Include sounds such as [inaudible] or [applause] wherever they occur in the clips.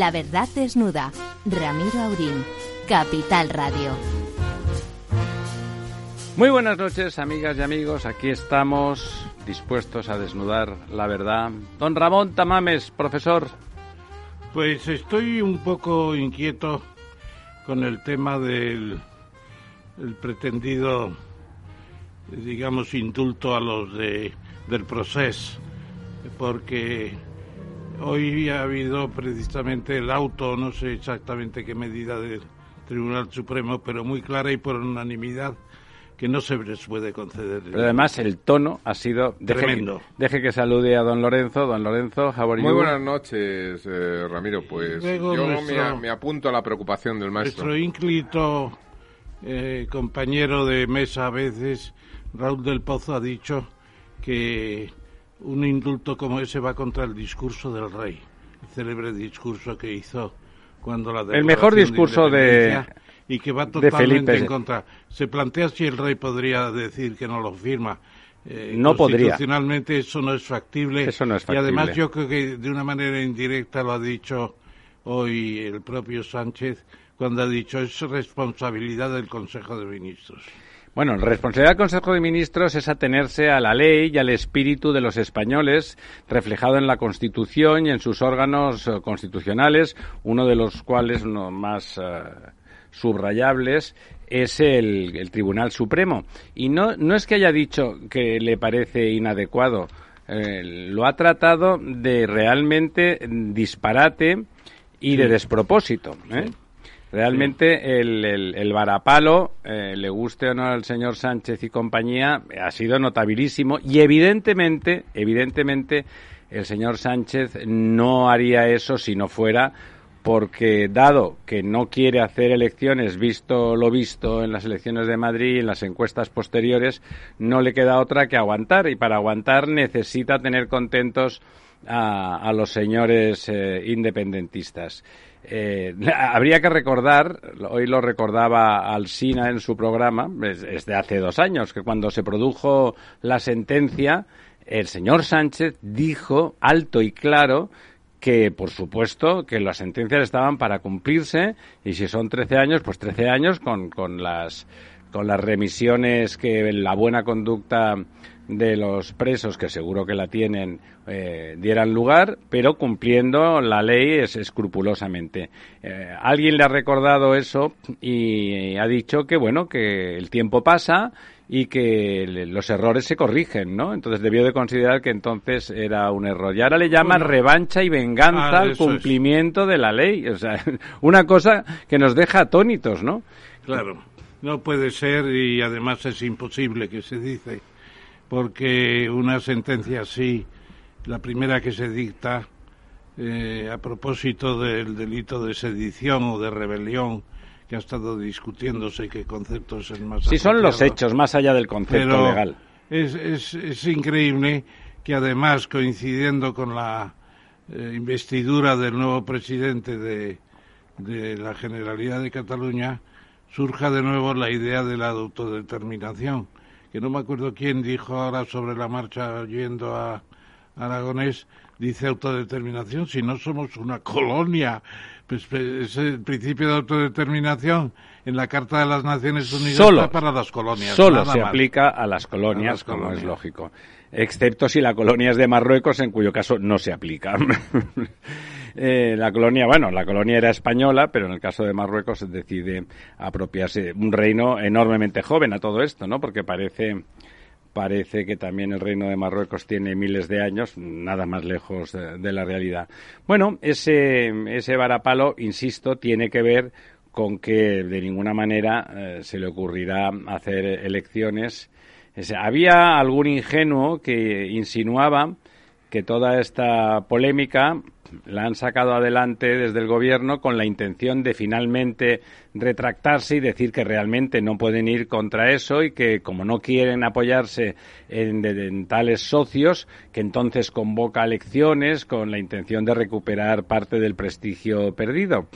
La verdad desnuda. Ramiro Aurín. Capital Radio. Muy buenas noches, amigas y amigos. Aquí estamos dispuestos a desnudar la verdad. Don Ramón Tamames, profesor. Pues estoy un poco inquieto con el tema del el pretendido, digamos, indulto a los de, del proceso, porque hoy ha habido precisamente el auto, no sé exactamente qué medida del Tribunal Supremo, pero muy clara y por unanimidad que no se les puede conceder. Pero además el tono ha sido tremendo. Deje, que salude a don Lorenzo. Don Lorenzo, Muy buenas noches, eh, Ramiro. Pues yo me, apunto a la preocupación del maestro. Nuestro ínclito eh, compañero de mesa a veces, Raúl del Pozo, ha dicho que un indulto como ese va contra el discurso del rey, el célebre discurso que hizo cuando la El mejor discurso de, y que va totalmente en contra. Se plantea si el rey podría decir que no lo firma. Eh, no podría. Constitucionalmente eso no es factible. Eso no es factible. Y además yo creo que de una manera indirecta lo ha dicho hoy el propio Sánchez cuando ha dicho es responsabilidad del Consejo de Ministros. Bueno, la responsabilidad del Consejo de Ministros es atenerse a la ley y al espíritu de los españoles, reflejado en la Constitución y en sus órganos eh, constitucionales, uno de los cuales, uno más eh, subrayables es el, Tribunal Supremo. Y no, no es que haya dicho que le parece inadecuado, eh, lo ha tratado de realmente disparate y de despropósito. ¿eh? Realmente el, el, varapalo, eh, le guste o no al señor Sánchez y compañía, ha sido notabilísimo y evidentemente, evidentemente, el señor Sánchez no haría eso si no fuera porque dado que no quiere hacer elecciones, visto lo visto en las elecciones de Madrid y en las encuestas posteriores, no le queda otra que aguantar y para aguantar necesita tener contentos a, los señores eh, independentistas. Eh, [laughs] habría que recordar, hoy lo recordaba Alsina en su programa, es de hace dos años, que cuando se produjo la sentencia, el señor Sánchez dijo alto y claro que por supuesto que las sentencias estaban para cumplirse y si son 13 años, pues 13 años con, con las con las remisiones que la buena conducta de los presos, que seguro que la tienen, eh, dieran lugar, pero cumpliendo la ley es escrupulosamente. Eh, alguien le ha recordado eso y ha dicho que, bueno, que el tiempo pasa y que los errores se corrigen, ¿no? Entonces debió de considerar que entonces era un error. Y ahora le llaman revancha y venganza ah, al cumplimiento de la ley. O sea, [laughs] una cosa que nos deja atónitos, ¿no? Claro, no puede ser y además es imposible que se dice, porque una sentencia así, la primera que se dicta eh, a propósito del delito de sedición o de rebelión, que ha estado discutiéndose qué concepto es el más. Sí, son los hechos, más allá del concepto legal. Es, es, es, increíble que además, coincidiendo con la eh, investidura del nuevo presidente de, de la Generalidad de Cataluña, surja de nuevo la idea de la autodeterminación, que no me acuerdo quién dijo ahora sobre la marcha yendo a Aragonés, dice autodeterminación, si no somos una colonia pues, pues el principio de autodeterminación en la Carta de las Naciones Unidas solo, para las colonias. Solo se aplica a las colonias, como es lógico. Excepto si la colonia es de Marruecos, en cuyo caso no se aplica. [laughs] Eh, la colonia, bueno, la colonia era española, pero en el caso de Marruecos se decide apropiarse un reino enormemente joven a todo esto, ¿no? Porque parece parece que también el reino de Marruecos tiene miles de años, nada más lejos de, la realidad. Bueno, ese, ese varapalo, insisto, tiene que ver con que de ninguna manera eh, se le ocurrirá hacer elecciones. había algún ingenuo que insinuaba que toda esta polémica la han sacado adelante desde el gobierno con la intención de finalmente retractarse y decir que realmente no pueden ir contra eso y que como no quieren apoyarse en, tales socios, que entonces convoca elecciones con la intención de recuperar parte del prestigio perdido,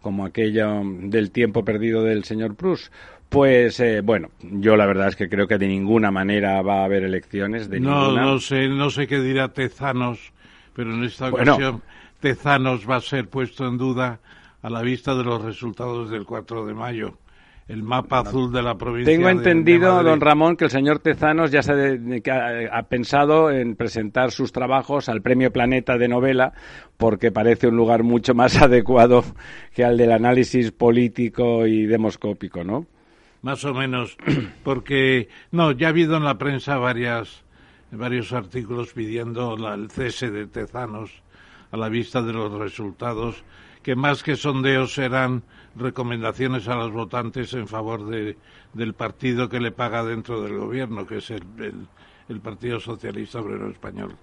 como aquello del tiempo perdido del señor Prus. Pues eh, bueno, yo la verdad es que creo que de ninguna manera va a haber elecciones. De no, no sé, no sé qué dirá Tezanos pero en esta ocasión Tezanos va a ser puesto en duda a la vista de los resultados del 4 de mayo el mapa azul de la provincia. Tengo entendido, don Ramón, que el señor Tezanos ya se ha, pensado en presentar sus trabajos al Premio Planeta de novela, porque parece un lugar mucho más [laughs] adecuado que al del análisis político y demoscópico, ¿no? Más o menos, porque no, ya ha habido en la prensa varias, varios artículos pidiendo el cese de Tezanos a la vista de los resultados, que más que sondeos serán recomendaciones a los votantes en favor de, del partido que le paga dentro del gobierno, que es el, el Partido Socialista Obrero Español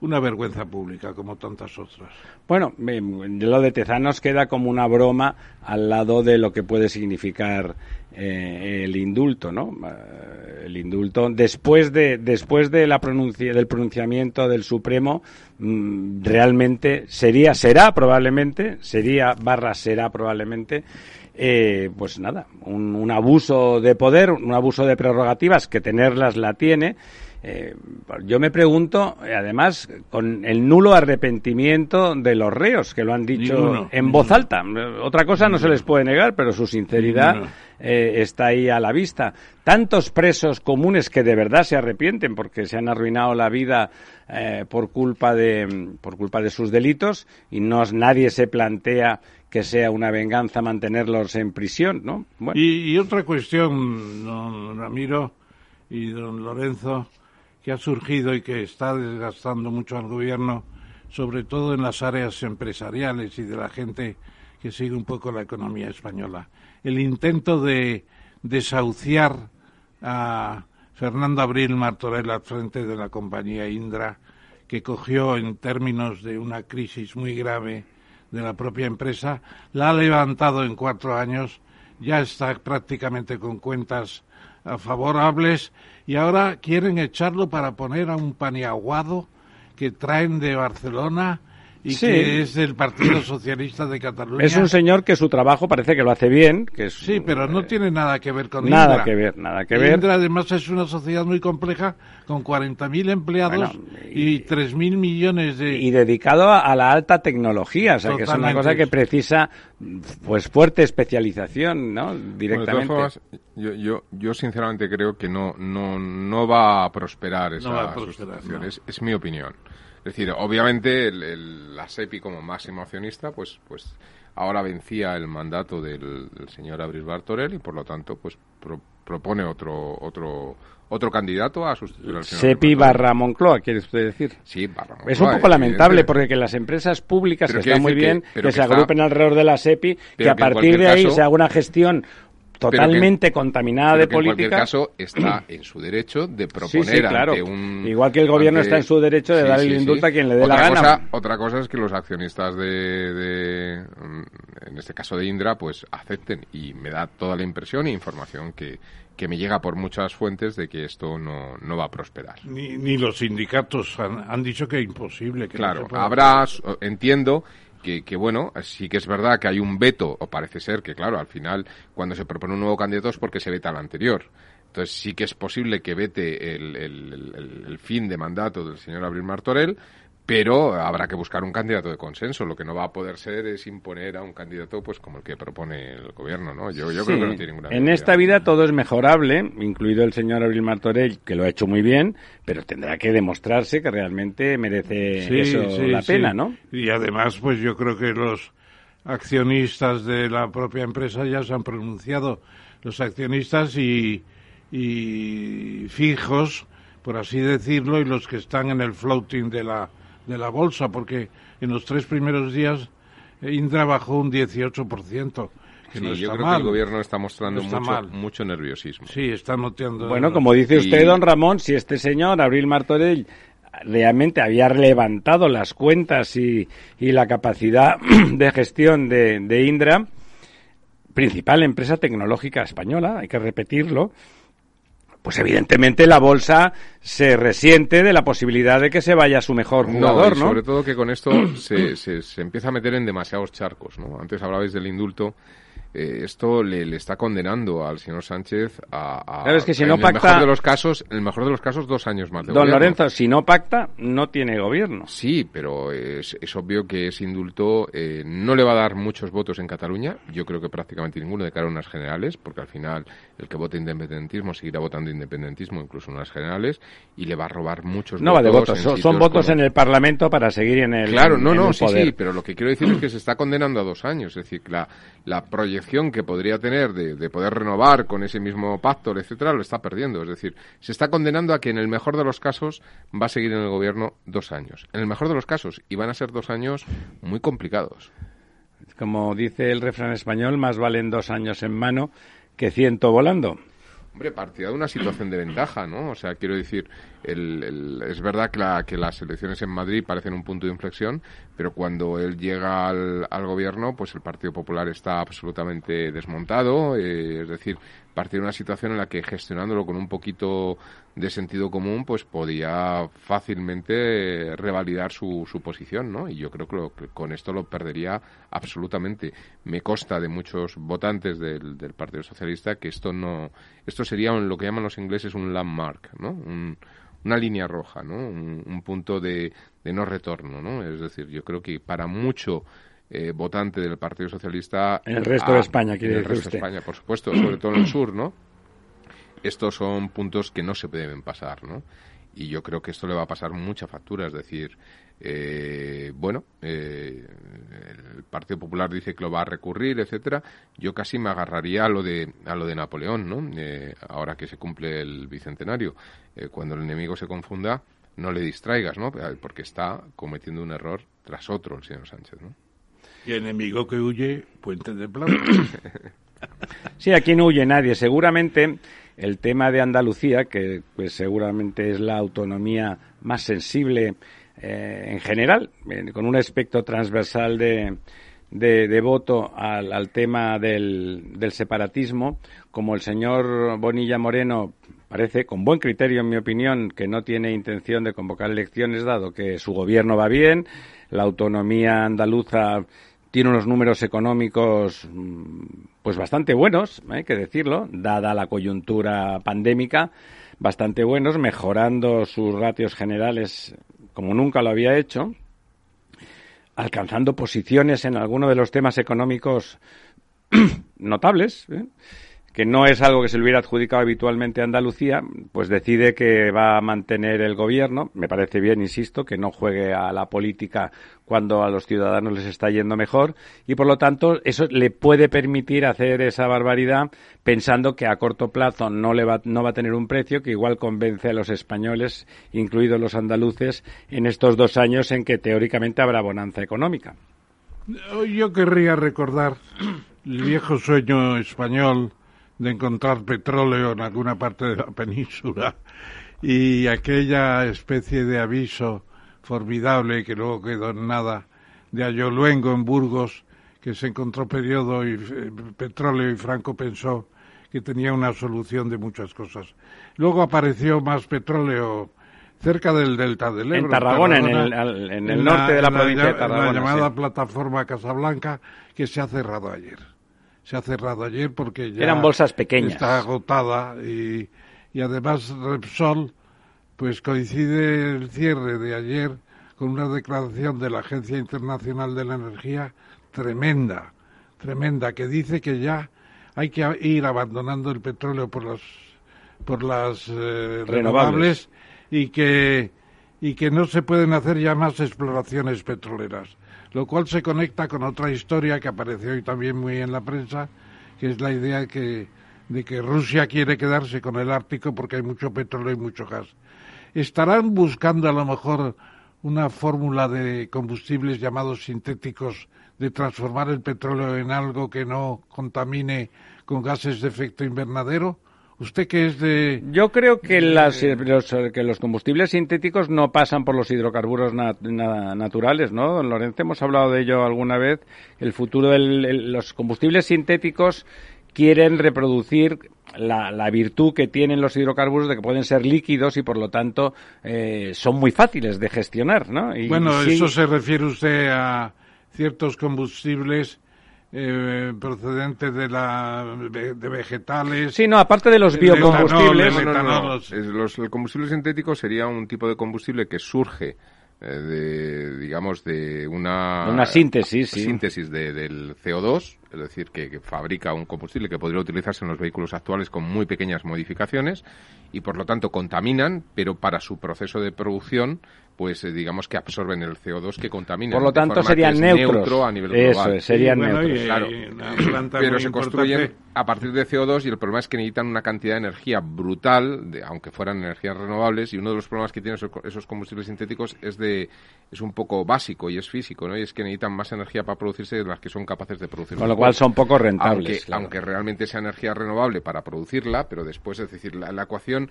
una vergüenza pública como tantas otras. Bueno, lo de Tezanos queda como una broma al lado de lo que puede significar eh, el indulto, ¿no? Eh, el indulto después de después de la del pronunciamiento del Supremo mm, realmente sería será probablemente sería barra será probablemente eh, pues nada un, un abuso de poder un abuso de prerrogativas que tenerlas la tiene eh, yo me pregunto, eh, además, con el nulo arrepentimiento de los reos, que lo han dicho en voz alta. Otra cosa no se les puede negar, pero su sinceridad eh, está ahí a la vista. Tantos presos comunes que de verdad se arrepienten porque se han arruinado la vida por, culpa de, por culpa de sus delitos y no, nadie se plantea que sea una venganza mantenerlos en prisión, ¿no? Y, y, otra cuestión, don Ramiro y don Lorenzo, que ha surgido y que está desgastando mucho al gobierno, sobre todo en las áreas empresariales y de la gente que sigue un poco la economía española. El intento de desahuciar a Fernando Abril Martorell al frente de la compañía Indra, que cogió en términos de una crisis muy grave de la propia empresa, la ha levantado en cuatro años, ya está prácticamente con cuentas favorables y ahora quieren echarlo para poner a un paniaguado que traen de Barcelona y que es del Partido Socialista de Cataluña. Es un señor que su trabajo parece que lo hace bien. Que sí, pero no tiene nada que ver con Nada que ver, nada que ver. Indra además es una sociedad muy compleja con 40.000 empleados y, 3.000 millones de... Y dedicado a, la alta tecnología, o sea, que es una cosa que precisa pues fuerte especialización, ¿no? Directamente. yo, yo, yo sinceramente creo que no, no, no va a prosperar esa no es mi opinión. Es decir, obviamente el, la SEPI como máximo accionista, pues, pues ahora vencía el mandato del, señor Abril Bartorell y por lo tanto, pues propone otro, otro, otro candidato a sustituir al señor SEPI barra Moncloa, quiere usted decir. Sí, barra Moncloa. Es un poco lamentable porque que las empresas públicas está muy bien que, se agrupen alrededor de la SEPI, que a partir de ahí se haga una gestión totalmente contaminada de política. En cualquier caso, está [clears throat] en su derecho de proponer claro. un. Igual que el gobierno está en su derecho de dar el indulto a quien le dé la gana. otra cosa es que los accionistas de, mm, en este caso de Indra, pues acepten. Y me da toda la impresión e información que, que me llega por muchas fuentes de que esto no, no va a prosperar. Ni, ni los sindicatos han, han, dicho que es imposible. Que claro, habrá, entiendo que, bueno, sí que es verdad que hay un veto, o parece ser que, claro, al final, cuando se propone un nuevo candidato es porque se veta al anterior. Entonces sí que es posible que vete el, el fin de mandato del señor Abril Martorell, pero habrá que buscar un candidato de consenso. Lo que no va a poder ser es imponer a un candidato pues como el que propone el gobierno, ¿no? Yo, creo que no tiene ninguna En esta vida todo es mejorable, incluido el señor Abril Martorell, que lo ha hecho muy bien, pero tendrá que demostrarse que realmente merece eso la pena, ¿no? Y además, pues yo creo que los accionistas de la propia empresa ya se han pronunciado, los accionistas y, y fijos, por así decirlo, y los que están en el floating de la de la bolsa, porque en los tres primeros días eh, Indra bajó un 18%. Que sí, yo creo que el gobierno está mostrando mucho, mucho, nerviosismo. Sí, está noteando. Bueno, como dice usted, don Ramón, si este señor, Abril Martorell, realmente había levantado las cuentas y, y la capacidad [clears throat] de gestión de, de Indra, principal empresa tecnológica española, hay que repetirlo, pues evidentemente la bolsa se resiente de la posibilidad de que se vaya su mejor jugador, ¿no? Sobre todo que con esto se, se, empieza a meter en demasiados charcos, ¿no? Antes hablabais del indulto eh, esto le, le, está condenando al señor Sánchez a, a que si no en pacta, el mejor de los casos, en el mejor de los casos, dos años más de Don gobierno. Lorenzo, si no pacta, no tiene gobierno. Sí, pero es, es obvio que ese indulto eh, no le va a dar muchos votos en Cataluña. Yo creo que prácticamente ninguno de cara a unas generales, porque al final el que vote independentismo seguirá votando independentismo, incluso en unas generales, y le va a robar muchos no votos. No va de votos, son, son votos como... en el Parlamento para seguir en el Claro, no, en no, el sí, poder. sí, pero lo que quiero decir es que se está condenando a dos años. Es decir, la, la proyección que podría tener de, de, poder renovar con ese mismo pacto, etcétera, lo está perdiendo. Es decir, se está condenando a que en el mejor de los casos va a seguir en el gobierno dos años. En el mejor de los casos, y van a ser dos años muy complicados. Como dice el refrán español, más valen dos años en mano que ciento volando. Hombre, partida de una situación de ventaja, ¿no? O sea, quiero decir, el, es verdad que, la, que, las elecciones en Madrid parecen un punto de inflexión, pero cuando él llega al, al gobierno, pues el Partido Popular está absolutamente desmontado, eh, es decir, partir de una situación en la que gestionándolo con un poquito de sentido común, pues podía fácilmente revalidar su, su posición, ¿no? Y yo creo que, lo, que, con esto lo perdería absolutamente. Me consta de muchos votantes del, del Partido Socialista que esto no, esto sería lo que llaman los ingleses un landmark, ¿no? Un, una línea roja, ¿no? Un, un punto de, de, no retorno, ¿no? Es decir, yo creo que para mucho eh, votante del Partido Socialista... En el resto a, de España, quiere En el resto usted. de España, por supuesto, sobre todo en el sur, ¿no? Estos son puntos que no se deben pasar, ¿no? Y yo creo que esto le va a pasar mucha factura, es decir, eh, bueno, eh, el Partido Popular dice que lo va a recurrir, etcétera. Yo casi me agarraría a lo de a lo de Napoleón, ¿no? Eh, ahora que se cumple el bicentenario, eh, cuando el enemigo se confunda, no le distraigas, ¿no? Porque está cometiendo un error tras otro el señor Sánchez, ¿no? Y enemigo que huye, puente de plata. sí, aquí no huye nadie. Seguramente el tema de Andalucía, que pues seguramente es la autonomía más sensible eh, en general, con un aspecto transversal de, de, de voto al, al tema del, del, separatismo, como el señor Bonilla Moreno parece, con buen criterio en mi opinión, que no tiene intención de convocar elecciones, dado que su gobierno va bien, la autonomía andaluza tiene unos números económicos pues bastante buenos, hay que decirlo, dada la coyuntura pandémica, bastante buenos, mejorando sus ratios generales como nunca lo había hecho, alcanzando posiciones en algunos de los temas económicos [clears throat] notables, ¿eh? Que no es algo que se le hubiera adjudicado habitualmente a Andalucía, pues decide que va a mantener el gobierno. Me parece bien, insisto, que no juegue a la política cuando a los ciudadanos les está yendo mejor y, por lo tanto, eso le puede permitir hacer esa barbaridad pensando que a corto plazo no, le va, no va a tener un precio que igual convence a los españoles, incluidos los andaluces, en estos dos años en que teóricamente habrá bonanza económica. Yo querría recordar el viejo sueño español de encontrar petróleo en alguna parte de la [laughs] península y aquella especie de aviso formidable que luego quedó en nada de Ayoluengo en Burgos que se encontró periodo y eh, petróleo y Franco pensó que tenía una solución de muchas cosas. Luego apareció más petróleo cerca del delta del Ebro. En Tarragona, en el, en el norte la, de la provincia de Tarragona. La llamada sí. plataforma Casablanca que se ha cerrado ayer se ha cerrado ayer porque ya eran bolsas pequeñas está agotada y, y además Repsol pues coincide el cierre de ayer con una declaración de la Agencia Internacional de la Energía tremenda tremenda que dice que ya hay que ir abandonando el petróleo por las por las eh, renovables. renovables y que y que no se pueden hacer ya más exploraciones petroleras lo cual se conecta con otra historia que apareció hoy también muy en la prensa, que es la idea que, de que Rusia quiere quedarse con el Ártico porque hay mucho petróleo y mucho gas. ¿Estarán buscando a lo mejor una fórmula de combustibles llamados sintéticos de transformar el petróleo en algo que no contamine con gases de efecto invernadero? ¿Usted que es de...? Yo creo que, las, los, que los combustibles sintéticos no pasan por los hidrocarburos nat, na, naturales, ¿no? Don Lorenzo, hemos hablado de ello alguna vez. El futuro de los combustibles sintéticos quieren reproducir la, la, virtud que tienen los hidrocarburos de que pueden ser líquidos y por lo tanto eh, son muy fáciles de gestionar, ¿no? Y, bueno, sí, eso se refiere usted a ciertos combustibles eh, procedentes de, la, de, vegetales. Sí, no, aparte de los biocombustibles. el combustible sintético sería un tipo de combustible que surge eh, de, digamos, de una, una síntesis, síntesis de, del CO2, es decir, que, fabrica un combustible que podría utilizarse en los vehículos actuales con muy pequeñas modificaciones y, por lo tanto, contaminan, pero para su proceso de producción pues eh, digamos que absorben el CO2 que contamina. Por lo tanto, serían neutros. Neutro a nivel global. Eso, serían neutros. claro. Pero se construyen a partir de CO2 y el problema es que necesitan una cantidad de energía brutal, de, aunque fueran energías renovables, y uno de los problemas que tienen esos, combustibles sintéticos es de es un poco básico y es físico, ¿no? Y es que necesitan más energía para producirse de las que son capaces de producir. Con lo cual son poco rentables. Aunque, aunque realmente sea energía renovable para producirla, pero después, es decir, la ecuación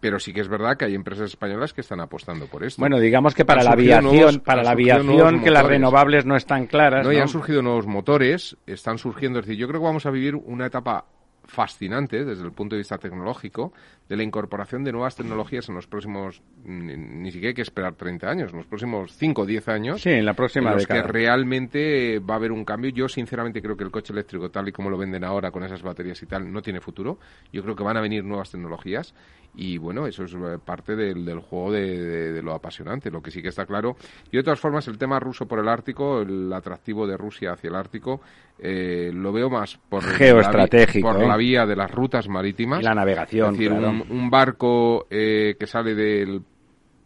pero sí que es verdad que hay empresas españolas que están apostando por esto. Bueno, digamos que para la aviación, para la aviación que las renovables no están claras. No, y han surgido nuevos motores, están surgiendo, es decir, yo creo que vamos a vivir una etapa fascinante desde el punto de vista tecnológico de la incorporación de nuevas tecnologías en los próximos, ni, siquiera hay que esperar 30 años, en los próximos 5 o 10 años. Sí, en la próxima en los que realmente va a haber un cambio. Yo, sinceramente, creo que el coche eléctrico, tal y como lo venden ahora con esas baterías y tal, no tiene futuro. Yo creo que van a venir nuevas tecnologías y bueno, eso es eh, parte del, del juego de, lo apasionante, lo que sí que está claro. Y de todas formas, el tema ruso por el Ártico, el atractivo de Rusia hacia el Ártico, eh, lo veo más por, Geoestratégico, la, por la vía de las rutas marítimas. Y la navegación. Es decir, un, barco eh, que sale del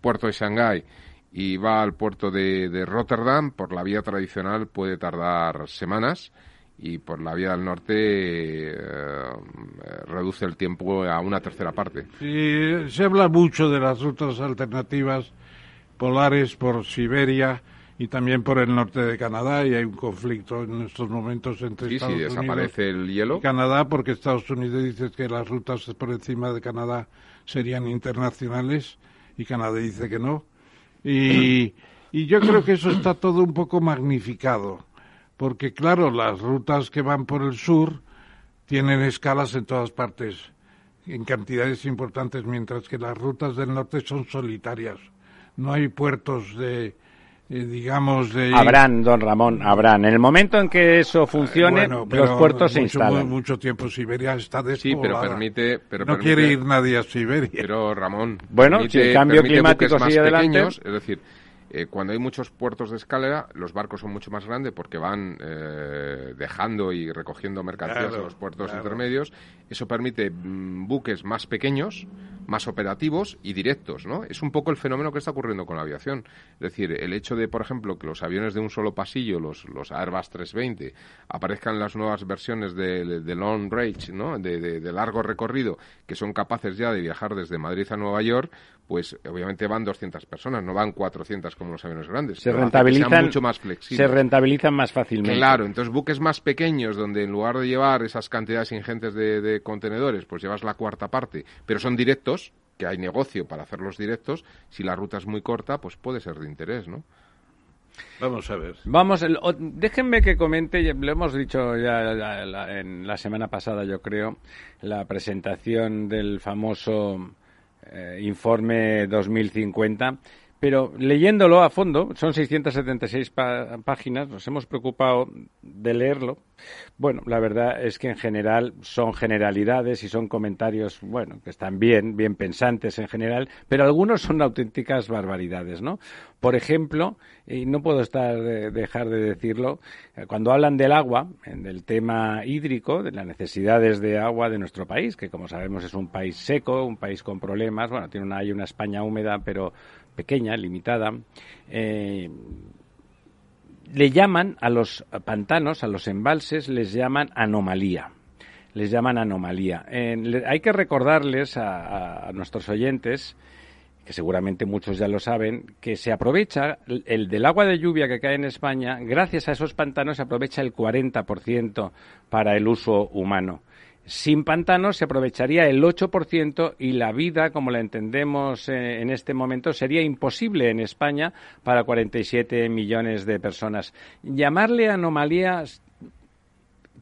puerto de Shanghái y va al puerto de, Rotterdam, por la vía tradicional puede tardar semanas y por la vía del norte eh, reduce el tiempo a una tercera parte. Se habla mucho de las rutas alternativas polares por Siberia y también por el norte de Canadá y hay un conflicto en estos momentos entre sí, Estados sí, desaparece el hielo. y Canadá porque Estados Unidos dice que las rutas por encima de Canadá serían internacionales y Canadá dice que no. Y, y yo creo que eso está todo un poco magnificado porque claro, las rutas que van por el sur tienen escalas en todas partes, en cantidades importantes, mientras que las rutas del norte son solitarias. No hay puertos de, digamos, de... Habrán, don Ramón, habrán. En el momento en que eso funcione, los puertos se instalan. Mucho tiempo Siberia está despoblada. Sí, pero permite... Pero no quiere ir nadie a Siberia. Pero, Ramón... Bueno, si el cambio climático sigue adelante... es decir, eh, cuando hay muchos puertos de escalera, los barcos son mucho más grandes porque van eh, dejando y recogiendo mercancías en los puertos intermedios. Eso permite mm, buques más pequeños, más operativos y directos, ¿no? Es un poco el fenómeno que está ocurriendo con la aviación. Es decir, el hecho de, por ejemplo, que los aviones de un solo pasillo, los, los Airbus 320, aparezcan en las nuevas versiones de, de long range, ¿no? De, de, largo recorrido, que son capaces ya de viajar desde Madrid a Nueva York, pues obviamente van 200 personas, no van 400 como los aviones grandes. Se rentabilizan mucho más flexibles. Se rentabilizan más fácilmente. Claro, entonces buques más pequeños donde en lugar de llevar esas cantidades ingentes de, contenedores, pues llevas la cuarta parte, pero son directos, que hay negocio para hacerlos directos, si la ruta es muy corta, pues puede ser de interés, ¿no? Vamos a ver. Vamos, déjenme que comente, lo hemos dicho ya en la semana pasada, yo creo, la presentación del famoso eh, informe 2050 pero leyéndolo a fondo, son 676 páginas, nos hemos preocupado de leerlo. Bueno, la verdad es que en general son generalidades y son comentarios, bueno, que están bien, bien pensantes en general, pero algunos son auténticas barbaridades, ¿no? Por ejemplo, y no puedo estar dejar de decirlo, eh, cuando hablan del agua, del tema hídrico, de las necesidades de agua de nuestro país, que como sabemos es un país seco, un país con problemas, bueno, tiene una, hay una España húmeda, pero pequeña, limitada, eh, le llaman a los pantanos, a los embalses, les llaman anomalía. Les llaman anomalía. hay que recordarles a, nuestros oyentes que seguramente muchos ya lo saben, que se aprovecha el del agua de lluvia que cae en España, gracias a esos pantanos se aprovecha el 40% para el uso humano. Sin pantanos se aprovecharía el 8% y la vida, como la entendemos eh, en este momento, sería imposible en España para 47 millones de personas. Llamarle anomalías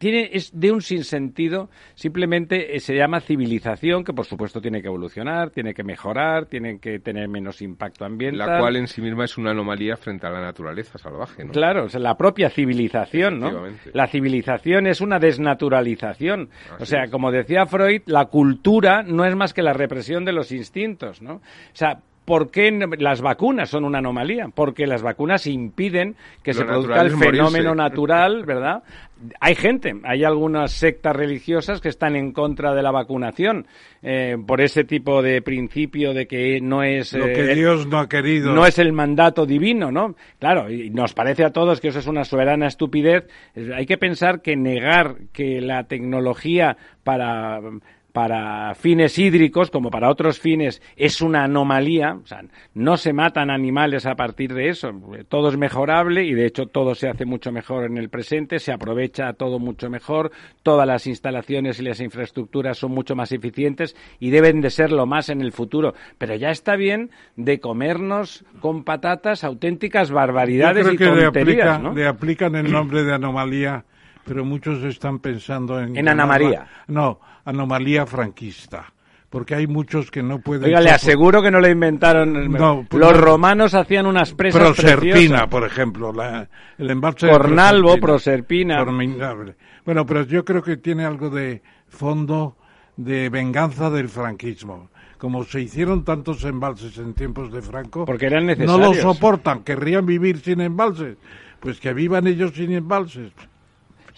tiene es de un sinsentido, simplemente eh, se llama civilización, que por supuesto tiene que evolucionar, tiene que mejorar, tiene que tener menos impacto ambiental. La cual en sí misma es una anomalía frente a la naturaleza salvaje, ¿no? Claro, o la propia civilización, ¿no? La civilización es una desnaturalización. o sea, como decía Freud, la cultura no es más que la represión de los instintos, ¿no? O sea, ¿Por qué las vacunas son una anomalía? Porque las vacunas impiden que se produzca el fenómeno natural, ¿verdad? Hay gente, hay algunas sectas religiosas que están en contra de la vacunación eh, por ese tipo de principio de que no es lo que eh, Dios no ha querido, no es el mandato divino, ¿no? Claro, y nos parece a todos que eso es una soberana estupidez. Hay que pensar que negar que la tecnología para para fines hídricos como para otros fines es una anomalía, o sea, no se matan animales a partir de eso, todo es mejorable y de hecho todo se hace mucho mejor en el presente, se aprovecha todo mucho mejor, todas las instalaciones y las infraestructuras son mucho más eficientes y deben de serlo más en el futuro, pero ya está bien de comernos con patatas auténticas barbaridades y tonterías, le aplican el nombre de anomalía pero muchos están pensando en... En Ana María. No, anomalía franquista porque hay muchos que no pueden. Oiga, le aseguro que no lo inventaron. Pues los romanos hacían unas presas Proserpina, por ejemplo, la, el embalse Cornalvo, Proserpina. Formidable. Bueno, pero yo creo que tiene algo de fondo de venganza del franquismo. Como se hicieron tantos embalses en tiempos de Franco, porque eran necesarios. No lo soportan, querrían vivir sin embalses. Pues que vivan ellos sin embalses.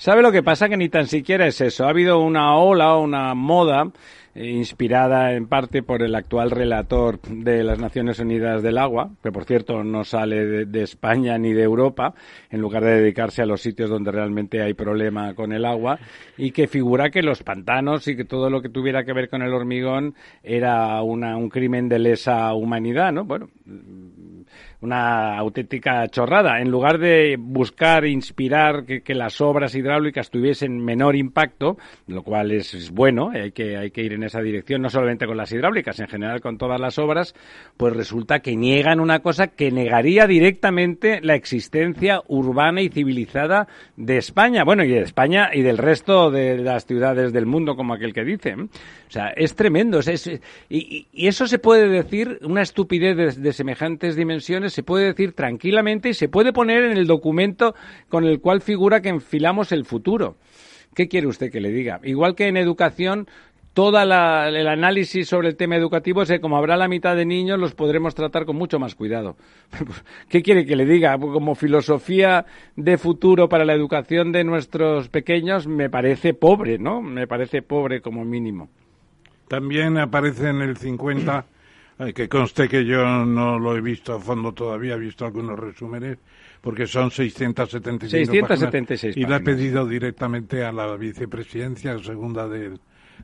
¿Sabe lo que pasa? Que ni tan siquiera es eso. Ha habido una ola, una moda eh, inspirada en parte por el actual relator de las Naciones Unidas del Agua, que por cierto no sale de, España ni de Europa, en lugar de dedicarse a los sitios donde realmente hay problema con el agua, y que figura que los pantanos y que todo lo que tuviera que ver con el hormigón era una, un crimen de lesa humanidad, ¿no? Bueno, una auténtica chorrada. En lugar de buscar inspirar que, las obras hidráulicas tuviesen menor impacto, lo cual es, bueno, hay que, hay que ir en esa dirección, no solamente con las hidráulicas, en general con todas las obras, pues resulta que niegan una cosa que negaría directamente la existencia urbana y civilizada de España, bueno, y de España y del resto de las ciudades del mundo, como aquel que dice. O sea, es tremendo. y, eso se puede decir, una estupidez de semejantes dimensiones, se puede decir tranquilamente y se puede poner en el documento con el cual figura que enfilamos el futuro. ¿Qué quiere usted que le diga? Igual que en educación, todo el análisis sobre el tema educativo es que como habrá la mitad de niños, los podremos tratar con mucho más cuidado. [laughs] ¿Qué quiere que le diga? Como filosofía de futuro para la educación de nuestros pequeños, me parece pobre, ¿no? Me parece pobre como mínimo. También aparece en el 50 que conste que yo no lo he visto a fondo todavía, he visto algunos resúmenes, porque son 675 676 y la he pedido directamente a la vicepresidencia segunda del,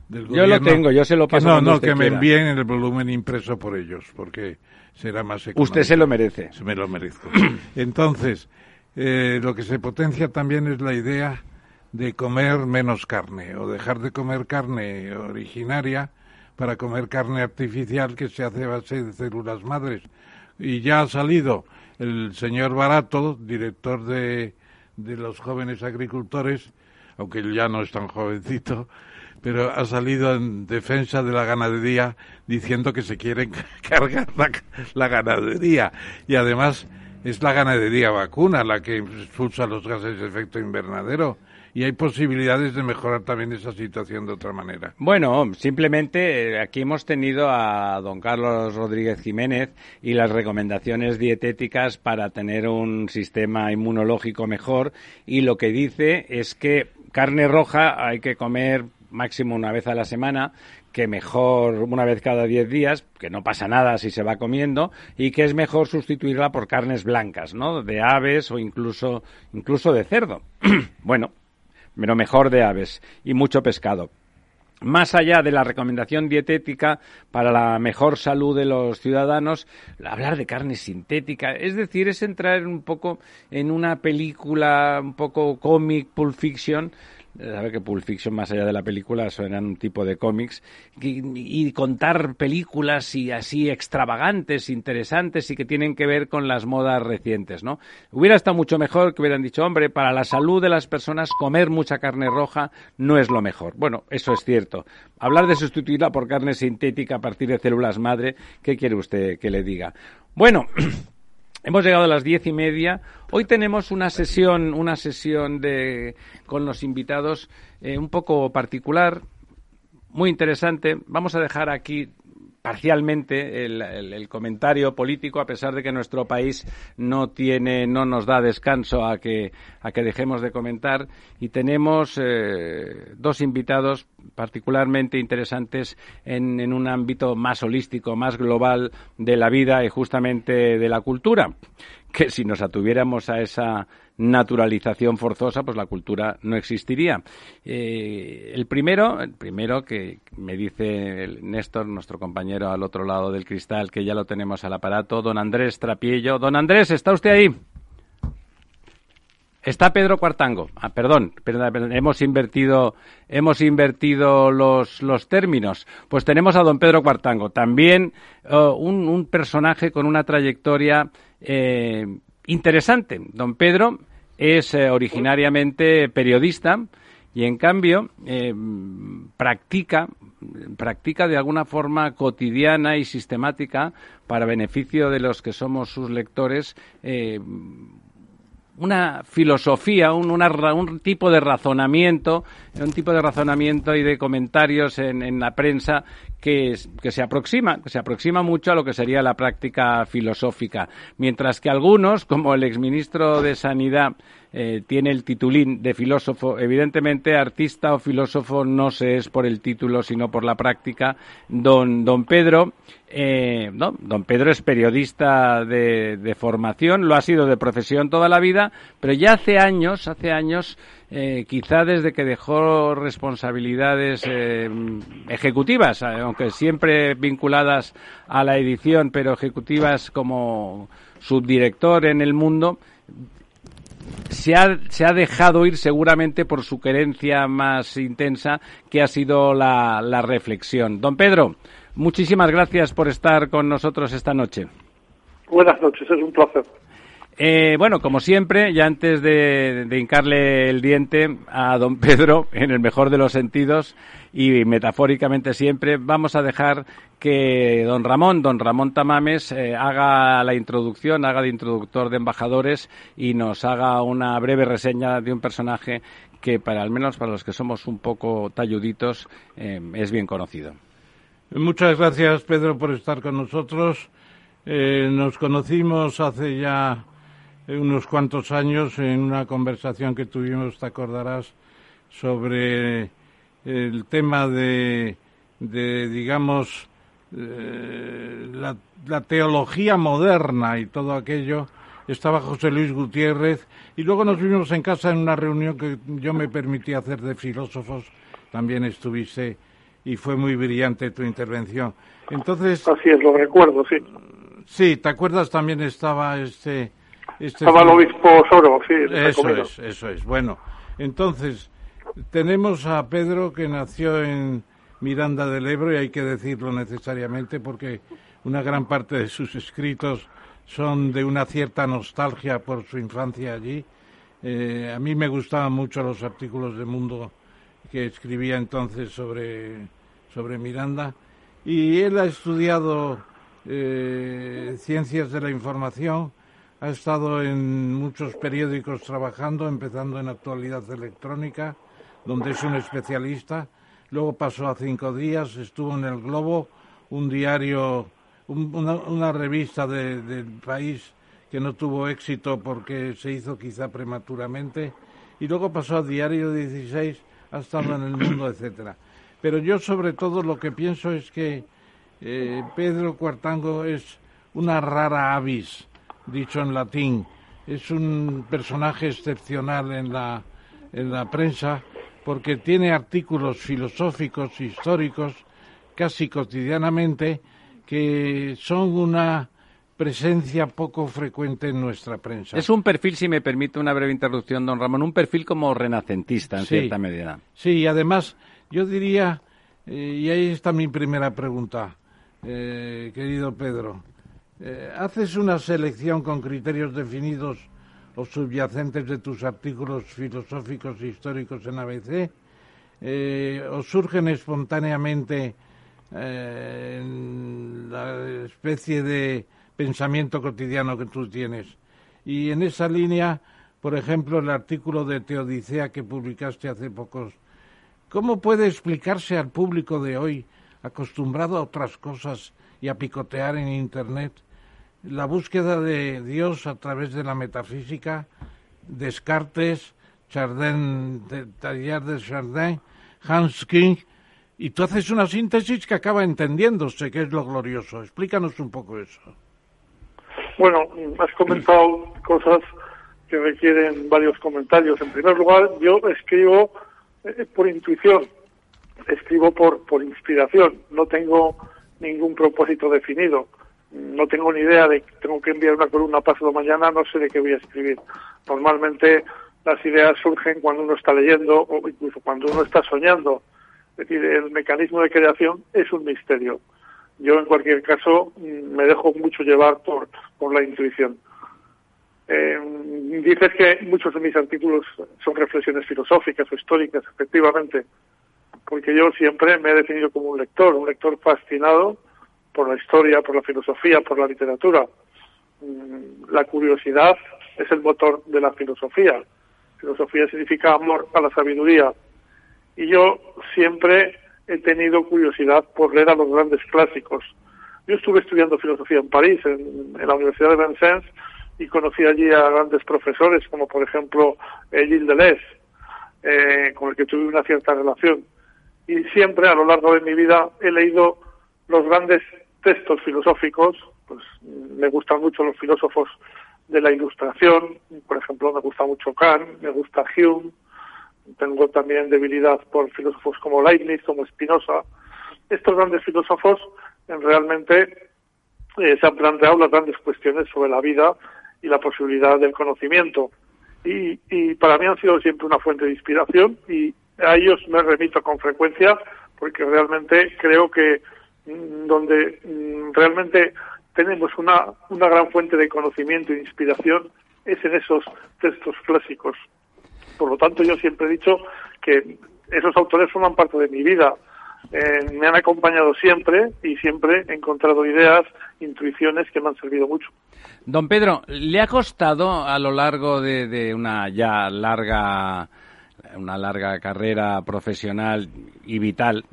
del yo gobierno. Yo lo tengo, yo se lo paso. No, no, que me envíen el volumen impreso por ellos, porque será más económico. Usted se lo merece. Se me lo merezco. [clears throat] Entonces, eh, lo que se potencia también es la idea de comer menos carne o dejar de comer carne originaria para comer carne artificial que se hace base de células madres. Y ya ha salido el señor Barato, director de, de los jóvenes agricultores, aunque ya no es tan jovencito, pero ha salido en defensa de la ganadería diciendo que se quieren [laughs] cargar la, la, ganadería. Y además es la ganadería vacuna la que expulsa los gases de efecto invernadero y hay posibilidades de mejorar también esa situación de otra manera. Bueno, simplemente eh, aquí hemos tenido a don Carlos Rodríguez Jiménez y las recomendaciones dietéticas para tener un sistema inmunológico mejor y lo que dice es que carne roja hay que comer máximo una vez a la semana, que mejor una vez cada diez días, que no pasa nada si se va comiendo, y que es mejor sustituirla por carnes blancas, ¿no? De aves o incluso, incluso de cerdo. [clears throat] bueno, pero mejor de aves y mucho pescado. Más allá de la recomendación dietética para la mejor salud de los ciudadanos, hablar de carne sintética, es decir, es entrar un poco en una película un poco cómic, Pulp Fiction, sabe que Pulp Fiction, más allá de la película, eran un tipo de cómics, y, contar películas y así extravagantes, interesantes y que tienen que ver con las modas recientes, ¿no? Hubiera estado mucho mejor que hubieran dicho, hombre, para la salud de las personas comer mucha carne roja no es lo mejor. Bueno, eso es cierto. Hablar de sustituirla por carne sintética a partir de células madre, ¿qué quiere usted que le diga? Bueno, [clears throat] Hemos llegado a las diez y media. Hoy tenemos una sesión, una sesión de, con los invitados eh, un poco particular, muy interesante. Vamos a dejar aquí parcialmente el, comentario político, a pesar de que nuestro país no tiene, no nos da descanso a que, a que dejemos de comentar. Y tenemos eh, dos invitados particularmente interesantes en, un ámbito más holístico, más global de la vida y justamente de la cultura que si nos atuviéramos a esa naturalización forzosa, pues la cultura no existiría. Eh, el primero, el primero que me dice Néstor, nuestro compañero al otro lado del cristal, que ya lo tenemos al aparato, don Andrés Trapiello. Don Andrés, ¿está usted ahí? Está Pedro Cuartango. Ah, perdón, hemos invertido, hemos invertido los, los, términos. Pues tenemos a don Pedro Cuartango, también oh, un, un, personaje con una trayectoria eh, interesante. Don Pedro es eh, originariamente periodista y en cambio eh, practica practica de alguna forma cotidiana y sistemática para beneficio de los que somos sus lectores eh, una filosofía, un, un, tipo de razonamiento, un tipo de razonamiento y de comentarios en, en la prensa que, que, se aproxima, que se aproxima mucho a lo que sería la práctica filosófica, mientras que algunos, como el exministro de Sanidad, eh, tiene el titulín de filósofo. Evidentemente, artista o filósofo no se es por el título, sino por la práctica. Don, don Pedro, eh, no, don Pedro es periodista de, de, formación, lo ha sido de profesión toda la vida, pero ya hace años, hace años, eh, quizá desde que dejó responsabilidades eh, ejecutivas, aunque siempre vinculadas a la edición, pero ejecutivas como subdirector en el mundo, se ha, se ha dejado ir seguramente por su querencia más intensa, que ha sido la, la reflexión. Don Pedro, muchísimas gracias por estar con nosotros esta noche. Buenas noches, es un placer. Eh, bueno, como siempre, ya antes de, de, hincarle el diente a don Pedro, en el mejor de los sentidos y metafóricamente siempre, vamos a dejar que don Ramón, don Ramón Tamames, eh, haga la introducción, haga de introductor de embajadores y nos haga una breve reseña de un personaje que, para al menos para los que somos un poco talluditos, eh, es bien conocido. Muchas gracias, Pedro, por estar con nosotros. Eh, nos conocimos hace ya unos cuantos años en una conversación que tuvimos, te acordarás, sobre el tema de, de digamos, eh, la, la, teología moderna y todo aquello. Estaba José Luis Gutiérrez y luego nos vimos en casa en una reunión que yo me permití hacer de filósofos. También estuviste y fue muy brillante tu intervención. Entonces. Así es, lo recuerdo, sí. Sí, ¿te acuerdas? También estaba este este Estaba el obispo Soro, sí. Eso es, eso es. Bueno, entonces, tenemos a Pedro que nació en Miranda del Ebro y hay que decirlo necesariamente porque una gran parte de sus escritos son de una cierta nostalgia por su infancia allí. Eh, a mí me gustaban mucho los artículos de Mundo que escribía entonces sobre, sobre Miranda y él ha estudiado eh, ciencias de la información ha estado en muchos periódicos trabajando, empezando en Actualidad Electrónica, donde es un especialista. Luego pasó a cinco días, estuvo en El Globo, un diario, una, revista del país que no tuvo éxito porque se hizo quizá prematuramente. Y luego pasó a Diario 16, ha estado en El Mundo, etcétera. Pero yo sobre todo lo que pienso es que eh, Pedro Cuartango es una rara avis dicho en latín. Es un personaje excepcional en la, en la prensa porque tiene artículos filosóficos, históricos, casi cotidianamente, que son una presencia poco frecuente en nuestra prensa. Es un perfil, si me permite una breve interrupción, don Ramón, un perfil como renacentista en cierta medida. Sí, y además yo diría, eh, y ahí está mi primera pregunta, eh, querido Pedro, eh, ¿haces una selección con criterios definidos o subyacentes de tus artículos filosóficos e históricos en ABC? ¿O surgen espontáneamente en la especie de pensamiento cotidiano que tú tienes. Y en esa línea, por ejemplo, el artículo de Teodicea que publicaste hace pocos, ¿cómo puede explicarse al público de hoy, acostumbrado a otras cosas y a picotear en Internet, la búsqueda de Dios a través de la metafísica, Descartes, Chardin, de, de Chardin, Hans King, y tú haces una síntesis que acaba entendiéndose, que es lo glorioso. Explícanos un poco eso. Bueno, has comentado cosas que requieren varios comentarios. En primer lugar, yo escribo eh, por intuición, escribo por, por inspiración, no tengo ningún propósito definido, no tengo ni idea de que tengo que enviar una columna pasado mañana, no sé de qué voy a escribir. Normalmente las ideas surgen cuando uno está leyendo o incluso cuando uno está soñando. Es decir, el mecanismo de creación es un misterio. Yo, en cualquier caso, mm, me dejo mucho llevar por, por la intuición. Eh, dices que muchos de mis artículos son reflexiones filosóficas o históricas, efectivamente, porque yo siempre me he definido como un lector, un lector fascinado por la historia, por la filosofía, por la literatura. Mm, la curiosidad es el motor de la filosofía. Filosofía significa amor a la sabiduría. Y yo siempre he tenido curiosidad por leer a los grandes clásicos. Yo estuve estudiando filosofía en París, en, la Universidad de Vincennes, y conocí allí a grandes profesores, como por ejemplo eh, Gilles Deleuze, eh, con el que tuve una cierta relación. Y siempre, a lo largo de mi vida, he leído los grandes textos filosóficos, pues me gustan mucho los filósofos de la Ilustración, por ejemplo, me gusta mucho Kant, me gusta Hume, tengo también debilidad por filósofos como Leibniz, como Spinoza. Estos grandes filósofos realmente eh, se han planteado las grandes cuestiones sobre la vida y la posibilidad del conocimiento. Y, y para mí han sido siempre una fuente de inspiración y a ellos me remito con frecuencia porque realmente creo que donde mm, realmente tenemos una, una gran fuente de conocimiento e inspiración es en esos textos clásicos. Por lo tanto, yo siempre he dicho que esos autores forman parte de mi vida. Eh, me han acompañado siempre y siempre he encontrado ideas, intuiciones que me han servido mucho. Don Pedro, ¿le ha costado a lo largo de, una ya larga una larga carrera profesional y vital.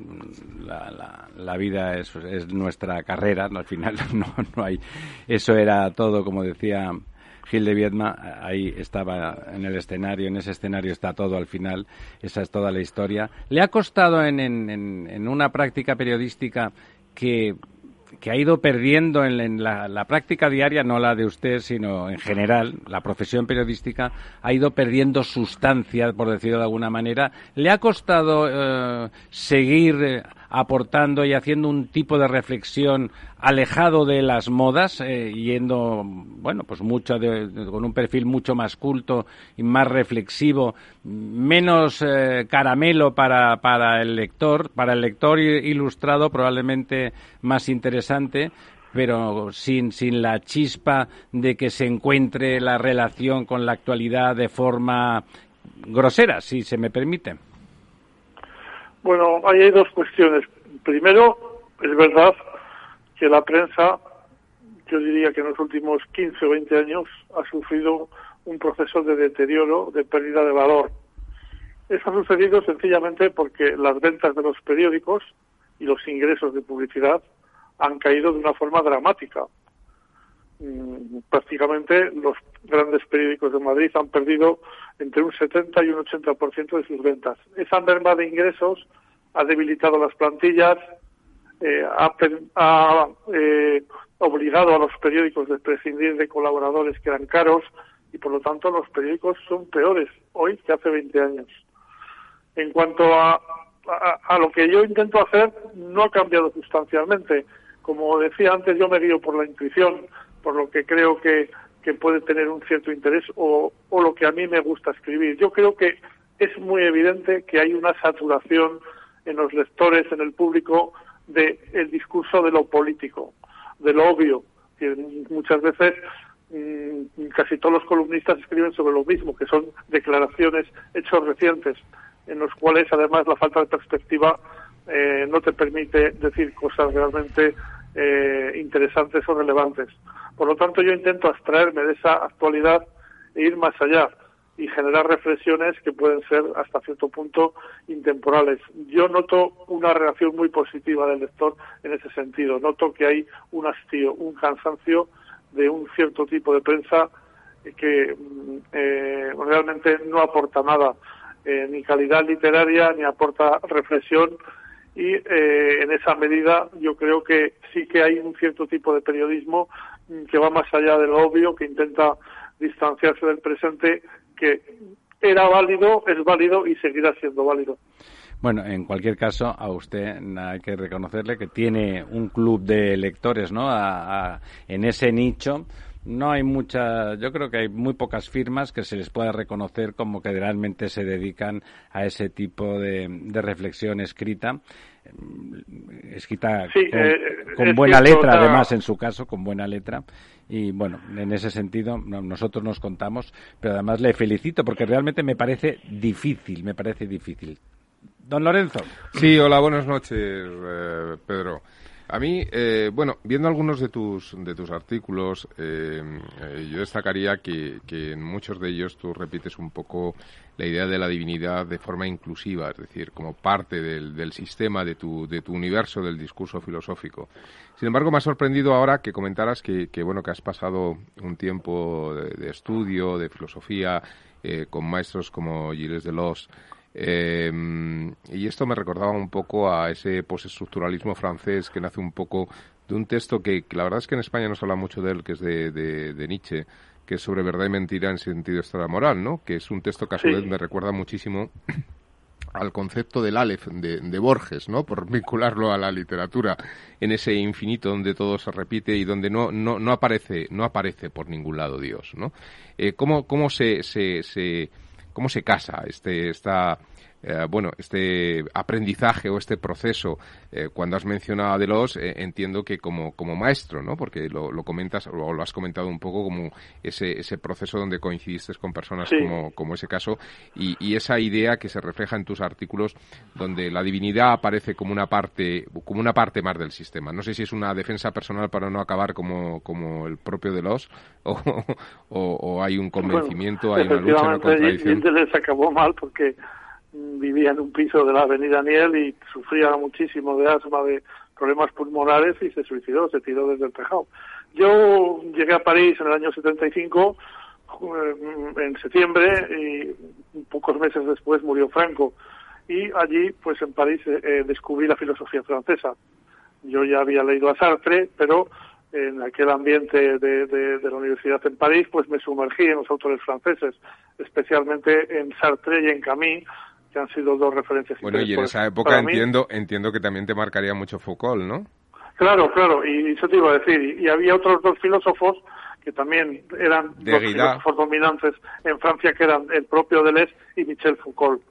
La, vida es, nuestra carrera, al final [laughs] no, no hay. Eso era todo, como decía Gil de Viedma, ahí estaba en el escenario, en ese escenario está todo al final, esa es toda la historia. ¿Le ha costado en, en, una práctica periodística que, que ha ido perdiendo en, la, práctica diaria, no la de usted, sino en general, la profesión periodística ha ido perdiendo sustancia, por decirlo de alguna manera. ¿Le ha costado eh, seguir eh, aportando y haciendo un tipo de reflexión alejado de las modas, eh, yendo, bueno, pues mucho con un perfil mucho más culto y más reflexivo, menos eh, caramelo para, para el lector, para el lector ilustrado probablemente más interesante, pero sin, sin la chispa de que se encuentre la relación con la actualidad de forma grosera, si se me permite. Bueno, ahí hay dos cuestiones. Primero, es verdad que la prensa, yo diría que en los últimos 15 o 20 años, ha sufrido un proceso de deterioro, de pérdida de valor. Eso ha sucedido sencillamente porque las ventas de los periódicos y los ingresos de publicidad han caído de una forma dramática. Mm, prácticamente los grandes periódicos de Madrid han perdido entre un 70 y un 80% de sus ventas. Esa merma de ingresos ha debilitado las plantillas, eh, ha, eh, obligado a los periódicos a prescindir de colaboradores que eran caros y por lo tanto los periódicos son peores hoy que hace 20 años. En cuanto a, a lo que yo intento hacer, no ha cambiado sustancialmente como decía antes, yo me guío por la intuición. Por lo que creo que, que puede tener un cierto interés o, lo que a mí me gusta escribir. Yo creo que es muy evidente que hay una saturación en los lectores, en el público, del el discurso de lo político, de lo obvio. Que muchas veces mm, casi todos los columnistas escriben sobre lo mismo, que son declaraciones, hechos recientes, en los cuales además la falta de perspectiva eh, no te permite decir cosas realmente eh, interesantes o relevantes. Por lo tanto, yo intento abstraerme de esa actualidad e ir más allá y generar reflexiones que pueden ser hasta cierto punto intemporales. Yo noto una reacción muy positiva del lector en ese sentido. Noto que hay un hastío, un cansancio de un cierto tipo de prensa que mm, eh, realmente no aporta nada, eh, ni calidad literaria, ni aporta reflexión. Y eh, en esa medida yo creo que sí que hay un cierto tipo de periodismo que va más allá de lo obvio, que intenta distanciarse del presente que era válido, es válido y seguirá siendo válido. Bueno, en cualquier caso, a usted hay que reconocerle que tiene un club de lectores, ¿no? en ese nicho. No hay muchas, yo creo que hay muy pocas firmas que se les pueda reconocer como que realmente se dedican a ese tipo de, reflexión escrita escrita con, eh, buena letra, además, en su caso, con buena letra. Y bueno, en ese sentido nosotros nos contamos, pero además le felicito porque realmente me parece difícil, me parece difícil. Don Lorenzo. Sí, hola, buenas noches, eh, Pedro. A mí, eh, bueno, viendo algunos de tus, de tus artículos, eh, eh, yo destacaría que, que, en muchos de ellos tú repites un poco la idea de la divinidad de forma inclusiva, es decir, como parte del, del sistema, de tu, de tu universo del discurso filosófico. Sin embargo, me ha sorprendido ahora que comentaras que, que bueno, que has pasado un tiempo de, estudio, de filosofía, con maestros como Gilles Deleuze, eh, y esto me recordaba un poco a ese postestructuralismo francés que nace un poco de un texto que, la verdad es que en España no se habla mucho de él, que es de, de, Nietzsche, que es sobre verdad y mentira en sentido extra moral, ¿no? Que es un texto que a su vez me recuerda muchísimo al concepto del Aleph de, de, Borges, ¿no? Por vincularlo a la literatura, en ese infinito donde todo se repite y donde no, no, no aparece, no aparece por ningún lado Dios, ¿no? Eh, ¿Cómo, cómo se, se, se cómo se casa este, esta, eh, bueno, este aprendizaje o este proceso, eh, cuando has mencionado a Delos, eh, entiendo que como, como maestro, ¿no? Porque lo, lo, comentas o lo has comentado un poco como ese, ese proceso donde coincidiste con personas como, como ese caso y, y, esa idea que se refleja en tus artículos donde la divinidad aparece como una parte, como una parte más del sistema. No sé si es una defensa personal para no acabar como, como el propio Delos o, [laughs] o, hay un convencimiento, hay una lucha, una contradicción. se acabó mal porque vivía en un piso de la avenida Niel y sufría muchísimo de asma, de problemas pulmonares y se suicidó, se tiró desde el tejado. Yo llegué a París en el año 75, eh, en septiembre, y pocos meses después murió Franco. Y allí, pues en París, eh, eh, descubrí la filosofía francesa. Yo ya había leído a Sartre, pero en aquel ambiente de, de, la universidad en París, pues me sumergí en los autores franceses, especialmente en Sartre y en Camus, que han sido dos referencias. Bueno, y en esa época entiendo, entiendo que también te marcaría mucho Foucault, ¿no? Claro, claro, y eso te iba a decir. Y, había otros dos filósofos que también eran dos filósofos dominantes en Francia, que eran el propio Deleuze y Michel Foucault.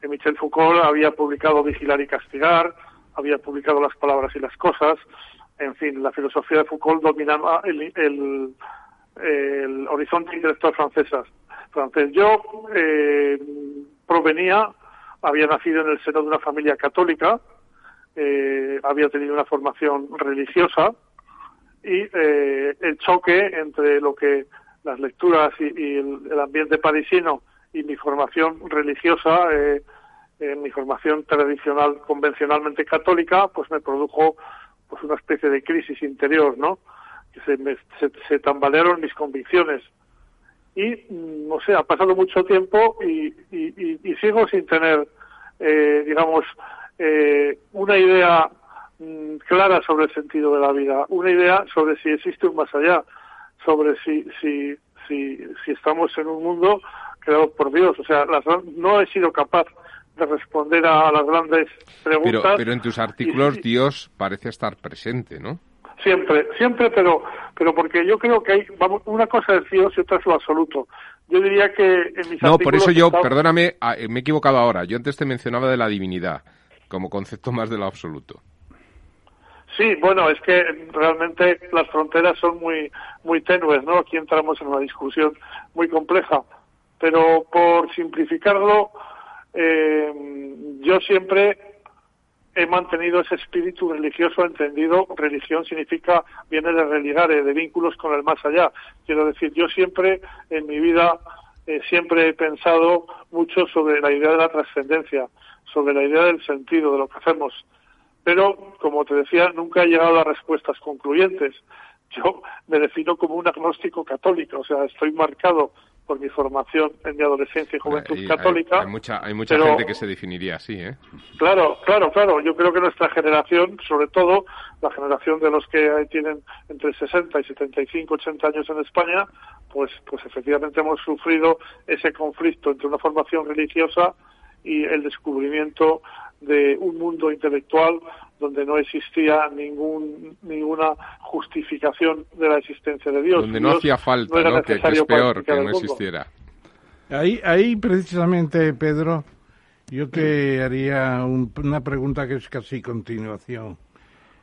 Que Michel Foucault había publicado Vigilar y Castigar, había publicado Las Palabras y las Cosas. En fin, la filosofía de Foucault dominaba el, el, el horizonte intelectual francesa, francés. Yo eh, provenía, había nacido en el seno de una familia católica, eh, había tenido una formación religiosa y eh, el choque entre lo que las lecturas y, el, ambiente parisino y mi formación religiosa, eh, mi formación tradicional, convencionalmente católica, pues me produjo pues una especie de crisis interior, ¿no? Que se, me, se tambalearon mis convicciones y, no sé, ha pasado mucho tiempo y, y, sigo sin tener, eh, digamos, eh, una idea mm, clara sobre el sentido de la vida, una idea sobre si existe un más allá, sobre si, si, si, si estamos en un mundo creado por Dios. O sea, las, no he sido capaz de responder a las grandes preguntas. Pero, pero en tus artículos Dios parece estar presente, ¿no? Siempre, siempre, pero, pero porque yo creo que hay, vamos, una cosa es Dios y otra es lo absoluto. Yo diría que en mis No, por eso yo, perdóname, ah, eh, me he equivocado ahora. Yo antes te mencionaba de la divinidad, como concepto más de lo absoluto. Sí, bueno, es que realmente las fronteras son muy, muy tenues, ¿no? Aquí entramos en una discusión muy compleja. Pero por simplificarlo, eh, yo siempre he mantenido ese espíritu religioso entendido. Religión significa, viene de religare, de vínculos con el más allá. Quiero decir, yo siempre en mi vida, eh, siempre he pensado mucho sobre la idea de la trascendencia, sobre la idea del sentido de lo que hacemos pero como te decía, nunca he llegado a respuestas concluyentes. Yo me defino como un agnóstico católico, o sea, estoy marcado por mi formación en mi adolescencia y juventud Y hay- católica. Hay, mucha, hay mucha pero- gente que se definiría así, ¿eh? Claro, claro, claro. Yo creo que nuestra generación, sobre todo la generación de los que tienen entre 60 y 75, 80 años en España, pues, pues efectivamente hemos sufrido ese conflicto entre una formación religiosa y el descubrimiento de un mundo intelectual donde no existía ningún, ninguna justificación de la existencia de Dios. Donde no hacía falta, no. Que, que es peor que no existiera. Ahí, ahí precisamente, Pedro, yo te haría un- una pregunta que es casi continuación.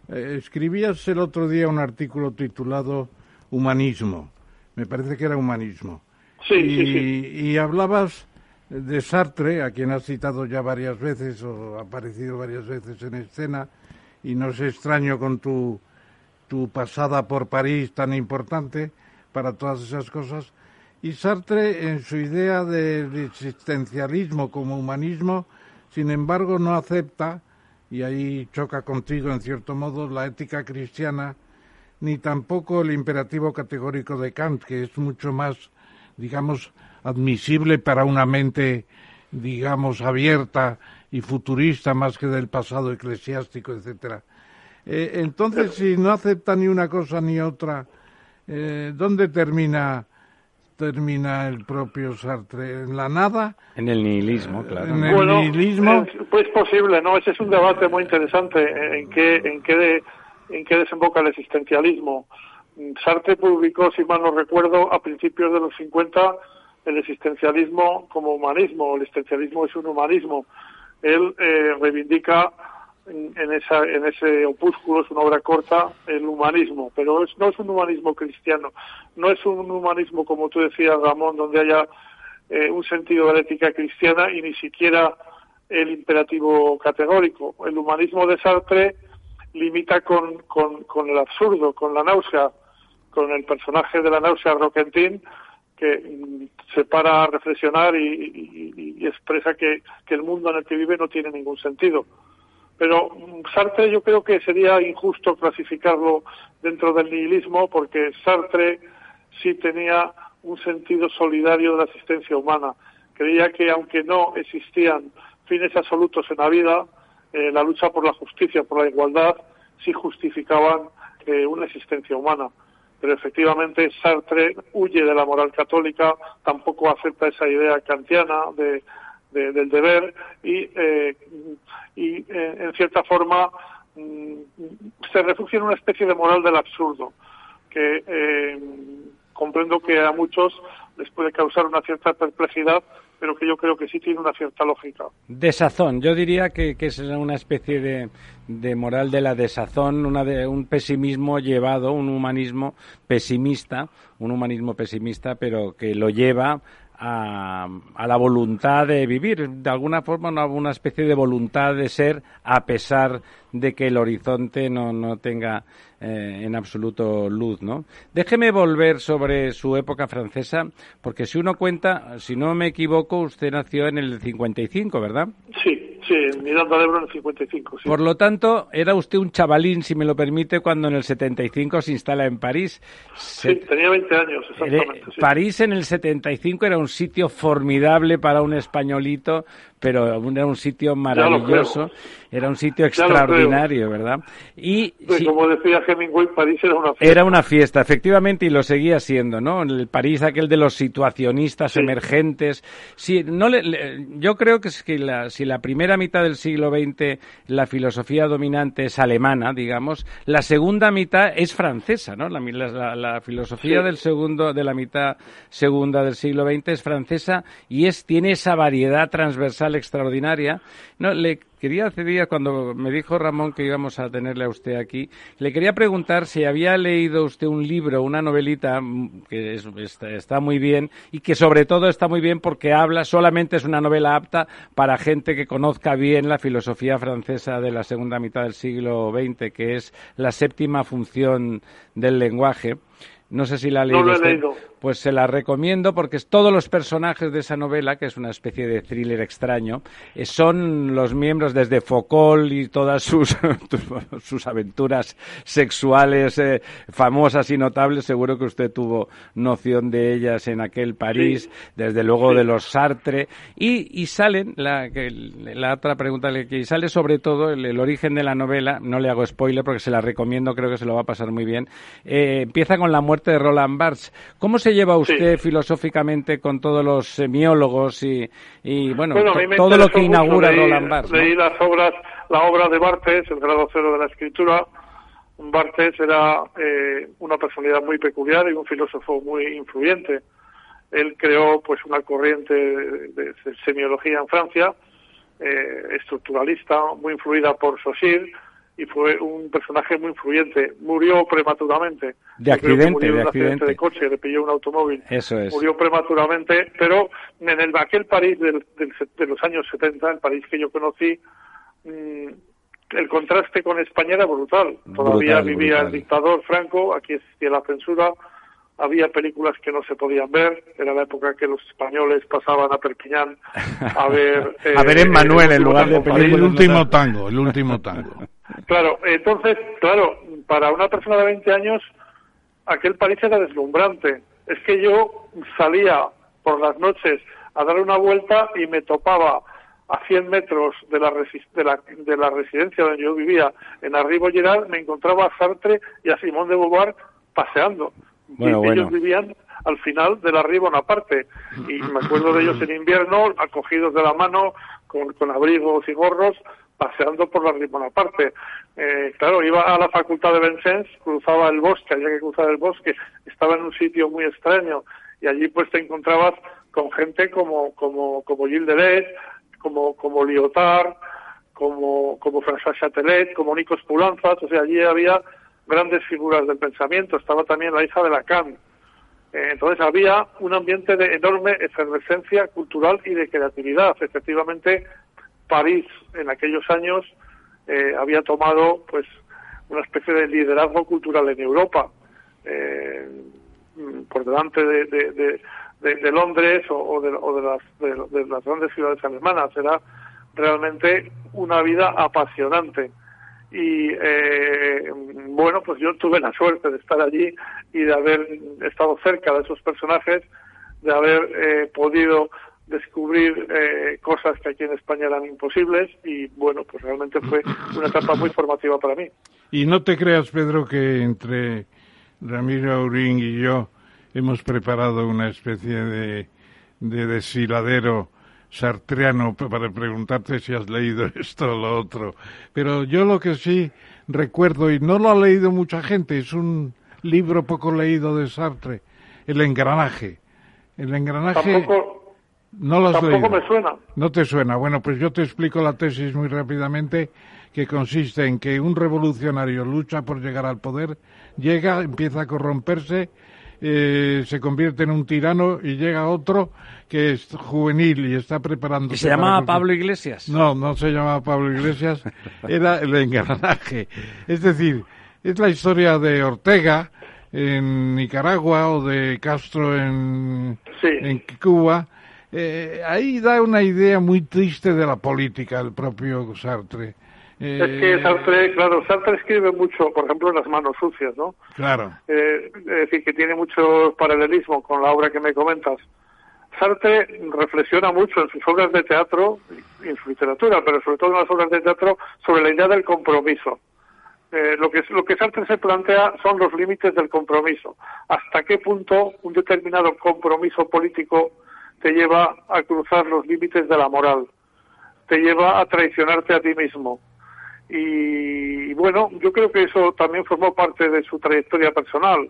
Eh, escribías el otro día un artículo titulado Humanismo. Me parece que era Humanismo. Sí, y, sí, sí. y hablabas de Sartre, a quien has citado ya varias veces o ha aparecido varias veces en escena, y no es extraño con tu, tu pasada por París tan importante para todas esas cosas. Y Sartre, en su idea del existencialismo como humanismo, sin embargo, no acepta, y ahí choca contigo en cierto modo, la ética cristiana, ni tampoco el imperativo categórico de Kant, que es mucho más, digamos, admisible para una mente, digamos, abierta y futurista más que del pasado eclesiástico, etcétera. Eh, entonces, si no acepta ni una cosa ni otra, eh, ¿dónde termina termina el propio Sartre? ¿En la nada? En el nihilismo, claro. En el Bueno, nihilismo. es, pues posible, ¿no? Ese es un debate muy interesante eh, en qué, en qué, de- en qué desemboca el existencialismo. Sartre publicó, si mal no recuerdo, a principios de los 50 el existencialismo como humanismo. El existencialismo es un humanismo. Él eh, reivindica en, en esa, en ese opúsculo, es una obra corta, el humanismo, pero es, no es un humanismo cristiano, no es un humanismo, como tú decías, Ramón, donde haya eh, un sentido de la ética cristiana y ni siquiera el imperativo categórico. El humanismo de Sartre limita con, con, el absurdo, con la náusea, con el personaje de la náusea Roquentin, que se para a reflexionar y, expresa que, que el mundo en el que vive no tiene ningún sentido. Pero mm, Sartre yo creo que sería injusto clasificarlo dentro del nihilismo porque Sartre sí tenía un sentido solidario de la existencia humana. Creía que aunque no existían fines absolutos en la vida, eh, la lucha por la justicia, por la igualdad, sí justificaban eh, una existencia humana. Pero efectivamente Sartre huye de la moral católica, tampoco acepta esa idea kantiana de, de- del deber y, eh, y eh, en cierta forma mm, se refugia en una especie de moral del absurdo que eh, comprendo que a muchos les puede causar una cierta perplejidad, pero que yo creo que sí tiene una cierta lógica. Desazón, yo diría que, que es una especie de, de moral de la desazón, una de, un pesimismo llevado, un humanismo pesimista, un humanismo pesimista, pero que lo lleva a, a la voluntad de vivir, de alguna forma una, una especie de voluntad de ser a pesar de que el horizonte no, no tenga eh, en absoluto luz, ¿no? Déjeme volver sobre su época francesa, porque si uno cuenta, si no me equivoco, usted nació en el 55, ¿verdad? Sí, sí, Miranda de Ebro en el 55, sí. Por lo tanto, era usted un chavalín, si me lo permite, cuando en el 75 se instala en París. Sí, tenía 20 años, exactamente. Eh, sí. París en el 75 era un sitio formidable para un españolito, pero era un sitio maravilloso, era un sitio extraordinario, ¿verdad? Y como decía Hemingway, París era una fiesta. Era una fiesta, efectivamente, y lo seguía siendo, ¿no? El París aquel de los situacionistas emergentes. Sí, no le, yo creo que, es que la, si la primera mitad del siglo XX la filosofía dominante es alemana, digamos, la segunda mitad es francesa, ¿no? La, la, filosofía del segundo, de la mitad segunda del siglo XX es francesa y es, tiene esa variedad transversal extraordinaria. No, le quería hace días, cuando me dijo Ramón que íbamos a tenerle a usted aquí, le quería preguntar si había leído usted un libro, una novelita mm, que está, muy bien y que sobre todo está muy bien porque habla, solamente es una novela apta para gente que conozca bien la filosofía francesa de la segunda mitad del siglo XX, que es la séptima función del lenguaje. No sé si la ha leído. No lo he leído pues se la recomiendo porque todos los personajes de esa novela, que es una especie de thriller extraño, eh, son los miembros desde Foucault y todas sus, [laughs] sus aventuras sexuales eh, famosas y notables. Seguro que usted tuvo noción de ellas en aquel París, desde luego de los Sartre. Y, y salen, la, la otra pregunta que sale sobre todo el, origen de la novela, no le hago spoiler porque se la recomiendo, creo que se lo va a pasar muy bien. Eh, empieza con la muerte de Roland Barthes. ¿Cómo se lleva usted filosóficamente con todos los semiólogos y, bueno, todo lo que inaugura Roland Barthes? Leí las obras, la obra de Barthes, el grado cero de la escritura. Barthes era eh, una personalidad muy peculiar y un filósofo muy influyente. Él creó pues una corriente de, semiología en Francia, eh, estructuralista, muy influida por Saussure, y fue un personaje muy influyente. Murió prematuramente. De accidente, de accidente. de coche, le pilló un automóvil. Eso es. Murió prematuramente, pero en el, aquel París del, de los años 70, el París que yo conocí, mm, el contraste con España era brutal. Todavía vivía el dictador Franco, aquí existía la censura, había películas que no se podían ver, era la época que los españoles pasaban a Perpiñán a ver... [laughs] a ver en Manuel en lugar de películas. El último tango, el último tango. Claro, entonces, claro, para una persona de 20 años, aquel París era deslumbrante. Es que yo salía por las noches a dar una vuelta y me topaba a 100 metros de la, de la, de la residencia donde yo vivía, en Arribo Gerard, me encontraba a Sartre y a Simón de Beauvoir paseando. Bueno, y ellos vivían al final de la Bonaparte. Y me acuerdo de ellos en invierno, acogidos de la mano, con, con abrigos y gorros, paseando por la Bonaparte. Eh, claro, iba a la facultad de Vincennes, cruzaba el bosque, había que cruzar el bosque, estaba en un sitio muy extraño y allí pues te encontrabas con gente como como como Gilles Deleuze, como como Lyotard, como como François Chatelet, como Nikos Poulanzas, o sea, allí había grandes figuras del pensamiento, estaba también la hija de Lacan. Eh, entonces había un ambiente de enorme efervescencia cultural y de creatividad. Efectivamente, París en aquellos años eh, había tomado pues una especie de liderazgo cultural en Europa eh, por delante de, de, Londres o, de, las, de, las grandes ciudades alemanas. Era realmente una vida apasionante. Y eh, bueno pues yo tuve la suerte de estar allí y de haber estado cerca de esos personajes de haber podido descubrir eh, cosas que aquí en España eran imposibles y bueno, pues realmente fue una etapa muy formativa para mí. Y no te creas, Pedro, que entre Ramiro Aurín y yo hemos preparado una especie de, de deshiladero sartreano para preguntarte si has leído [laughs] esto o lo otro. Pero yo lo que sí recuerdo, y no lo ha leído mucha gente, es un libro poco leído de Sartre, El engranaje. El engranaje... No lo Tampoco me suena. No te suena. Bueno, pues yo te explico la tesis muy rápidamente, que consiste en que un revolucionario lucha por llegar al poder, llega, empieza a corromperse, eh, se convierte en un tirano y llega otro que es juvenil y está preparando. ¿Y se llamaba Pablo Iglesias? No, no se llamaba Pablo Iglesias, [laughs] era el engranaje. Es decir, es la historia de Ortega en Nicaragua o de Castro en, en Cuba eh, ahí da una idea muy triste de la política el propio Sartre. es que eh, Sartre, claro, Sartre escribe mucho, por ejemplo, en las manos sucias, ¿no? Claro. Eh, es decir, que tiene mucho paralelismo con la obra que me comentas. Sartre reflexiona mucho en sus obras de teatro y en su literatura, pero sobre todo en las obras de teatro, sobre la idea del compromiso. Eh, lo, que, lo que Sartre se plantea son los límites del compromiso. ¿Hasta qué punto un determinado compromiso político te lleva a cruzar los límites de la moral? Te lleva a traicionarte a ti mismo. Y, bueno, yo creo que eso también formó parte de su trayectoria personal.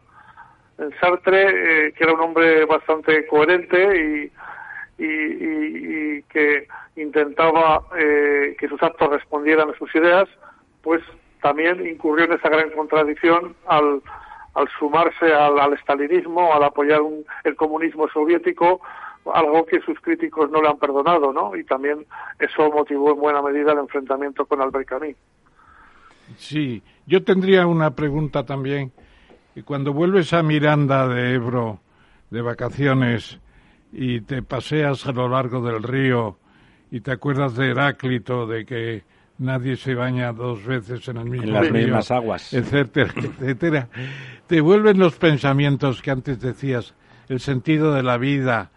Sartre, eh, que era un hombre bastante coherente y, y, que intentaba eh, que sus actos respondieran a sus ideas, pues también incurrió en esa gran contradicción al, al sumarse al, al, estalinismo, al apoyar el comunismo soviético, algo que sus críticos no le han perdonado, ¿no? Y también eso motivó en buena medida el enfrentamiento con Albert Camus. Sí, yo tendría una pregunta también. Cuando vuelves a Miranda de Ebro de vacaciones y te paseas a lo largo del río y te acuerdas de Heráclito, de que nadie se baña dos veces en el mismo en las mismas aguas, etcétera, etcétera. Te vuelven los pensamientos que antes decías, el sentido de la vida,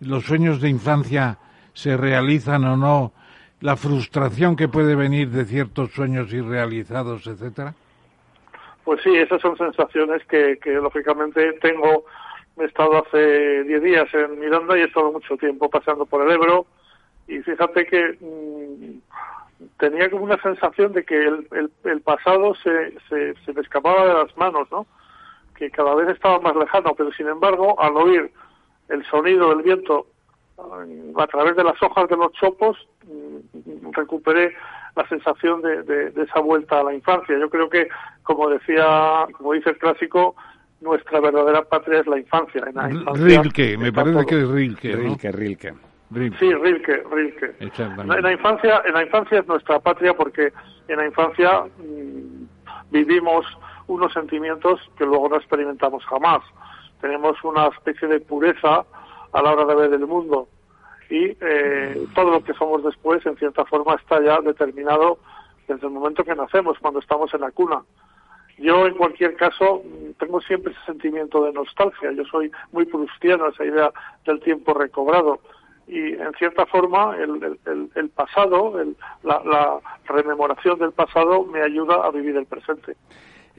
los sueños de infancia se realizan o no, la frustración que puede venir de ciertos sueños irrealizados, etcétera. Pues sí, esas son sensaciones que, que lógicamente tengo. He estado hace 10 días en Miranda y he estado mucho tiempo pasando por el Ebro y fíjate que mm, tenía como una sensación de que el, el, pasado se, se, se, me escapaba de las manos, ¿no? Que cada vez estaba más lejano, pero sin embargo, al oír el sonido del viento a través de las hojas de los chopos, mm, recuperé la sensación de, de, esa vuelta a la infancia. Yo creo que, como decía, como dice el clásico, nuestra verdadera patria es la infancia. En la infancia Rilke, me parece que es Rilke. Rilke, Rilke. Sí, Rilke, Rilke. En la infancia, en la infancia es nuestra patria porque en la infancia mmm, vivimos unos sentimientos que luego no experimentamos jamás. Tenemos una especie de pureza a la hora de ver el mundo y eh, todo lo que somos después, en cierta forma, está ya determinado desde el momento que nacemos, cuando estamos en la cuna. Yo, en cualquier caso, tengo siempre ese sentimiento de nostalgia. Yo soy muy prustiano, esa idea del tiempo recobrado y en cierta forma el, el, el pasado, el, la, la, rememoración del pasado me ayuda a vivir el presente.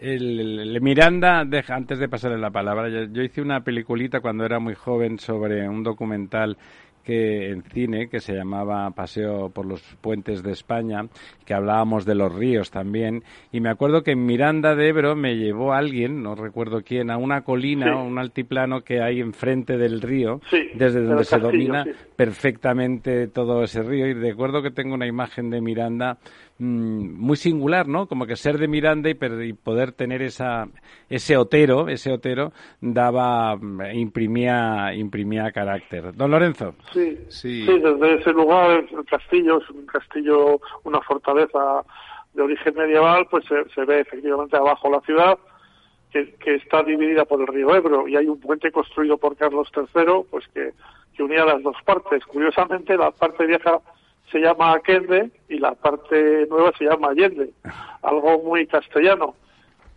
El, Miranda, deja, antes de pasarle la palabra, yo, yo, hice una peliculita cuando era muy joven sobre un documental que en cine que se llamaba Paseo por los puentes de España, que hablábamos de los ríos también, y me acuerdo que en Miranda de Ebro me llevó alguien, no recuerdo quién, a una colina, sí. un altiplano que hay enfrente del río, sí, desde donde se castillo, domina sí. perfectamente todo ese río, y recuerdo que tengo una imagen de Miranda mmm, muy singular, ¿no? Como que ser de Miranda y, y, poder tener esa, ese otero, ese otero daba, imprimía, imprimía carácter. Don Lorenzo. Sí, sí, sí, desde ese lugar, el castillo es un castillo, una fortaleza de origen medieval, pues se, se ve efectivamente abajo la ciudad, que, que, está dividida por el río Ebro y hay un puente construido por Carlos III, pues que, que unía las dos partes. Curiosamente, la parte vieja se llama Aquende y la parte nueva se llama Allende, algo muy castellano.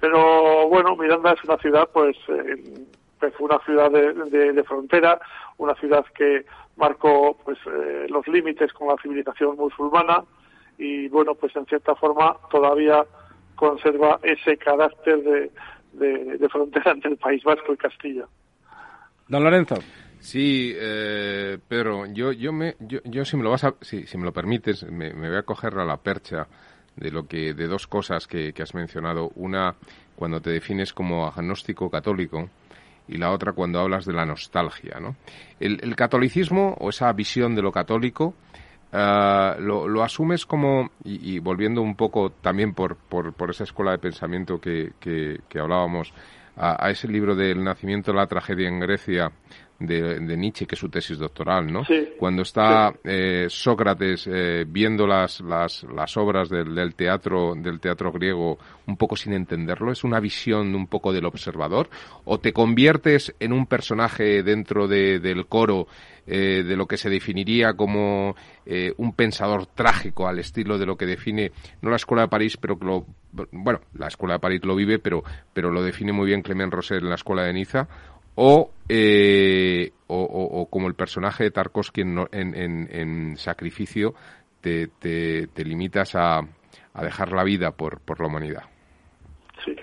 Pero bueno, Miranda es una ciudad, pues, eh, fue una ciudad de, de, frontera, una ciudad que marcó pues eh, los límites con la civilización musulmana y bueno, pues en cierta forma todavía conserva ese carácter de, de frontera entre el País Vasco y Castilla. Don Lorenzo. Sí, eh, Pedro, yo, yo, me, yo, yo si me lo vas a, si, si me lo permites, me, me, voy a coger a la percha de lo que, de dos cosas que, que has mencionado. Una, cuando te defines como agnóstico católico, y la otra cuando hablas de la nostalgia, ¿no? El, el catolicismo o esa visión de lo católico uh, lo, lo, asumes como y, volviendo un poco también por, por, por esa escuela de pensamiento que, que, que hablábamos a, a, ese libro del nacimiento de la tragedia en Grecia de, de, Nietzsche, que es su tesis doctoral, ¿no? Sí, Cuando está sí. eh, Sócrates eh, viendo las, las, las obras del, del, teatro, del teatro griego un poco sin entenderlo, ¿es una visión un poco del observador? ¿O te conviertes en un personaje dentro de, del coro eh, de lo que se definiría como eh, un pensador trágico al estilo de lo que define, no la Escuela de París, pero que lo, bueno, la Escuela de París lo vive, pero, pero lo define muy bien Clement Rosset en la Escuela de Niza, o, eh, o, como el personaje de Tarkovsky en, en, Sacrificio, te, te, te limitas a, a, dejar la vida por, por la humanidad. Sí,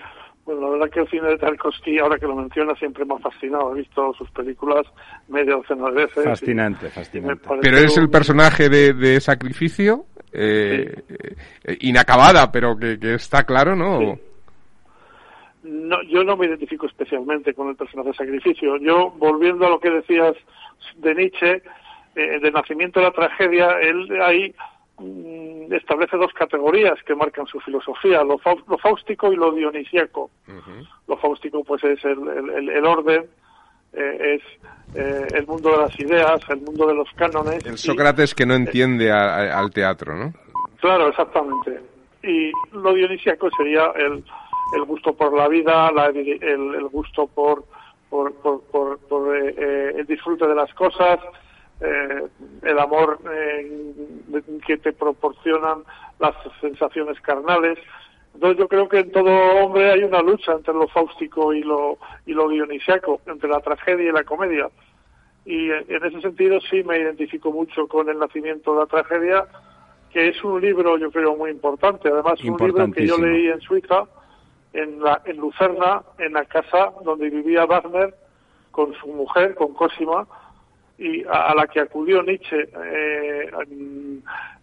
bueno, la verdad que el cine de Tarkovsky, ahora que lo menciona, siempre me ha fascinado. He visto sus películas medio docena de veces. Fascinante, fascinante. Pero es el personaje de, de Sacrificio, eh, eh, inacabada, pero que, que, está claro, ¿no? No, yo no me identifico especialmente con el personaje de sacrificio. Yo, volviendo a lo que decías de Nietzsche, eh, de nacimiento de la tragedia, él ahí mm, establece dos categorías que marcan su filosofía, lo, fáustico y lo dionisíaco. Lo fáustico, pues, es el, el, orden, eh, es eh, el mundo de las ideas, el mundo de los cánones. El Sócrates que no entiende al teatro, ¿no? Claro, exactamente. Y lo dionisíaco sería el el gusto por la vida, el, gusto por, por, por, eh, eh, el disfrute de las cosas, eh, el amor que te proporcionan las sensaciones carnales. Entonces yo creo que en todo hombre hay una lucha entre lo fáustico y lo, y lo dionisiaco, entre la tragedia y la comedia. Y en ese sentido sí me identifico mucho con el nacimiento de la tragedia, que es un libro yo creo muy importante. Además, un libro que yo leí en Suiza, en, la, en Lucerna, en la casa donde vivía Wagner con su mujer, con Cosima, y a, la que acudió Nietzsche eh,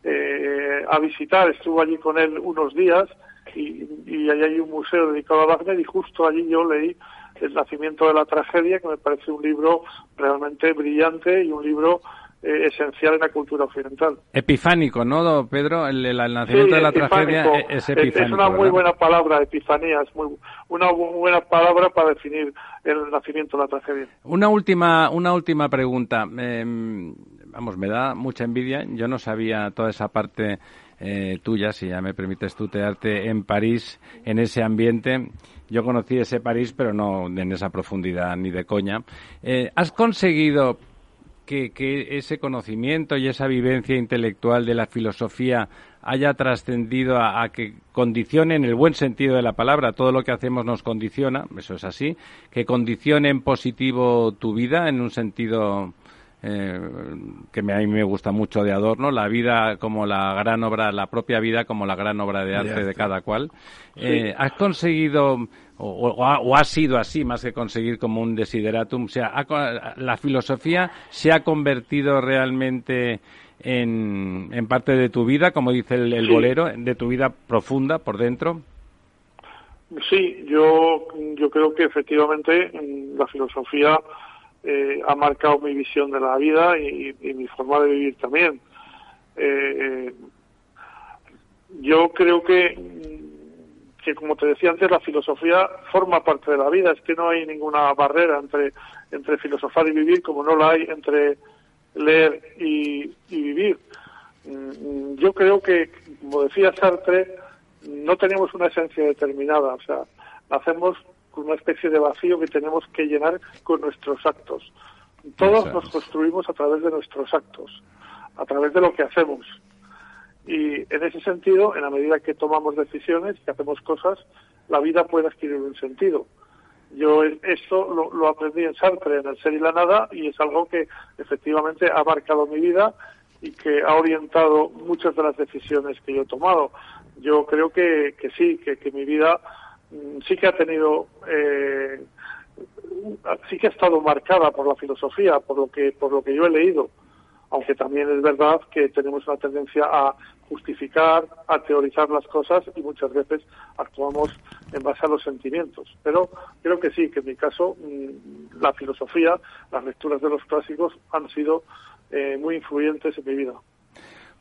eh, a visitar. Estuvo allí con él unos días y, y allí hay un museo dedicado a Wagner y justo allí yo leí El nacimiento de la tragedia, que me parece un libro realmente brillante y un libro eh, esencial en la cultura occidental. Epifánico, ¿no, Pedro? El, nacimiento de la tragedia es epifánico. Es una muy buena palabra, epifanía, es muy, una buena palabra para definir el nacimiento de la tragedia. Una última, una última pregunta. Em, vamos, me da mucha envidia. Yo no sabía toda esa parte eh, tuya, si ya me permites tutearte, en París, en ese ambiente. Yo conocí ese París, pero no en esa profundidad ni de coña. Eh, ¿Has conseguido que, ese conocimiento y esa vivencia intelectual de la filosofía haya trascendido a, que condicione en el buen sentido de la palabra, todo lo que hacemos nos condiciona, eso es así, que condicione en positivo tu vida en un sentido eh, que a mí me gusta mucho de Adorno, la vida como la gran obra, la propia vida como la gran obra de arte de, cada cual. Eh, ¿Has conseguido o, ha, sido así más que conseguir como un desideratum? O sea, la filosofía se ha convertido realmente en, en parte de tu vida, como dice el, bolero, de tu vida profunda por dentro. Sí, yo, yo creo que efectivamente la filosofía eh, ha marcado mi visión de la vida y, mi forma de vivir también. Eh, yo creo que, que, como te decía antes, la filosofía forma parte de la vida. Es que no hay ninguna barrera entre, entre filosofar y vivir como no la hay entre leer y, y vivir. Mm, yo creo que, como decía Sartre, no tenemos una esencia determinada. O sea, hacemos una especie de vacío que tenemos que llenar con nuestros actos. Todos nos construimos a través de nuestros actos, a través de lo que hacemos. Y en ese sentido, en la medida que tomamos decisiones, que hacemos cosas, la vida puede adquirir un sentido. Yo esto lo, lo, aprendí en Sartre, en el ser y la nada, y es algo que efectivamente ha marcado mi vida y que ha orientado muchas de las decisiones que yo he tomado. Yo creo que, que sí, que, que mi vida sí que ha tenido eh, sí que ha estado marcada por la filosofía por lo que por lo que yo he leído aunque también es verdad que tenemos una tendencia a justificar, a teorizar las cosas y muchas veces actuamos en base a los sentimientos. Pero creo que sí, que en mi caso mm, la filosofía, las lecturas de los clásicos han sido eh, muy influyentes en mi vida.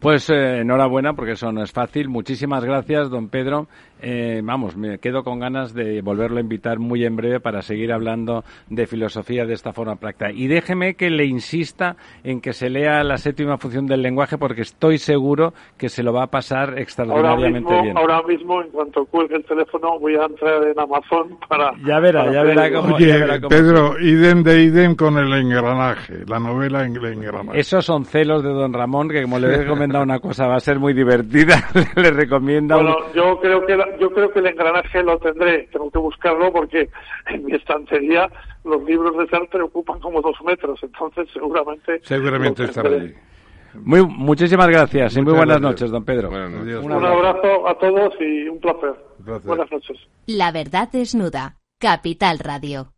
Pues eh, enhorabuena, porque eso no es fácil. Muchísimas gracias, don Pedro. Eh, vamos, me quedo con ganas de volverlo a invitar muy en breve para seguir hablando de filosofía de esta forma práctica. Y déjeme que le insista en que se lea la séptima función del lenguaje, porque estoy seguro que se lo va a pasar extraordinariamente bien. Ahora mismo, en cuanto cuelgue el teléfono, voy a entrar en Amazon para. Ya verá, ya verá cómo. Oye, Pedro, idem de idem con el engranaje, la novela en el engranaje. Esos son celos de don Ramón, que como le he recomendado una cosa, va a ser muy divertida. [laughs] le recomiendo. Bueno, yo creo que la, yo creo que el engranaje lo tendré, tengo que buscarlo porque en mi estantería los libros de Sartre ocupan como dos metros, entonces seguramente... Seguramente estará allí. Muy, muchísimas gracias y muy buenas noches, don Pedro. Un abrazo a todos y un placer. Buenas noches. La verdad desnuda. Capital Radio.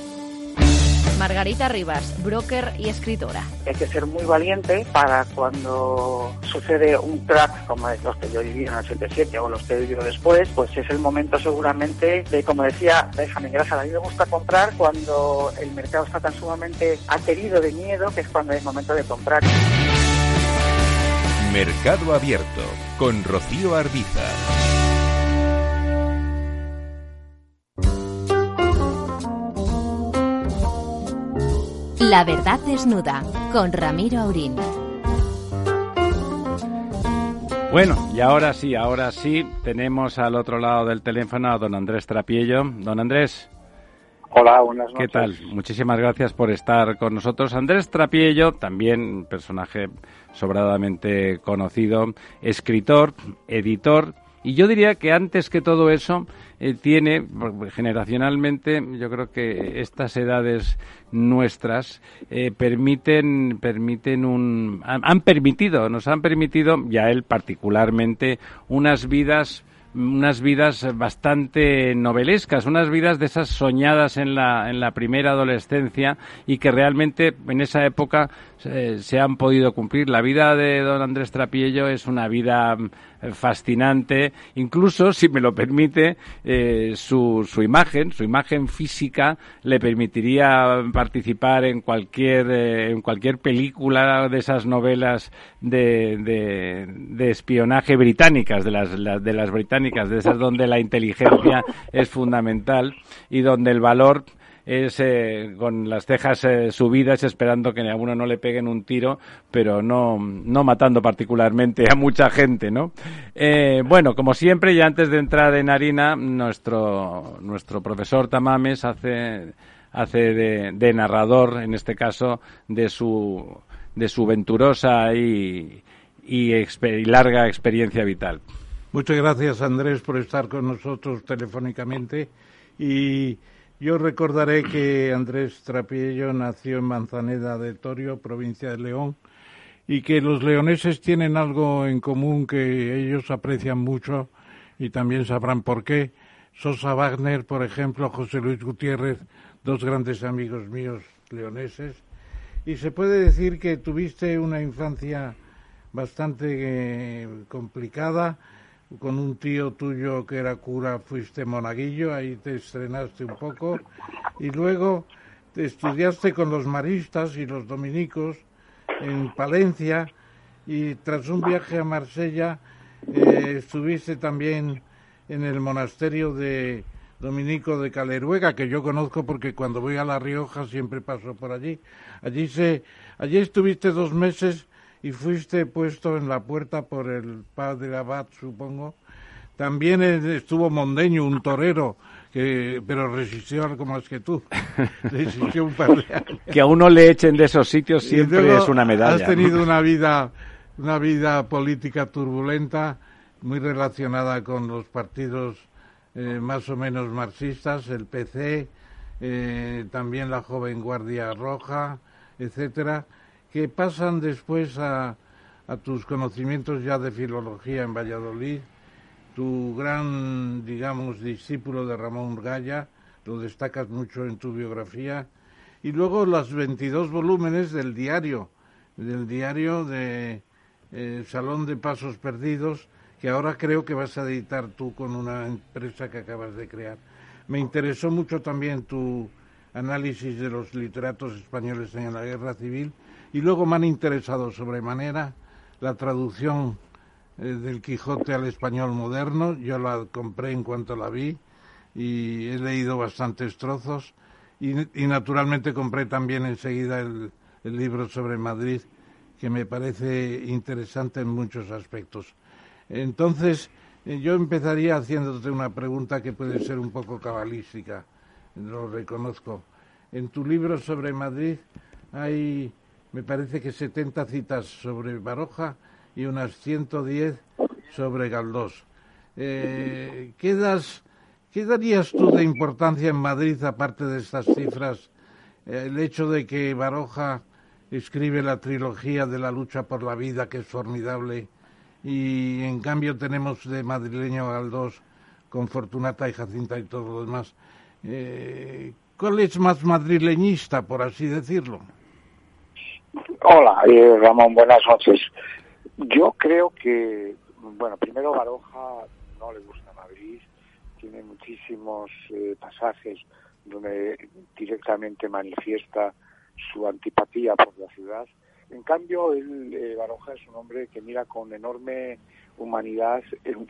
Margarita Rivas, broker y escritora. Hay que ser muy valiente para cuando sucede un crack como los que yo viví en el 87 o los que he vivido después, pues es el momento seguramente de, como decía Benjamin Graham, a mí me gusta comprar cuando el mercado está tan sumamente aterido de miedo que es cuando es momento de comprar. Mercado Abierto con Rocío Arbiza. La verdad desnuda con Ramiro Aurín. Bueno, y ahora sí, ahora sí, tenemos al otro lado del teléfono a don Andrés Trapiello. Don Andrés. Hola, buenas noches. ¿Qué tal? Muchísimas gracias por estar con nosotros. Andrés Trapiello, también un personaje sobradamente conocido, escritor, editor, y yo diría que antes que todo eso eh, tiene, generacionalmente, yo creo que estas edades nuestras eh, permiten, permiten un, han permitido, nos han permitido, ya él particularmente, unas vidas unas vidas bastante novelescas, unas vidas de esas soñadas en la, en la primera adolescencia y que realmente en esa época se han podido cumplir. La vida de don Andrés Trapiello es una vida fascinante, incluso, si me lo permite, eh, su, su imagen, su imagen física le permitiría participar en cualquier, eh, en cualquier película de esas novelas de, de, espionaje británicas, de las, de las británicas, de esas donde la inteligencia es fundamental y donde el valor es eh, con las cejas eh, subidas esperando que a uno no le peguen un tiro, pero no, no matando particularmente a mucha gente, ¿no? Eh, bueno, como siempre, y antes de entrar en harina, nuestro, nuestro profesor Tamames hace, hace de, narrador, en este caso, de su, de su venturosa y, y, y larga experiencia vital. Muchas gracias, Andrés, por estar con nosotros telefónicamente y yo recordaré que Andrés Trapiello nació en Manzaneda de Torio, provincia de León, y que los leoneses tienen algo en común que ellos aprecian mucho y también sabrán por qué. Sosa Wagner, por ejemplo, José Luis Gutiérrez, dos grandes amigos míos leoneses. Y se puede decir que tuviste una infancia bastante eh, complicada con un tío tuyo que era cura, fuiste monaguillo, ahí te estrenaste un poco, y luego te estudiaste con los maristas y los dominicos en Palencia, y tras un viaje a Marsella eh, estuviste también en el monasterio de Dominico de Caleruega, que yo conozco porque cuando voy a La Rioja siempre paso por allí. Allí, se, allí estuviste dos meses y fuiste puesto en la puerta por el padre Abad, supongo. También estuvo Mondeño, un torero, que, pero resistió algo más que tú. [laughs] Resistió un par de años. Que a uno le echen de esos sitios siempre es una medalla. Has tenido una vida, una vida política turbulenta, muy relacionada con los partidos eh, más o menos marxistas, el PC, eh, también la Joven Guardia Roja, etcétera que pasan después a, a tus conocimientos ya de filología en Valladolid, tu gran, digamos, discípulo de Ramón Gaya, lo destacas mucho en tu biografía, y luego los 22 volúmenes del diario, del diario de eh, Salón de Pasos Perdidos, que ahora creo que vas a editar tú con una empresa que acabas de crear. Me interesó mucho también tu análisis de los literatos españoles en la guerra civil y luego me han interesado sobremanera la traducción del Quijote al español moderno. Yo la compré en cuanto la vi y he leído bastantes trozos. Y, naturalmente compré también enseguida el, libro sobre Madrid, que me parece interesante en muchos aspectos. Entonces, eh, yo empezaría haciéndote una pregunta que puede ser un poco cabalística, lo reconozco. En tu libro sobre Madrid hay, me parece que 70 citas sobre Baroja y unas 110 sobre Galdós. Eh, ¿qué, darías tú de importancia en Madrid, aparte de estas cifras? el hecho de que Baroja escribe la trilogía de la lucha por la vida, que es formidable, y en cambio tenemos de madrileño Galdós con Fortunata y Jacinta y todo lo demás. Eh, ¿Cuál es más madrileñista, por así decirlo? Hola, eh, Ramón, buenas noches. Yo creo que, bueno, primero Baroja no le gusta Madrid, tiene muchísimos eh, pasajes donde directamente manifiesta su antipatía por la ciudad. En cambio, él, eh, Baroja es un hombre que mira con enorme humanidad,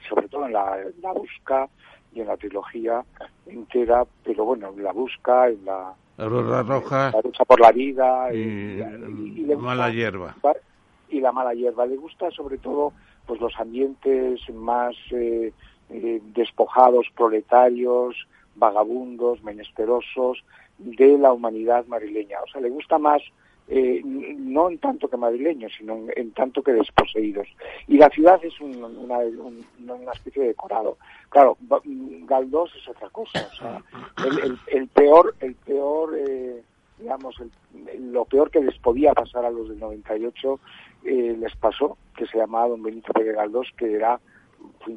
sobre todo en la, la busca y en la trilogía entera, pero bueno, en la busca, en la, la roja, la lucha por la vida y, la mala hierba y la mala hierba. Le gusta sobre todo pues los ambientes más eh, eh, despojados, proletarios, vagabundos, menesterosos de la humanidad madrileña. O sea, le gusta más eh, no en tanto que madrileños, sino en, tanto que desposeídos. Y la ciudad es una, una, especie de decorado. Claro, Galdós es otra cosa. O sea, el, el, peor, el peor eh, digamos, lo peor que les podía pasar a los del 98 eh, les pasó, que se llamaba don Benito Pérez Galdós, que era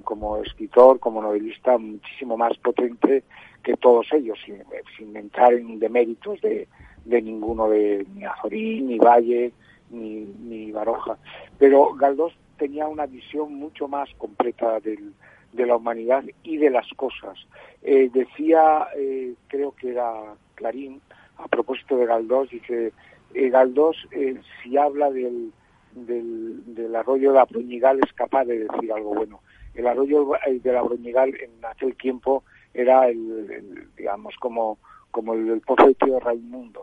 como escritor, como novelista, muchísimo más potente que todos ellos, sin, sin entrar en deméritos de, de ninguno de ni Azorín, ni Valle, ni, Baroja. Pero Galdós tenía una visión mucho más completa del, de la humanidad y de las cosas. Eh, decía, eh, creo que era Clarín, a propósito de Galdós, dice, eh, Galdós, eh, si habla del, del, del, arroyo de la Bruñigal, es capaz de decir algo bueno. El arroyo de la Bruñigal en aquel tiempo era el, digamos, como, como el, pozo de tío Raimundo,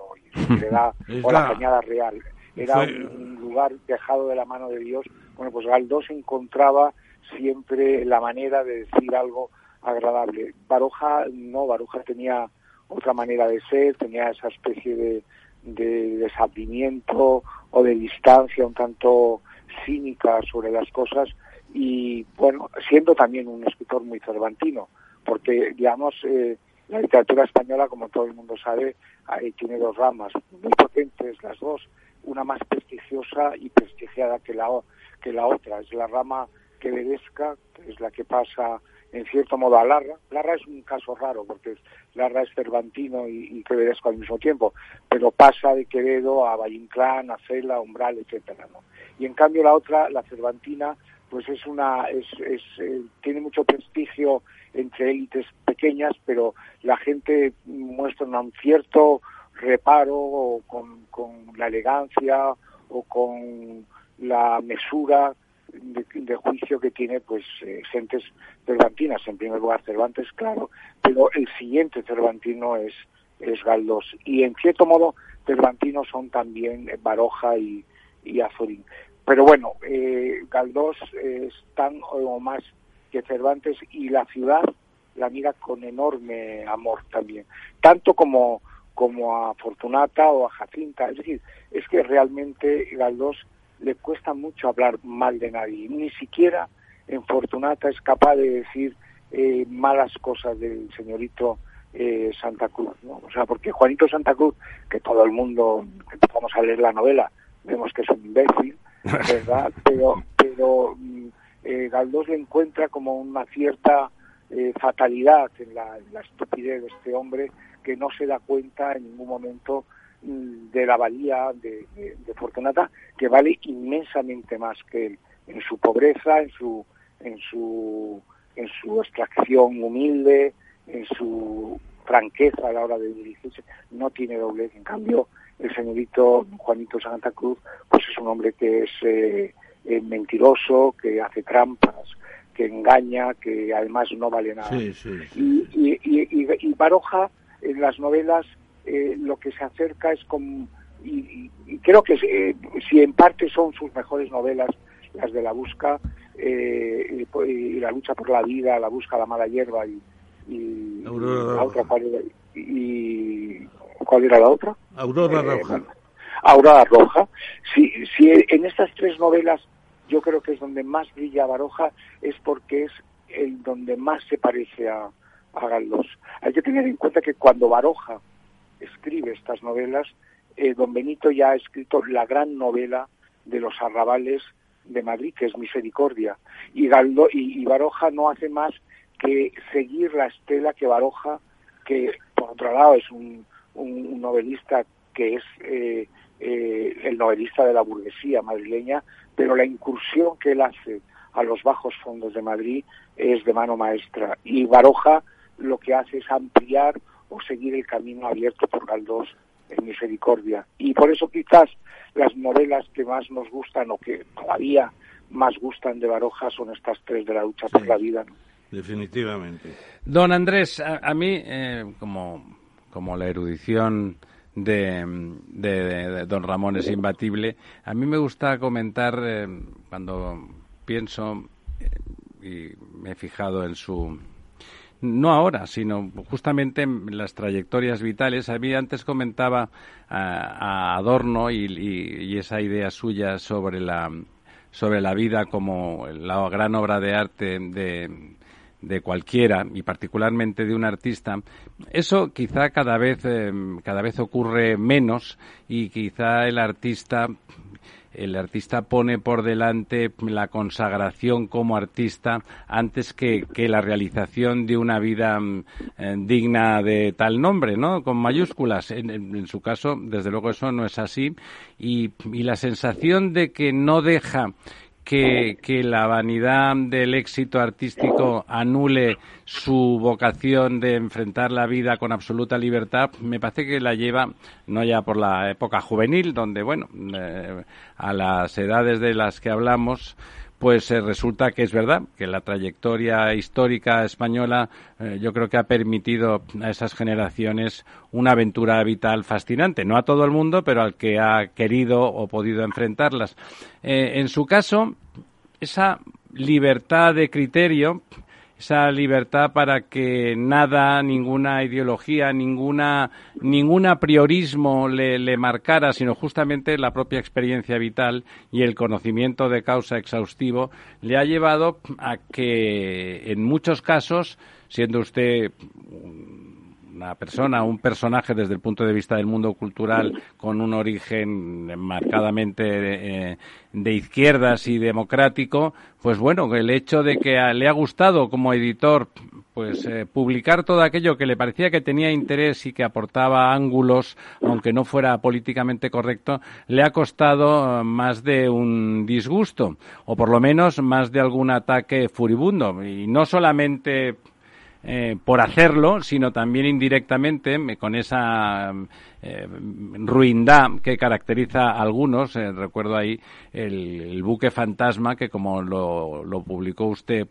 era, o la cañada real. Era un, lugar dejado de la mano de Dios. Bueno, pues Galdós encontraba siempre la manera de decir algo agradable. Baroja no, Baroja tenía otra manera de ser, tenía esa especie de, de desabrimiento o de distancia un tanto cínica sobre las cosas y bueno, siendo también un escritor muy cervantino, porque digamos eh, la literatura española, como todo el mundo sabe, tiene dos ramas muy potentes las dos, una más prestigiosa y prestigiada que la que la otra, es la rama quevedesca, que es la que pasa en cierto modo a Larra. Larra es un caso raro porque Larra es cervantino y, y quevedesco al mismo tiempo, pero pasa de Quevedo a Valle a Cela, a Umbral, etcétera, ¿no? Y en cambio la otra, la cervantina, pues es una, es, es eh, tiene mucho prestigio entre élites pequeñas, pero la gente muestra un cierto reparo con, con la elegancia o con la mesura de, juicio que tiene pues eh, gentes cervantinas. En primer lugar Cervantes, claro, pero el siguiente cervantino es, es Galdós. Y en cierto modo cervantinos son también Baroja y, y Azorín. Pero bueno, eh, Galdós es tan o más que Cervantes y la ciudad la mira con enorme amor también, tanto como como a Fortunata o a Jacinta, es decir, es que realmente Galdós le cuesta mucho hablar mal de nadie, ni siquiera en Fortunata es capaz de decir eh, malas cosas del señorito eh, Santa Cruz, ¿no? O sea, porque Juanito Santa Cruz, que todo el mundo empezamos a leer la novela, vemos que es un imbécil, ¿verdad? Pero, pero mm, eh, Galdós le encuentra como una cierta eh, fatalidad en la, estupidez de este hombre que no se da cuenta en ningún momento de la valía de, Fortunata, que vale inmensamente más que él, en su pobreza, en su, en su, en su extracción humilde, en su franqueza a la hora de dirigirse, no tiene doblez. En cambio, el señorito Juanito Santa Cruz, pues es un hombre que es, eh, eh, mentiroso, que hace trampas, que engaña, que además no vale nada. Sí, sí, Y, y, y, y Baroja en las novelas eh, lo que se acerca es como y, y creo que eh, si en parte son sus mejores novelas las de la busca eh, y, la lucha por la vida la busca la mala hierba y, y la otra y cuál era la otra Aurora Eh, Roja. Aurora Roja. Si, si en estas tres novelas yo creo que es donde más brilla Baroja, es porque es el donde más se parece a, a Galdós. Hay que tener en cuenta que cuando Baroja escribe estas novelas, eh, don Benito ya ha escrito la gran novela de los arrabales de Madrid, que es Misericordia. Y, y, y Baroja no hace más que seguir la estela que Baroja, que por otro lado es un, un, un novelista que es eh, eh, el novelista de la burguesía madrileña, pero la incursión que él hace a los bajos fondos de Madrid es de mano maestra. Y Baroja lo que hace es ampliar o seguir el camino abierto por Galdós en Misericordia. Y por eso quizás las novelas que más nos gustan o que todavía más gustan de Baroja son estas tres de la lucha por Sí. la vida. ¿no? Definitivamente. Don Andrés, a, a mí, eh, como, como la erudición de, de- don Ramón es imbatible, a mí me gusta comentar eh, cuando pienso eh, y me he fijado en su no ahora, sino justamente en las trayectorias vitales. A mí antes comentaba a, Adorno y- y esa idea suya sobre la sobre la vida como la gran obra de arte de, de cualquiera y particularmente de un artista. Eso quizá cada vez eh, cada vez ocurre menos y quizá el artista el artista pone por delante la consagración como artista antes que, que la realización de una vida mm, eh, digna de tal nombre, ¿no? Con mayúsculas. En, en- su caso, desde luego, eso no es así. Y, y la sensación de que no deja que, que la vanidad del éxito artístico anule su vocación de enfrentar la vida con absoluta libertad, me parece que la lleva, no ya por la época juvenil, donde, bueno, eh, a las edades de las que hablamos, pues eh, resulta que es verdad que la trayectoria histórica española eh, yo creo que ha permitido a esas generaciones una aventura vital fascinante. No a todo el mundo, pero al que ha querido o podido enfrentarlas. Eh, en su caso, esa libertad de criterio, esa libertad para que nada, ninguna ideología, ninguna, ningún apriorismo le, le marcara, sino justamente la propia experiencia vital y el conocimiento de causa exhaustivo, le ha llevado a que en muchos casos, siendo usted una persona, un personaje desde el punto de vista del mundo cultural con un origen marcadamente eh, de izquierdas y democrático, pues bueno, el hecho de que a- le ha gustado como editor pues eh, publicar todo aquello que le parecía que tenía interés y que aportaba ángulos, aunque no fuera políticamente correcto, le ha costado eh, más de un disgusto, o por lo menos más de algún ataque furibundo. Y no solamente eh, por hacerlo, sino también indirectamente me- con esa eh, ruindad que caracteriza a algunos. Eh, recuerdo ahí el, buque fantasma que como lo, publicó usted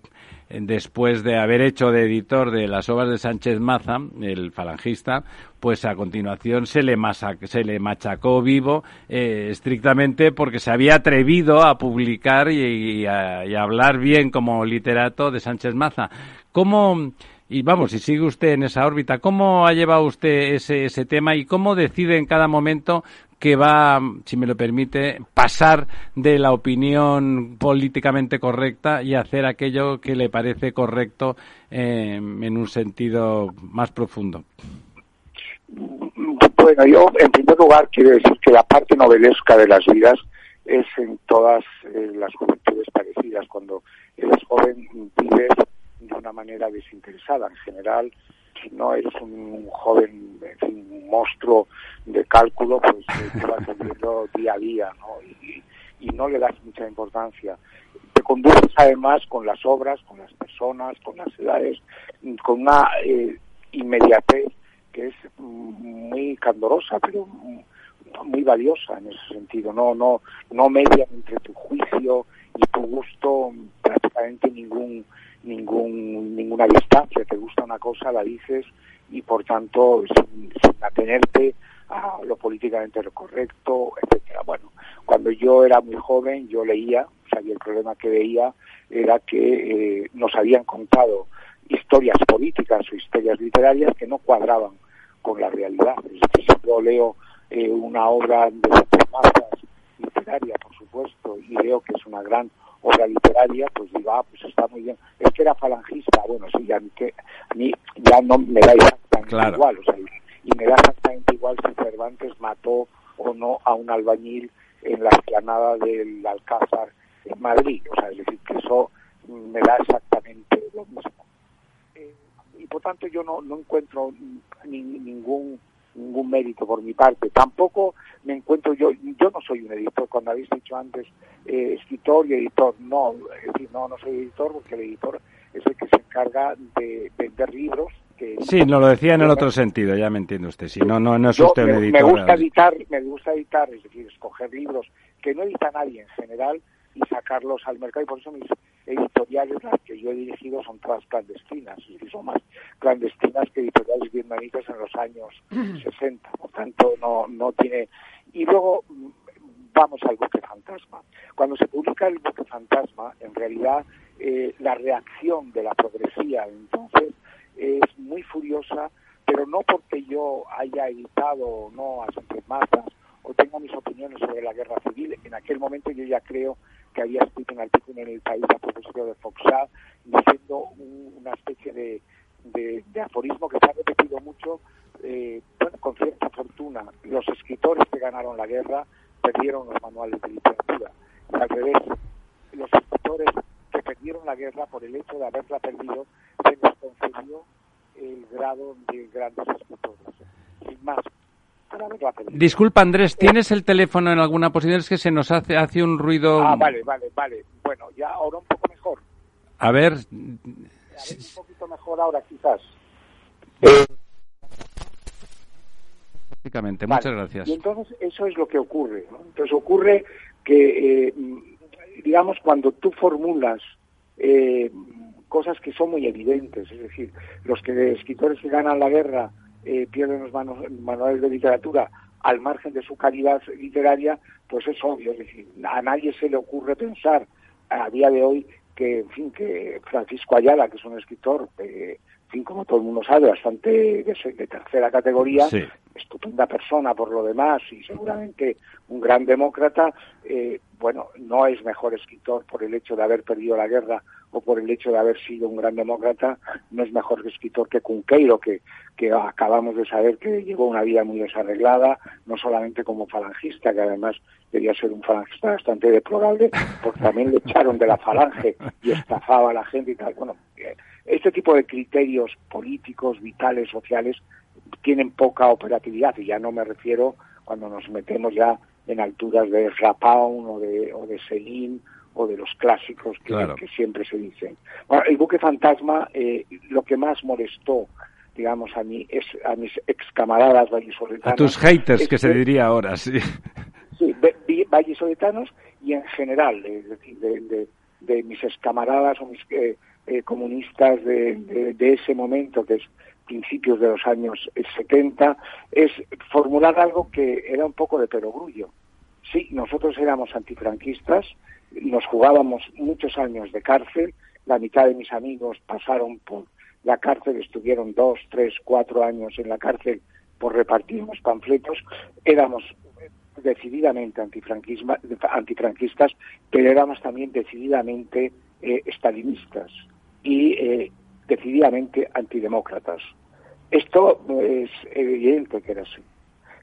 después de haber hecho de editor de las obras de Sánchez Maza, el falangista, pues a continuación se le, se le machacó vivo estrictamente porque se había atrevido a publicar y, y a hablar bien como literato de Sánchez Maza. ¿Cómo, y vamos, si sigue usted en esa órbita, cómo ha llevado usted ese, ese tema y cómo decide en cada momento que va, si me lo permite, pasar de la opinión políticamente correcta y hacer aquello que le parece correcto eh, en un sentido más profundo? Bueno, yo en primer lugar quiero decir que la parte novelesca de las vidas es en todas eh, las juventudes parecidas. Cuando eres joven vives de una manera desinteresada. En general, si no eres un, joven, un monstruo de cálculo, pues eh, te vas viviendo [laughs] día a día, ¿no? Y, no le das mucha importancia. Te conduces además con las obras, con las personas, con las edades, con una eh, inmediatez que es muy candorosa, pero muy valiosa en ese sentido. No, no, no median entre tu juicio y tu gusto prácticamente ningún, ningún, ninguna distancia. Te gusta una cosa, la dices y por tanto sin, atenerte a lo políticamente correcto, etcétera. Bueno, cuando yo era muy joven yo leía, o sea, y el problema que veía era que eh, nos habían contado historias políticas o historias literarias que no cuadraban con la realidad. Si yo leo eh, una obra de masas literaria, por supuesto, y veo que es una gran obra literaria, pues digo, ah, pues está muy bien. Es que era falangista, bueno, sí, ya, que, a mí ya no me da exactamente igual, o sea, y me da exactamente igual si Cervantes mató o no a un albañil en la explanada del Alcázar en Madrid, o sea, es decir, que eso me da exactamente lo mismo. Eh, y por tanto yo no, no encuentro ni, ningún ningún mérito por mi parte. Tampoco me encuentro yo, yo no soy un editor, cuando habéis dicho antes eh, escritor y editor, no, es decir, no, no soy editor porque el editor es el que se encarga de vender libros. Que, sí, no lo decía en el otro sentido, ya me entiende usted. Si no, no, no es usted un editor. Me gusta editar, me gusta editar, es decir, escoger libros que no edita nadie en general y sacarlos al mercado. Y por eso mis editoriales las que yo he dirigido son todas clandestinas y son más clandestinas que editoriales vietnamitas en los años 60 por tanto no no tiene y luego vamos al buque fantasma. Cuando se publica el buque fantasma en realidad eh, la reacción de la progresía entonces es muy furiosa pero no porque yo haya editado o no a Masas o tenga mis opiniones sobre la guerra civil en aquel momento yo ya creo que había escrito un artículo en el país a propósito de Foxá, diciendo una especie de, de, aforismo que se ha repetido mucho, eh, bueno, con cierta fortuna. Los escritores que ganaron la guerra perdieron los manuales de literatura. Y al revés, los escritores que perdieron la guerra por el hecho de haberla perdido, se les concedió el grado de grandes escritores. Sin más, Disculpa, Andrés, ¿tienes el teléfono en alguna posición? Es que se nos hace, hace un ruido... Ah, vale, vale, vale. Bueno, ya ahora un poco mejor. A ver... A ver un poquito mejor ahora, quizás. Básicamente, muchas gracias. Y entonces eso es lo que ocurre. ¿no? Entonces ocurre que, eh, digamos, cuando tú formulas eh, cosas que son muy evidentes, es decir, los que escritores que ganan la guerra eh, pierden los manuales de literatura al margen de su calidad literaria, pues es obvio. Es decir, a nadie se le ocurre pensar a día de hoy que, en fin, que Francisco Ayala, que es un escritor, eh, en fin, como todo el mundo sabe, bastante de, tercera categoría, estupenda persona por lo demás y seguramente un gran demócrata, eh, bueno, no es mejor escritor por el hecho de haber perdido la guerra o por el hecho de haber sido un gran demócrata, no es mejor escritor que Cunqueiro, que, que acabamos de saber que llevó una vida muy desarreglada, no solamente como falangista, que además debía ser un falangista bastante deplorable, porque también le echaron de la falange y estafaba a la gente y tal. Bueno, eh, este tipo de criterios políticos, vitales, sociales, tienen poca operatividad, y ya no me refiero cuando nos metemos ya en alturas de Rapaun o de, o de Selin o de los clásicos que, siempre se dicen. el buque fantasma, eh, lo que más molestó, digamos, a mí, es a mis ex camaradas vallisoletanos. A tus haters, que, se diría ahora, sí. Sí, vallisoletanos y en general, es decir, de, de, mis ex camaradas o mis eh, eh, comunistas de, de, ese momento, que es principios de los años 70, es formular algo que era un poco de perogrullo. Sí, nosotros éramos antifranquistas, nos jugábamos muchos años de cárcel, la mitad de mis amigos pasaron por la cárcel, estuvieron dos, tres, cuatro años en la cárcel por repartir unos panfletos, éramos decididamente antifranquistas, pero éramos también decididamente eh, estalinistas y eh, decididamente antidemócratas. Esto es evidente que era así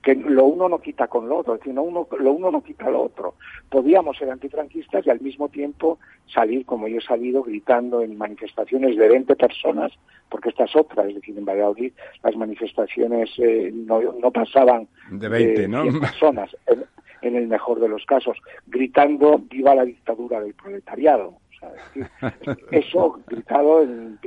que lo uno no quita con lo otro, es decir, lo uno no quita lo otro. Podíamos ser antifranquistas y al mismo tiempo salir, como yo he salido, gritando en manifestaciones de 20 personas, porque esta es otra, es decir, en Valladolid las manifestaciones eh, no, no, pasaban de 20 ¿no? personas, en, el mejor de los casos, gritando viva la dictadura del proletariado. O [laughs] eso gritado en,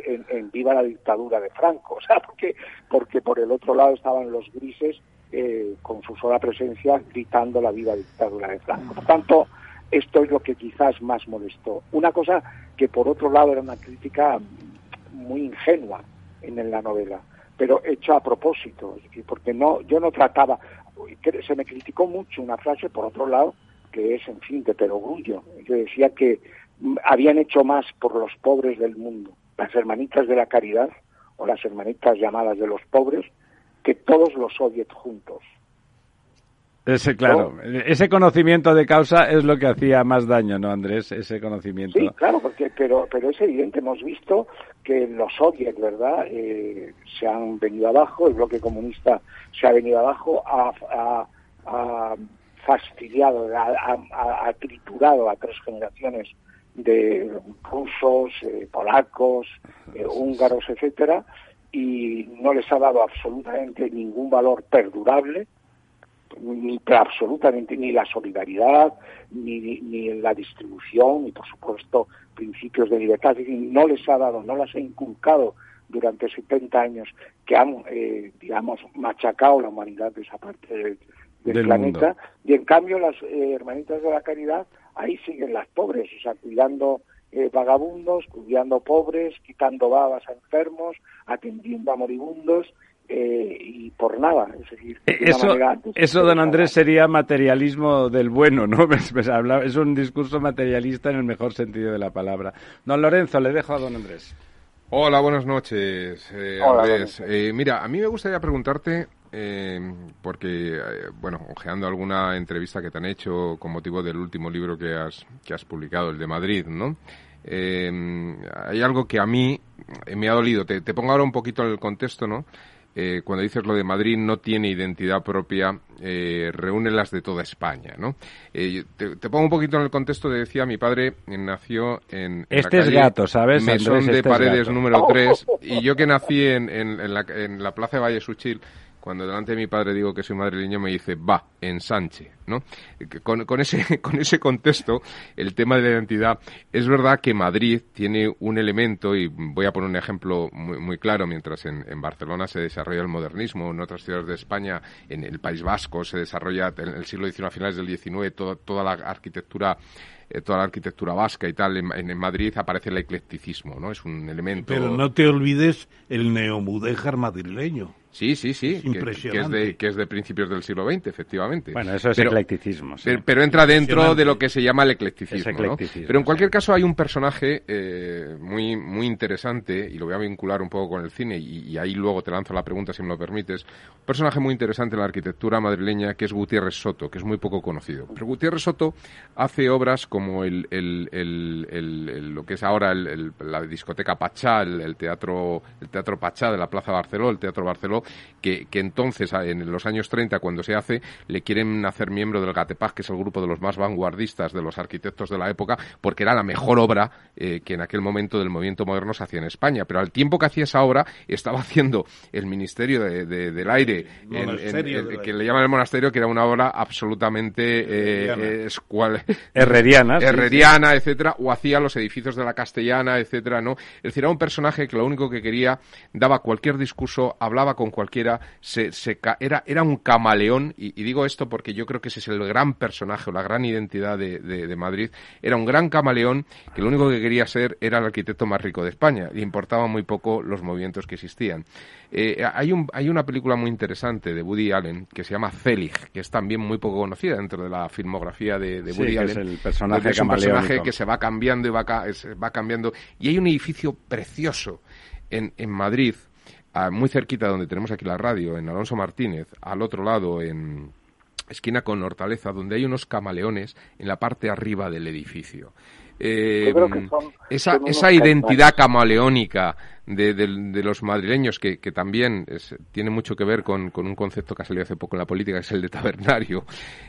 viva la dictadura de Franco, [laughs] o sea, porque, porque por el otro lado estaban los grises eh, con su sola presencia gritando la viva dictadura de Franco. Por tanto, esto es lo que quizás más molestó. Una cosa que por otro lado era una crítica muy ingenua en la novela, pero hecha a propósito, porque no, yo no trataba, se me criticó mucho una frase por otro lado que es, en fin, de perogrullo. Yo decía que habían hecho más por los pobres del mundo, las hermanitas de la caridad o las hermanitas llamadas de los pobres, que todos los soviets juntos. Ese, claro, ese conocimiento de causa es lo que hacía más daño, ¿no, Andrés? Ese conocimiento. Sí, claro, porque, pero, pero es evidente, hemos visto que los soviets, ¿verdad?, eh, se han venido abajo, el bloque comunista se ha venido abajo, ha, fastidiado, ha, triturado a tres generaciones de rusos, eh, polacos, eh, húngaros, etcétera, y no les ha dado absolutamente ningún valor perdurable ni absolutamente ni la solidaridad, ni, ni la distribución, ni por supuesto principios de libertad. no les ha dado, no las ha inculcado durante 70 años que han, eh, digamos, machacado la humanidad de esa parte del, planeta. Y en cambio las eh, hermanitas de la caridad, ahí siguen las pobres, o sea, cuidando eh, vagabundos, cuidando pobres, quitando babas a enfermos, atendiendo a moribundos eh, y por nada. Es decir, eh, eso, eso don Andrés, sería materialismo del bueno, ¿no? [laughs] es un discurso materialista en el mejor sentido de la palabra. Don Lorenzo, le dejo a don Andrés. Hola, buenas noches, eh, Andrés. mira, a mí me gustaría preguntarte, porque, bueno, ojeando alguna entrevista que te han hecho con motivo del último libro que has, que has publicado, el de Madrid, ¿no? hay algo que a mí me ha dolido. Te, te pongo ahora un poquito en el contexto, ¿no? Eh, cuando dices lo de Madrid no tiene identidad propia, eh, reúne las de toda España, ¿no? Eh, te, pongo un poquito en el contexto, de, decía, mi padre nació en, este es gato, ¿sabes? Mesón de este Paredes número [laughs] 3, y yo que nací en, en, la, en la plaza de Valle Suchil, cuando delante de mi padre digo que soy madrileño, me dice, va, ensanche, ¿no? Con, con, ese, [laughs] con ese contexto, el tema de la identidad, es verdad que Madrid tiene un elemento, y voy a poner un ejemplo muy, muy claro, mientras en, en, Barcelona se desarrolla el modernismo, en otras ciudades de España, en el País Vasco se desarrolla en el siglo XIX, a finales del XIX, toda la arquitectura eh, toda la arquitectura vasca y tal, en, en, Madrid aparece el eclecticismo, ¿no? Es un elemento... Pero no te olvides el neomudéjar madrileño. Sí, sí, sí, que, es de, que es de principios del siglo XX, efectivamente. Bueno, eso es eclecticismo. Pero, entra dentro de lo que se llama el eclecticismo. ¿no? Pero en cualquier caso hay un personaje eh, muy, muy interesante, y lo voy a vincular un poco con el cine, y, ahí luego te lanzo la pregunta si me lo permites. Un personaje muy interesante en la arquitectura madrileña que es Gutiérrez Soto, que es muy poco conocido. Pero Gutiérrez Soto hace obras como el, el, el, lo que es ahora la discoteca Pachá, el, teatro, el teatro Pachá de la Plaza Barceló, el Teatro Barceló, que, entonces, en los años 30, cuando se hace, le quieren hacer miembro del GATEPAC, que es el grupo de los más vanguardistas de los arquitectos de la época, porque era la mejor obra eh, que en aquel momento del movimiento moderno se hacía en España. Pero al tiempo que hacía esa obra, estaba haciendo el Ministerio del Aire, que le llaman el monasterio, que era una obra absolutamente eh, herreriana, [laughs] herreriana etcétera, o hacía los edificios de la Castellana, etcétera, ¿no? Es decir, era un personaje que lo único que quería, daba cualquier discurso, hablaba con cualquiera, se, era, era un camaleón, y, digo esto porque yo creo que ese es el gran personaje o la gran identidad de, Madrid, era un gran camaleón que lo único que quería ser era el arquitecto más rico de España, le importaba muy poco los movimientos que existían. Eh, hay, un, hay una película muy interesante de Woody Allen que se llama Zelig, que es también muy poco conocida dentro de la filmografía de, Woody Allen. es el personaje, es un personaje que se va cambiando y va, va cambiando. Y hay un edificio precioso en, en Madrid muy cerquita donde tenemos aquí la radio, en Alonso Martínez, al otro lado, en esquina con Hortaleza, donde hay unos camaleones en la parte arriba del edificio. Eh, esa, esa identidad camaleónica de, los madrileños, que, también tiene mucho que ver con, un concepto que ha salido hace poco en la política, que es el de tabernario,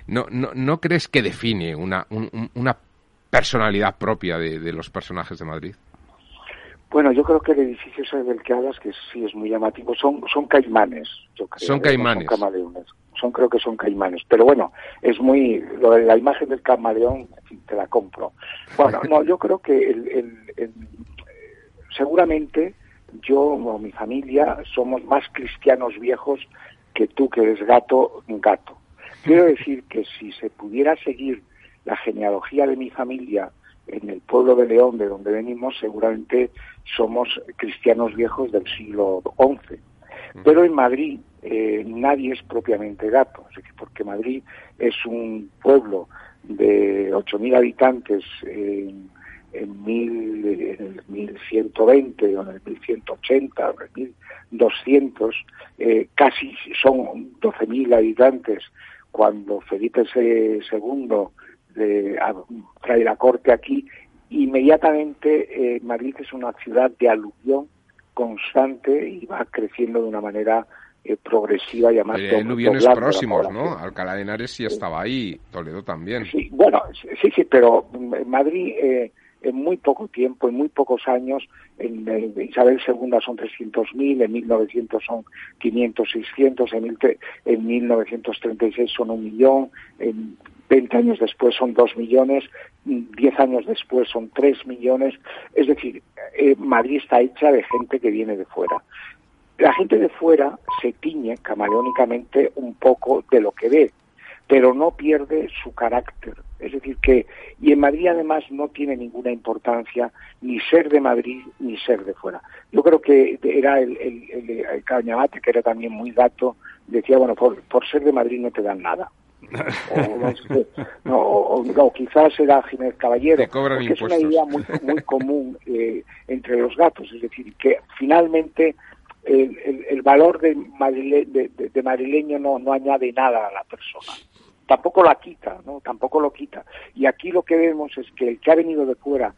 ¿no, no, no crees que define una, una personalidad propia de los personajes de Madrid? Bueno, yo creo que el edificio ese del que hablas, que sí es muy llamativo, son, son caimanes, yo creo. Son ¿eh? caimanes. son camaleones. Son creo que son caimanes. Pero bueno, es muy, lo de la imagen del camaleón, te la compro. Bueno, [laughs] no, yo creo que el, seguramente yo o mi familia somos más cristianos viejos que tú que eres gato, gato. Quiero [laughs] decir que si se pudiera seguir la genealogía de mi familia en el pueblo de León, de donde venimos, seguramente somos cristianos viejos del siglo XI. Pero en Madrid eh, nadie es propiamente gato, porque Madrid es un pueblo de 8.000 habitantes en, en, mil, en el 1120 o en el 1180 o en el 1200, eh, casi son 12.000 habitantes cuando Felipe II trae la corte aquí, inmediatamente eh, Madrid es una ciudad de aluvión constante y va creciendo de una manera eh, progresiva y además hay aluviones próximos, ¿no? Alcalá de Henares sí estaba ahí, Toledo también. Sí, bueno, sí, sí, pero Madrid eh, en muy poco tiempo, en muy pocos años, en, Isabel II son 300.000, en 1900 son 500, 600, en, en 1936 son un millón, en 20 años después son 2 millones, 10 años después son 3 millones. Es decir, eh, Madrid está hecha de gente que viene de fuera. La gente de fuera se tiñe camaleónicamente un poco de lo que ve, pero no pierde su carácter. Es decir, que, y en Madrid además no tiene ninguna importancia ni ser de Madrid ni ser de fuera. Yo creo que era el, el, Cañabate, que era también muy gato, decía, bueno, por, por ser de Madrid no te dan nada o, no, quizás era Jiménez Caballero, porque es una idea muy, muy común eh, entre los gatos, es decir, que finalmente el, el, valor de, de, madrileño no, no añade nada a la persona, tampoco la quita, ¿no? tampoco lo quita. Y aquí lo que vemos es que el que ha venido de fuera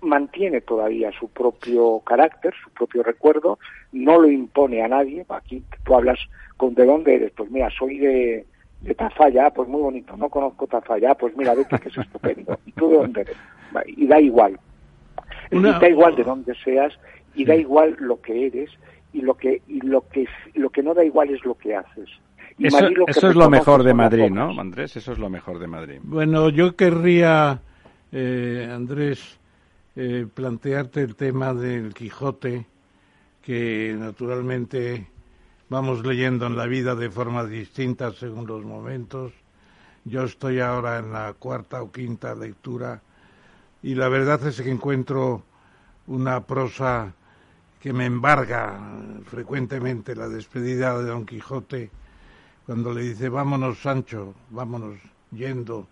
mantiene todavía su propio carácter, su propio recuerdo, no lo impone a nadie. Aquí tú hablas con de dónde eres, pues mira, soy de, de Tafalla, pues muy bonito, no conozco Tafalla, pues mira, vete que es estupendo. ¿Y tú de dónde eres? Y da igual. da igual de dónde seas y da igual lo que eres y lo que y lo que lo que no da igual es lo que haces. eso, eso es lo mejor de Madrid, ¿no, Andrés? Eso es lo mejor de Madrid. Bueno, yo querría, eh, Andrés, eh, plantearte el tema del Quijote, que naturalmente vamos leyendo en la vida de formas distintas según los momentos. Yo estoy ahora en la cuarta o quinta lectura y la verdad es que encuentro una prosa que me embarga frecuentemente la despedida de Don Quijote cuando le dice vámonos Sancho, vámonos yendo,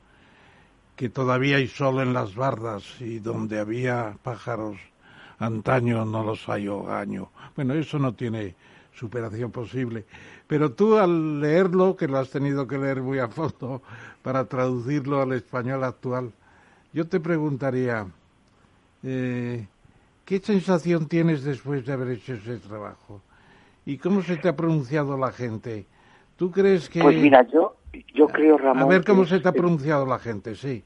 que todavía hay sol en las bardas y donde había pájaros antaño no los hay hogaño. Bueno, eso no tiene superación posible. Pero tú al leerlo, que lo has tenido que leer muy a fondo para traducirlo al español actual, yo te preguntaría, eh, ¿qué sensación tienes después de haber hecho ese trabajo? ¿Y cómo se te ha pronunciado la gente? ¿Tú crees que...? Pues mira, yo, yo creo, Ramón... A ver cómo se te ha pronunciado la gente, sí.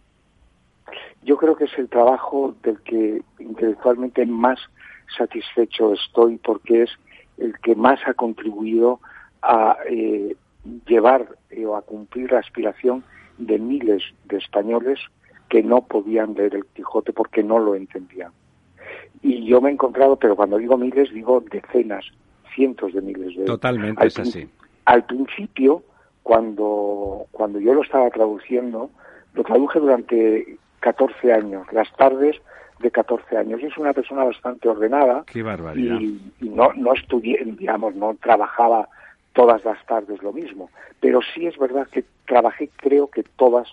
Yo creo que es el trabajo del que intelectualmente más satisfecho estoy porque es el que más ha contribuido a eh, llevar eh, o a cumplir la aspiración de miles de españoles que no podían leer el Quijote porque no lo entendían. Y yo me he encontrado, pero cuando digo miles, digo decenas, cientos de miles de Totalmente es así. Al principio, cuando, cuando yo lo estaba traduciendo, lo traduje durante 14 años. Las tardes de 14 años. Es una persona bastante ordenada. Qué barbaridad. Y, no, no estudié, digamos, no trabajaba todas las tardes lo mismo. Pero sí es verdad que trabajé, creo que todas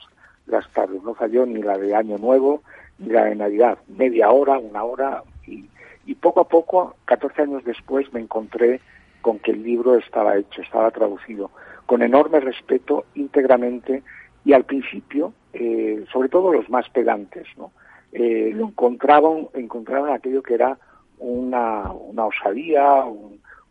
las tardes. No falló ni la de Año Nuevo ni la de Navidad. Media hora, una hora. Y, y poco a poco, 14 años después, me encontré con que el libro estaba hecho, estaba traducido, con enorme respeto, íntegramente, y al principio, eh, sobre todo los más pedantes, ¿no? Eh, lo encontraban, encontraban aquello que era una, una osadía,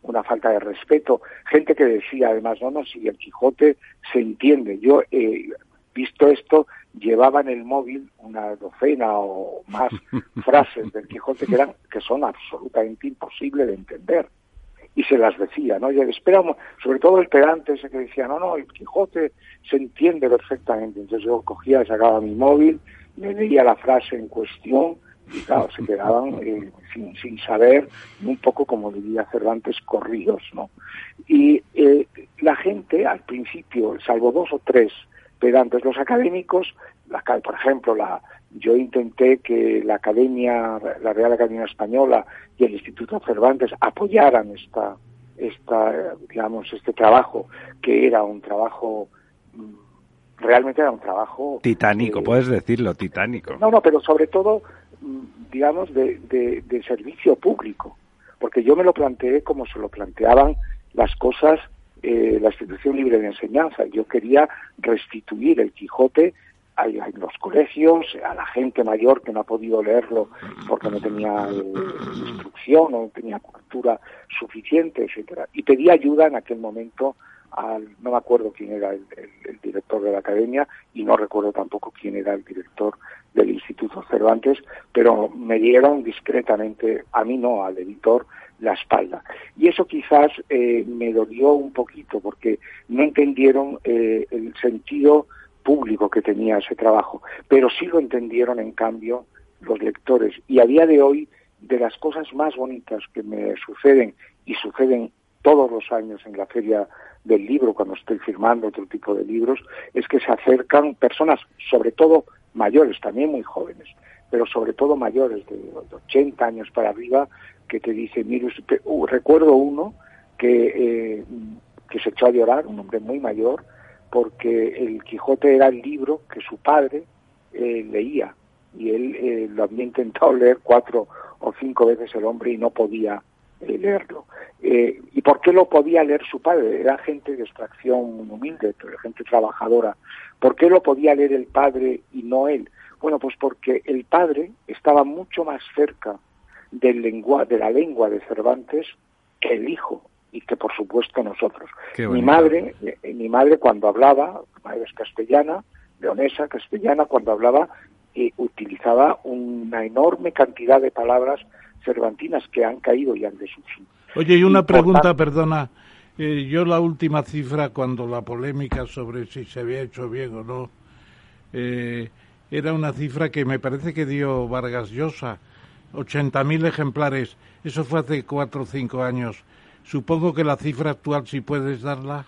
una falta de respeto. Gente que decía, además, no, no, si el Quijote se entiende. Yo, eh, visto esto, llevaba en el móvil una docena o más [laughs] frases del Quijote que, eran, que son absolutamente imposibles de entender. y se las decía, ¿no? Y esperamos, sobre todo el pedante ese que decía, no, no, el Quijote se entiende perfectamente. Entonces yo cogía, sacaba mi móvil, me leía la frase en cuestión y claro, se quedaban eh, sin, sin, saber, un poco como diría Cervantes, corridos, ¿no? Y eh, la gente, al principio, salvo dos o tres pedantes, los académicos, la, por ejemplo, la, yo intenté que la Academia, la Real Academia Española y el Instituto Cervantes apoyaran esta, esta, digamos, este trabajo, que era un trabajo mm, realmente era un trabajo titánico, puedes decirlo, titánico. No, no, pero sobre todo Mm, digamos, de, de, servicio público, porque yo me lo planteé como se lo planteaban las cosas eh, la institución libre de enseñanza. Yo quería restituir el Quijote a, los colegios, a la gente mayor que no ha podido leerlo porque no tenía eh, instrucción o no tenía cultura suficiente, etcétera. Y pedí ayuda en aquel momento al, no me acuerdo quién era el, director de la academia y no recuerdo tampoco quién era el director del Instituto Cervantes, pero me dieron discretamente, a mí no, al editor, la espalda. Y eso quizás eh, me dolió un poquito porque no entendieron eh, el sentido público que tenía ese trabajo, pero sí lo entendieron en cambio los lectores. Y a día de hoy, de las cosas más bonitas que me suceden y suceden todos los años en la feria del libro, cuando estoy firmando otro tipo de libros, es que se acercan personas, sobre todo mayores, también muy jóvenes, pero sobre todo mayores de 80 años para arriba, que te dicen, mire, uh, recuerdo uno que, eh, que se echó a llorar, un hombre muy mayor, porque el Quijote era el libro que su padre eh, leía y él eh, lo había intentado leer cuatro o cinco veces el hombre y no podía leerlo. Eh, ¿Y por qué lo podía leer su padre? Era gente de extracción humilde, gente trabajadora. ¿Por qué lo podía leer el padre y no él? Bueno, pues porque el padre estaba mucho más cerca del lengua, de la lengua de Cervantes que el hijo y que por supuesto nosotros. Mi madre, eh, mi madre cuando hablaba, mi madre es castellana, leonesa, castellana, cuando hablaba eh, utilizaba una enorme cantidad de palabras cervantinas que han caído y han desuso. Oye, y una pregunta, perdona. Eh, yo la última cifra, cuando la polémica sobre si se había hecho bien o no, eh, era una cifra que me parece que dio Vargas Llosa, 80.000 ejemplares. Eso fue hace cuatro o cinco años. Supongo que la cifra actual, si puedes darla.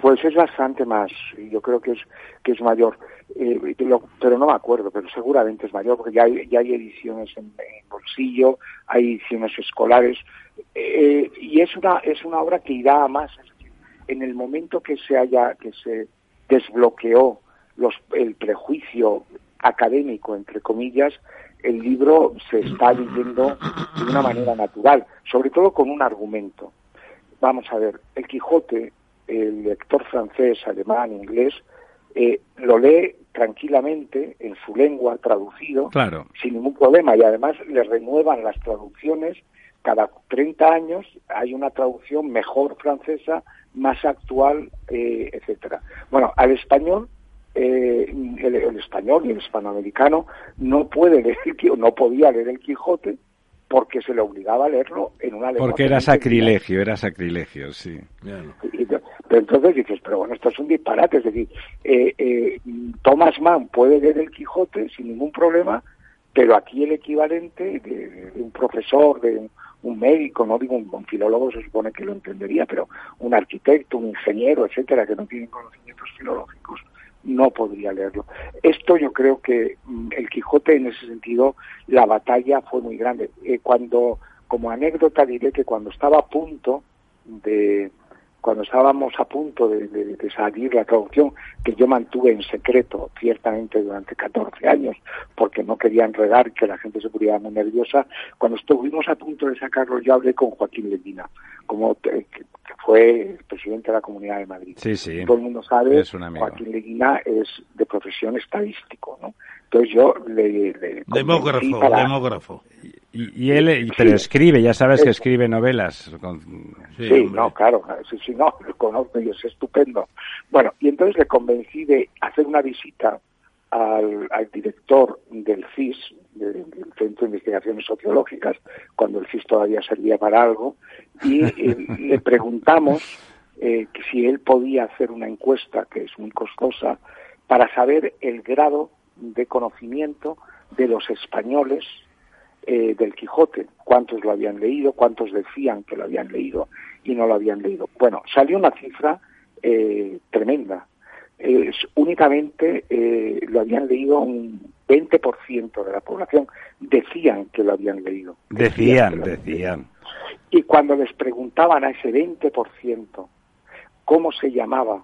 Pues es bastante más, yo creo que es que es mayor, eh, pero no me acuerdo, pero seguramente es mayor porque ya hay, ya hay ediciones en, bolsillo, hay ediciones escolares eh, y es una es una obra que irá a más. en el momento que se haya que se desbloqueó los, el prejuicio académico entre comillas, el libro se está leyendo de una manera natural, sobre todo con un argumento. Vamos a ver, el Quijote el lector francés, alemán, inglés, eh, lo lee tranquilamente en su lengua traducido, sin ningún problema, y además le renuevan las traducciones cada 30 años hay una traducción mejor francesa, más actual, eh, etcétera. Bueno, al español, eh, el, español y el hispanoamericano no puede leer, [laughs] no podía leer el Quijote porque se le obligaba a leerlo en una lengua. Porque era sacrilegio, era sacrilegio, sí. Entonces dices, pero bueno, esto es un disparate, es decir, eh, eh, Thomas Mann puede leer el Quijote sin ningún problema, pero aquí el equivalente de, un profesor, de un, médico, no digo un, filólogo, se supone que lo entendería, pero un arquitecto, un ingeniero, etcétera, que no tienen conocimientos filológicos, no podría leerlo. Esto yo creo que mm, el Quijote en ese sentido, la batalla fue muy grande. Eh, cuando, como anécdota diré que cuando estaba a punto de, cuando estábamos a punto de, salir la traducción, que yo mantuve en secreto ciertamente durante 14 años, porque no quería enredar que la gente se pudiera muy nerviosa, cuando estuvimos a punto de sacarlo, yo hablé con Joaquín Levina, como que fue el presidente de la Comunidad de Madrid. Sí, sí. Todo el mundo sabe, Joaquín Levina es de profesión estadístico, ¿no? Entonces yo le... demógrafo, demógrafo. Y, él, pero escribe, ya sabes que escribe novelas. Sí, no, claro, sí, sí, no, lo conozco y es estupendo. Bueno, y entonces le convencí de hacer una visita al, director del CIS, del Centro de Investigaciones Sociológicas, cuando el CIS todavía servía para algo, y [laughs] le preguntamos eh, si él podía hacer una encuesta, que es muy costosa, para saber el grado de conocimiento de los españoles eh, del Quijote, cuántos lo habían leído, cuántos decían que lo habían leído y no lo habían leído. Bueno, salió una cifra eh, tremenda. únicamente eh, lo habían leído un 20% de la población, decían que lo habían leído. Decían, decían. Y cuando les preguntaban a ese 20% cómo se llamaba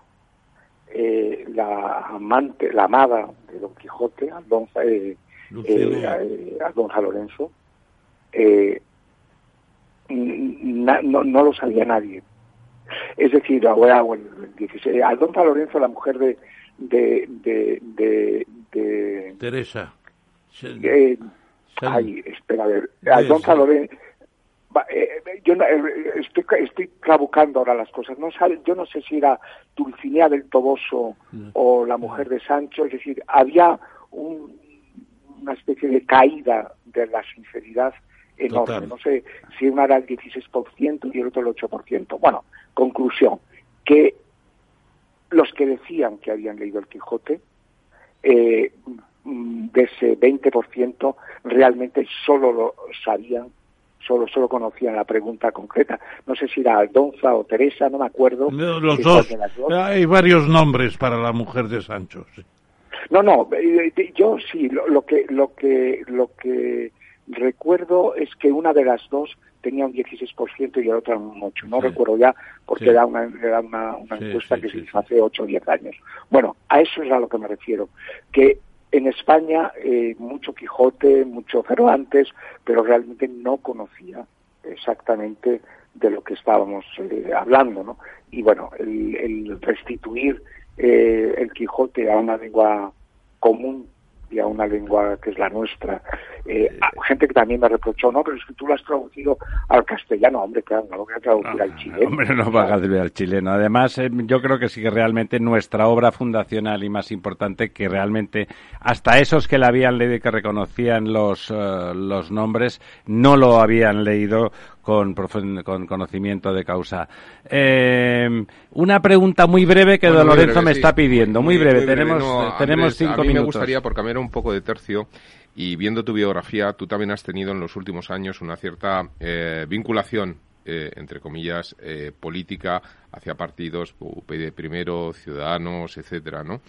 eh, la amante, la amada de Don Quijote, Aldonza, eh, eh, Aldonza Lorenzo, eh, no, no, lo sabía nadie. Es decir, ahora, bueno, Aldonza Lorenzo, la mujer de, de, de, de, Teresa. Eh, ay, espera, a ver. Aldonza Lorenzo eh, yo eh, estoy, estoy trabucando ahora las cosas. No yo no sé si era Dulcinea del Toboso o la mujer de Sancho, es decir, había una especie de caída de la sinceridad enorme. No sé si una era el 16% y el otro el 8%. Bueno, conclusión, que los que decían que habían leído el Quijote, eh, de ese 20% realmente solo lo sabían solo, solo conocían la pregunta concreta. No sé si era Aldonza o Teresa, no me acuerdo. Los dos. Hay varios nombres para la mujer de Sancho. No, no, eh, eh, yo sí, lo, que, lo, que, lo que recuerdo es que una de las dos tenía un 16% y la otra un 8%. No recuerdo ya porque era una, era una, encuesta que se hizo hace 8 o 10 años. Bueno, a eso es a lo que me refiero. Que en España eh, mucho Quijote, mucho Cervantes, pero realmente no conocía exactamente de lo que estábamos eh, hablando, ¿no? Y bueno, el, restituir eh, el Quijote a una lengua común y a una lengua que es la nuestra. Eh, gente que también me reprochó, no, pero es que tú lo has traducido al castellano, hombre, claro, no lo voy a traducir al chileno. Hombre, no va a traducir al chileno. Además, eh, yo creo que sí que realmente nuestra obra fundacional y más importante, que realmente hasta esos que la habían leído y que reconocían los, eh, los nombres, no lo habían leído con, con conocimiento de causa. Eh, una pregunta muy breve que Don Lorenzo me está pidiendo. Muy, breve, tenemos, tenemos cinco a mí me gustaría, por cambiar un poco de tercio, y viendo tu biografía, tú también has tenido en los últimos años una cierta eh, vinculación eh, entre comillas, política hacia partidos, UPyD primero, Ciudadanos, etcétera, ¿no?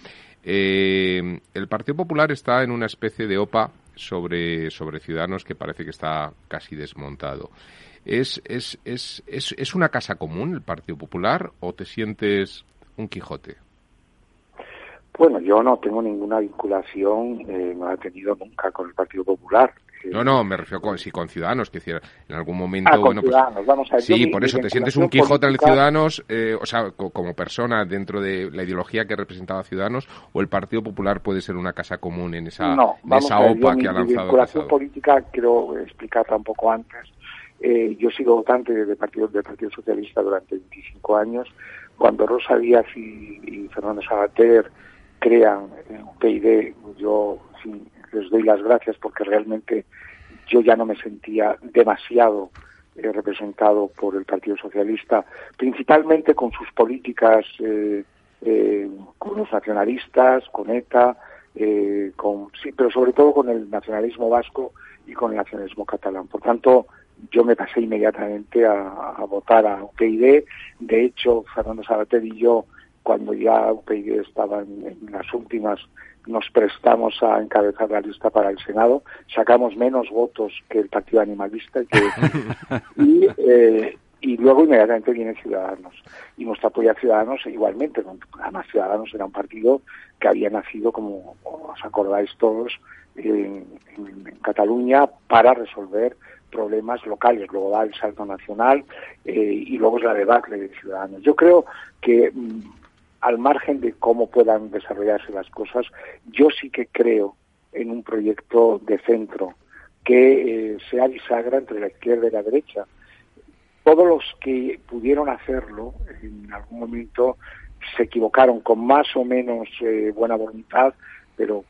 el Partido Popular está en una especie de OPA sobre, sobre Ciudadanos que parece que está casi desmontado. ¿Es, es, es, es, es una casa común el Partido Popular o te sientes un Quijote? Bueno, yo no tengo ninguna vinculación, eh, no he tenido nunca con el Partido Popular. No, no, me refiero con, sí, con Ciudadanos, que en algún momento... Ah, bueno, pues, vamos a ver, Sí, por eso, ¿te sientes un Quijote en el Ciudadanos, eh, o sea, como persona dentro de la ideología que representaba Ciudadanos, o el Partido Popular puede ser una casa común en esa, esa OPA que ha lanzado? Mi vinculación política, quiero explicarla un poco antes, eh, yo he sido votante del Partido, del Partido Socialista durante 25 años. Cuando Rosa Díaz y, Fernando Sabater crean un PID, yo les doy las gracias porque realmente yo ya no me sentía demasiado eh, representado por el Partido Socialista, principalmente con sus políticas, eh, con los nacionalistas, con ETA, con, sí, pero sobre todo con el nacionalismo vasco y con el nacionalismo catalán. Por tanto, yo me pasé inmediatamente a, votar a UPyD. De hecho, Fernando Sabater y yo, cuando ya UPyD estaba en, las últimas, nos prestamos a encabezar la lista para el Senado. Sacamos menos votos que el Partido Animalista y, [laughs] eh, y luego inmediatamente viene Ciudadanos. Y nuestra apoya a Ciudadanos igualmente. Además, Ciudadanos era un partido que había nacido, como os acordáis todos, en Cataluña para resolver problemas locales, luego va el salto nacional eh, y luego es la debacle de ciudadanos. Yo creo que mm, al margen de cómo puedan desarrollarse las cosas, yo sí que creo en un proyecto de centro que eh, sea bisagra entre la izquierda y la derecha. Todos los que pudieron hacerlo en algún momento se equivocaron con más o menos eh, buena voluntad, pero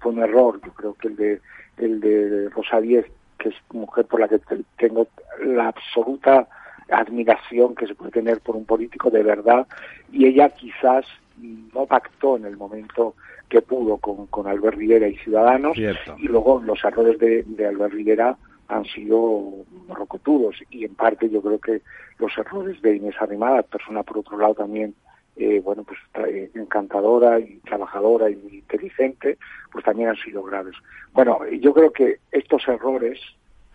fue un error. Yo creo que el de el de Rosa Díez, que es mujer por la que tengo la absoluta admiración que se puede tener por un político de verdad, y ella quizás no pactó en el momento que pudo con, con Albert Rivera y Ciudadanos, y luego los errores de, de Albert Rivera han sido rocotudos y en parte yo creo que los errores de Inés Arrimada, persona por otro lado también eh, bueno pues eh, encantadora y trabajadora y inteligente, pues también han sido graves. Bueno, yo creo que estos errores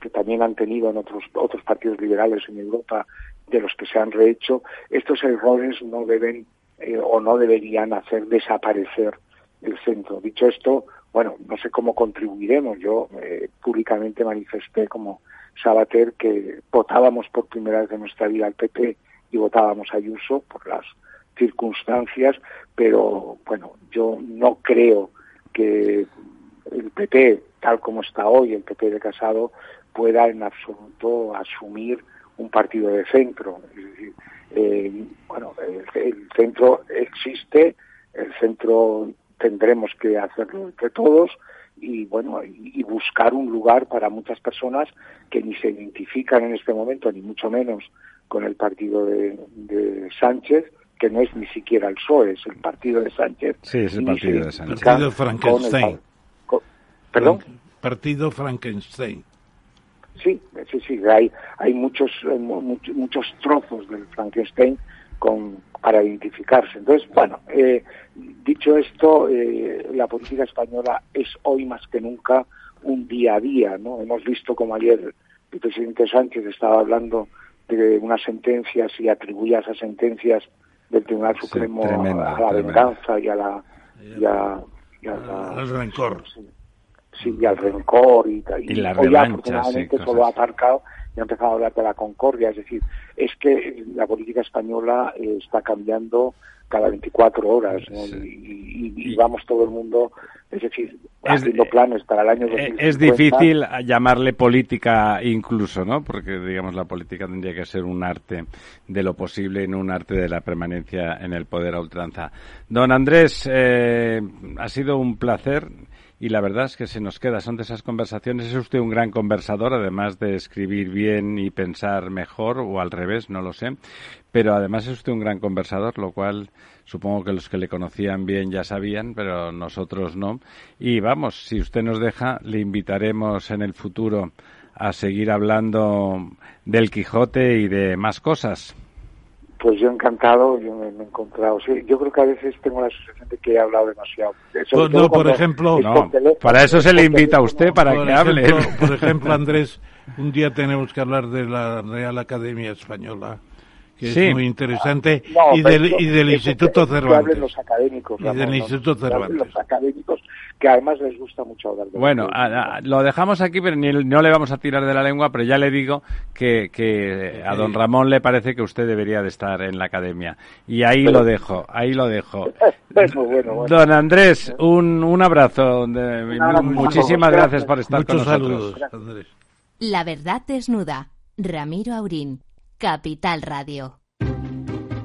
que también han tenido en otros otros partidos liberales en Europa de los que se han rehecho, estos errores no deben eh, o no deberían hacer desaparecer el centro. Dicho esto, bueno, no sé cómo contribuiremos. Yo eh, públicamente manifesté como Sabater que votábamos por primera vez en nuestra vida al PP y votábamos a Ayuso por las circunstancias, pero bueno, yo no creo que el PP, tal como está hoy, el PP de Casado, pueda en absoluto asumir un partido de centro. Eh, bueno, el centro existe, el centro tendremos que hacerlo entre todos y bueno y, buscar un lugar para muchas personas que ni se identifican en este momento ni mucho menos con el partido de, Sánchez que no es ni siquiera el PSOE es el partido de Sánchez. Sí es el partido de Sánchez. partido Frankenstein. perdón partido Frankenstein. Sí sí sí hay hay muchos muchos, muchos trozos del Frankenstein con para identificarse. Entonces, bueno, eh, dicho esto, eh, la política española es hoy más que nunca un día a día, ¿no? Hemos visto como ayer el presidente Sánchez estaba hablando de unas sentencias y atribuía esas sentencias del Tribunal Supremo a, la venganza y a la... Y a, al rencor. Sí, y al rencor y, y, y la revancha, sí, todo ha aparcado y ha empezado a hablar de la concordia. Es decir, es que la política española eh, está cambiando cada 24 horas y, vamos todo el mundo, es decir, haciendo planes para el año 2050. Eh, es difícil llamarle política incluso, ¿no? Porque, digamos, la política tendría que ser un arte de lo posible y no un arte de la permanencia en el poder a ultranza. Don Andrés, eh, ha sido un placer y la verdad es que se nos queda, son de esas conversaciones. Es usted un gran conversador, además de escribir bien y pensar mejor, o al revés, no lo sé. Pero además es usted un gran conversador, lo cual supongo que los que le conocían bien ya sabían, pero nosotros no. Y vamos, si usted nos deja, le invitaremos en el futuro a seguir hablando del Quijote y de más cosas. Pues yo encantado, yo me, he encontrado. Sí, yo creo que a veces tengo la sensación de que he hablado demasiado. no, por ejemplo, para eso se le invita a usted, para que hable. Por ejemplo, [laughs] Andrés, un día tenemos que hablar de la Real Academia Española que es muy interesante, y, del, y del Instituto Cervantes. los académicos. Y del Instituto Cervantes. Los académicos, que además les gusta mucho hablar de Bueno, lo dejamos aquí, pero ni, no le vamos a tirar de la lengua, pero ya le digo que, que a don Ramón le parece que usted debería de estar en la academia. Y ahí lo dejo, ahí lo dejo. [laughs] Don Andrés, un, un abrazo. muchísimas gracias por estar con nosotros. Saludos, Andrés. La verdad desnuda. Ramiro Aurín. Capital Radio.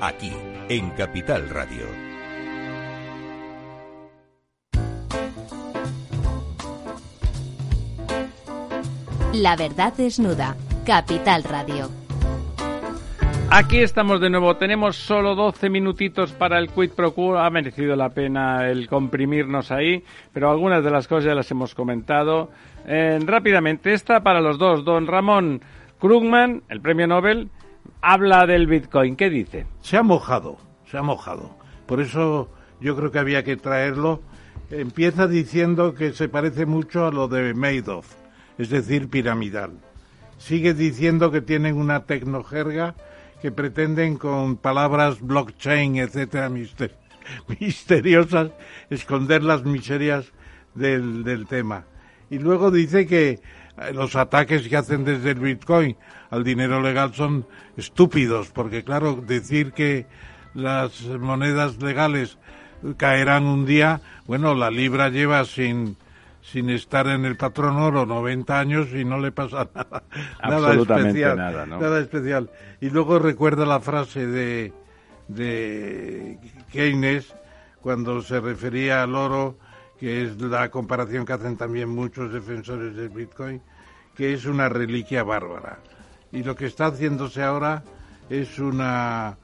Aquí en Capital Radio. La verdad desnuda. Capital Radio. Aquí estamos de nuevo. Tenemos solo 12 minutitos para el quid pro quo. Ha merecido la pena el comprimirnos ahí, pero algunas de las cosas ya las hemos comentado. Eh, rápidamente, esta para los dos. Don Ramón Krugman, el premio Nobel, habla del Bitcoin. ¿Qué dice? Se ha mojado, se ha mojado. Por eso yo creo que había que traerlo. Empieza diciendo que se parece mucho a lo de Madoff, es decir, piramidal. Sigue diciendo que tienen una tecnojerga que pretenden con palabras blockchain, etcétera, [laughs] misteriosas, esconder las miserias del, del tema. Y luego dice que los ataques que hacen desde el Bitcoin al dinero legal son estúpidos, porque claro, decir que las monedas legales caerán un día, bueno, la libra lleva sin sin estar en el patrón oro 90 años y no le pasa [laughs] nada, nada especial, nada, ¿no? nada especial. Y luego recuerda la frase de, de Keynes cuando se refería al oro, que es la comparación que hacen también muchos defensores del Bitcoin, que es una reliquia bárbara. Y lo que está haciéndose ahora es una...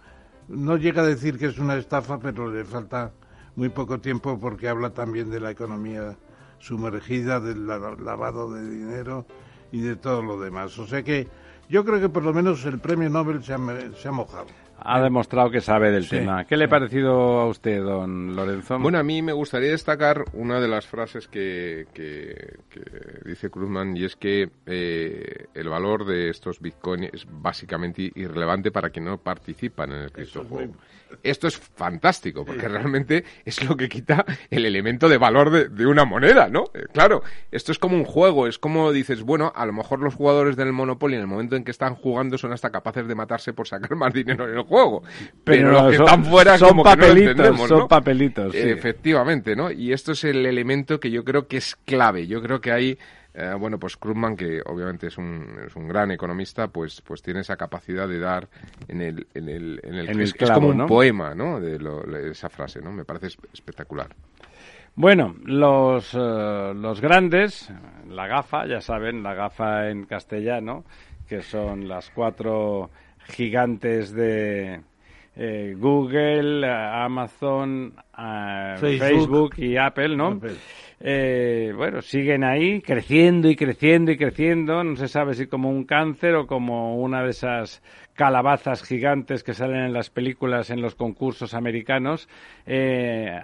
No llega a decir que es una estafa, pero le falta muy poco tiempo porque habla también de la economía sumergida, del lavado de dinero y de todo lo demás. O sea que yo creo que por lo menos el premio Nobel se ha, se ha mojado ha demostrado que sabe del tema. ¿Qué le ha parecido a usted, don Lorenzo? Bueno, a mí me gustaría destacar una de las frases que, que, dice Cruzman y es que eh, el valor de estos bitcoins es básicamente irrelevante para quienes no participan en el criptojuego. Esto es fantástico, porque realmente es lo que quita el elemento de valor de, de, una moneda, ¿no? Eh, claro, esto es como un juego, es como dices, bueno, a lo mejor los jugadores del Monopoly en el momento en que están jugando son hasta capaces de matarse por sacar [laughs] más dinero en el juego. Pero, los que están fuera son como papelitos, que no lo son papelitos. Sí. Efectivamente, ¿no? Y esto es el elemento que yo creo que es clave. Yo creo que hay eh, bueno, pues Krugman, que obviamente es un, es un gran economista, pues, pues tiene esa capacidad de dar en el, en el, en el, En el es, clavo, es como un ¿no? poema, ¿no? De lo- de esa frase, ¿no? Me parece esp- espectacular. Bueno, los, eh, los grandes, la gafa, ya saben, la gafa en castellano, que son las cuatro gigantes de eh, Google, Amazon, eh, Facebook. Facebook. y Apple, ¿no? Apple. Eh, bueno, siguen ahí creciendo y creciendo y creciendo. No se sabe si como un cáncer o como una de esas calabazas gigantes que salen en las películas, en los concursos americanos. Eh,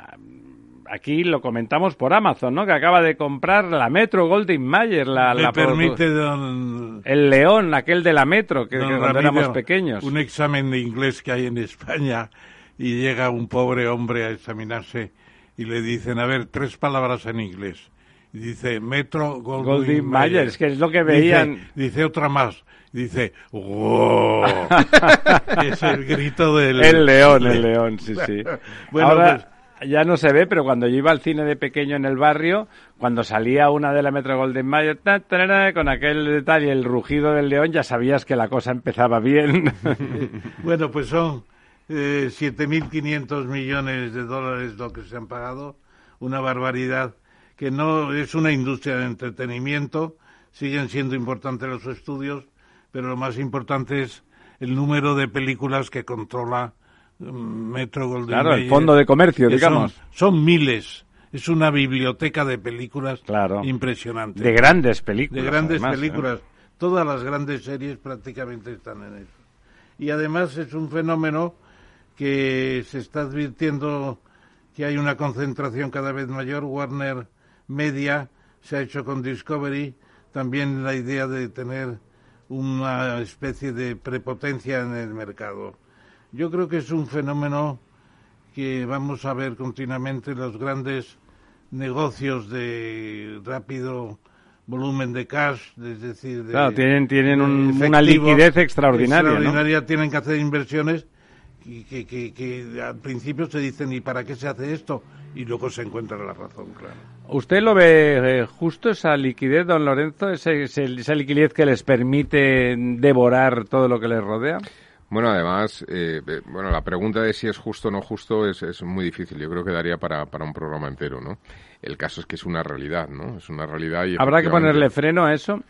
aquí lo comentamos por Amazon, ¿no? Que acaba de comprar la Metro Goldwyn Mayer, la, permite, don, el león, aquel de la Metro, que, que cuando Ramiro, éramos pequeños. un examen de inglés que hay en España y llega un pobre hombre a examinarse y le dicen, a ver, tres palabras en inglés. Y dice, Metro Goldwyn, Goldwyn Mayer, Mayer. es que es lo que veían. Dice, otra más. Dice, ¡wow! [laughs] es el grito del... El león, el [laughs] león, sí, sí. Bueno, Ahora ya no se ve, pero cuando yo iba al cine de pequeño en el barrio, cuando salía una de la Metro Golden Mayer, con aquel detalle, el rugido del león, ya sabías que la cosa empezaba bien. [laughs] Bueno, pues son eh, 7.500 millones de dólares lo que se han pagado, una barbaridad que no es una industria de entretenimiento, siguen siendo importantes los estudios, pero lo más importante es el número de películas que controla Metro Goldwyn Claro, el Mayer, fondo de comercio, digamos. Son, son miles, es una biblioteca de películas Claro. impresionante. De grandes películas. De grandes además, ¿eh? películas. Todas las grandes series prácticamente están en eso. Y además es un fenómeno que se está advirtiendo que hay una concentración cada vez mayor. Warner Media se ha hecho con Discovery también la idea de tener una especie de prepotencia en el mercado. Yo creo que es un fenómeno que vamos a ver continuamente los grandes negocios de rápido volumen de cash, es decir, de, Claro, tienen- tienen un- una liquidez extraordinaria, ¿no? extraordinaria, tienen que hacer inversiones y que, que, que al principio se dicen ¿y para qué se hace esto? Y luego se encuentra la razón, claro. ¿Usted lo ve eh, justo esa liquidez, don Lorenzo? Ese- esa liquidez que les permite devorar todo lo que les rodea. Bueno, además, eh, eh, bueno, la pregunta de si es justo o no justo es, es muy difícil. Yo creo que daría para, para un programa entero, ¿no? El caso es que es una realidad, ¿no? Es una realidad y ¿Habrá que ponerle freno a eso?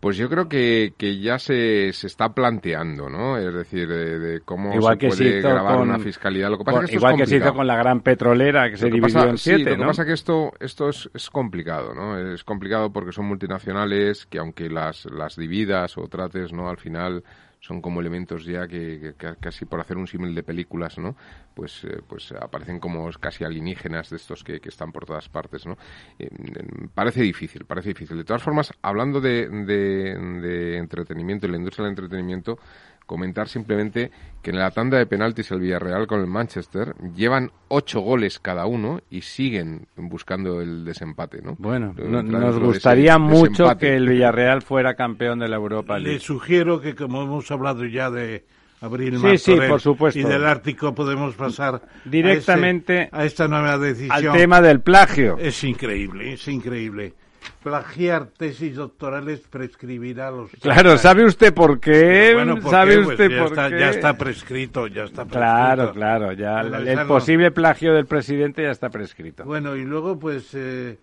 Pues yo creo que, que ya se, se está planteando, ¿no? Es decir, de, de cómo Igual se que se puede hizo grabar con- una fiscalidad. Lo que pasa con- es que esto igual es que se hizo con la gran petrolera, que se que dividió pasa- en sí, siete, lo que pasa que esto, esto es, es complicado, ¿no? Es complicado porque son multinacionales que aunque las, las dividas o trates, ¿no? Al final son como elementos ya que, casi por hacer un símil de películas, ¿no? Pues, eh, pues aparecen como casi alienígenas de estos que, que están por todas partes, ¿no? Eh, parece difícil, parece difícil. De todas formas, hablando de, de, de entretenimiento y la industria del entretenimiento, comentar simplemente que en la tanda de penaltis el Villarreal con el Manchester llevan ocho goles cada uno y siguen buscando el desempate, ¿no? Bueno, no- nos lo de ese gustaría mucho desempate. que el Villarreal fuera campeón de la Europa Le League. sugiero que, como hemos hablado ya de Abril Sí, sí, Martorell por supuesto. y del Ártico, podemos pasar a Directamente a, esta nueva decisión. Al tema del plagio. Es increíble, es increíble. Plagiar tesis doctorales prescribirá a los... Claro, ¿sabe usted por qué? Bueno, ¿por ¿Sabe qué? Pues usted ya por está, qué? Ya está prescrito, ya está prescrito. Claro, claro, ya el, no- posible plagio del presidente ya está prescrito. Bueno, y luego, pues, eh,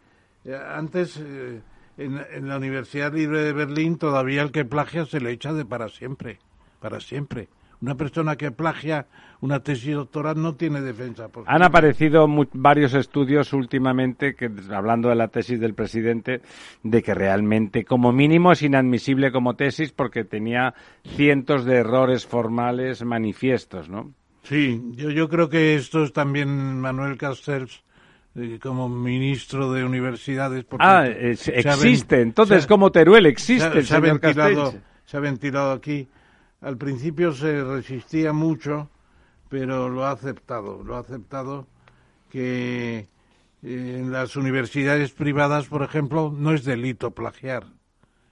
antes, eh, en, en la Universidad Libre de Berlín, todavía el que plagia se le echa de para siempre, para siempre. Una persona que plagia una tesis doctoral no tiene defensa. Han aparecido mu- varios estudios últimamente, que, hablando de la tesis del presidente, de que realmente, como mínimo, es inadmisible como tesis porque tenía cientos de errores formales manifiestos, ¿no? Sí, yo, yo creo que esto es también Manuel Castells eh, como ministro de universidades. Ah, es- se ha ven- existe. Entonces, se ha- como Teruel, se existe ha, el se ha señor ventilado, se ha ventilado aquí. Al principio se resistía mucho, pero lo ha aceptado. Lo ha aceptado que eh, en las universidades privadas, por ejemplo, no es delito plagiar.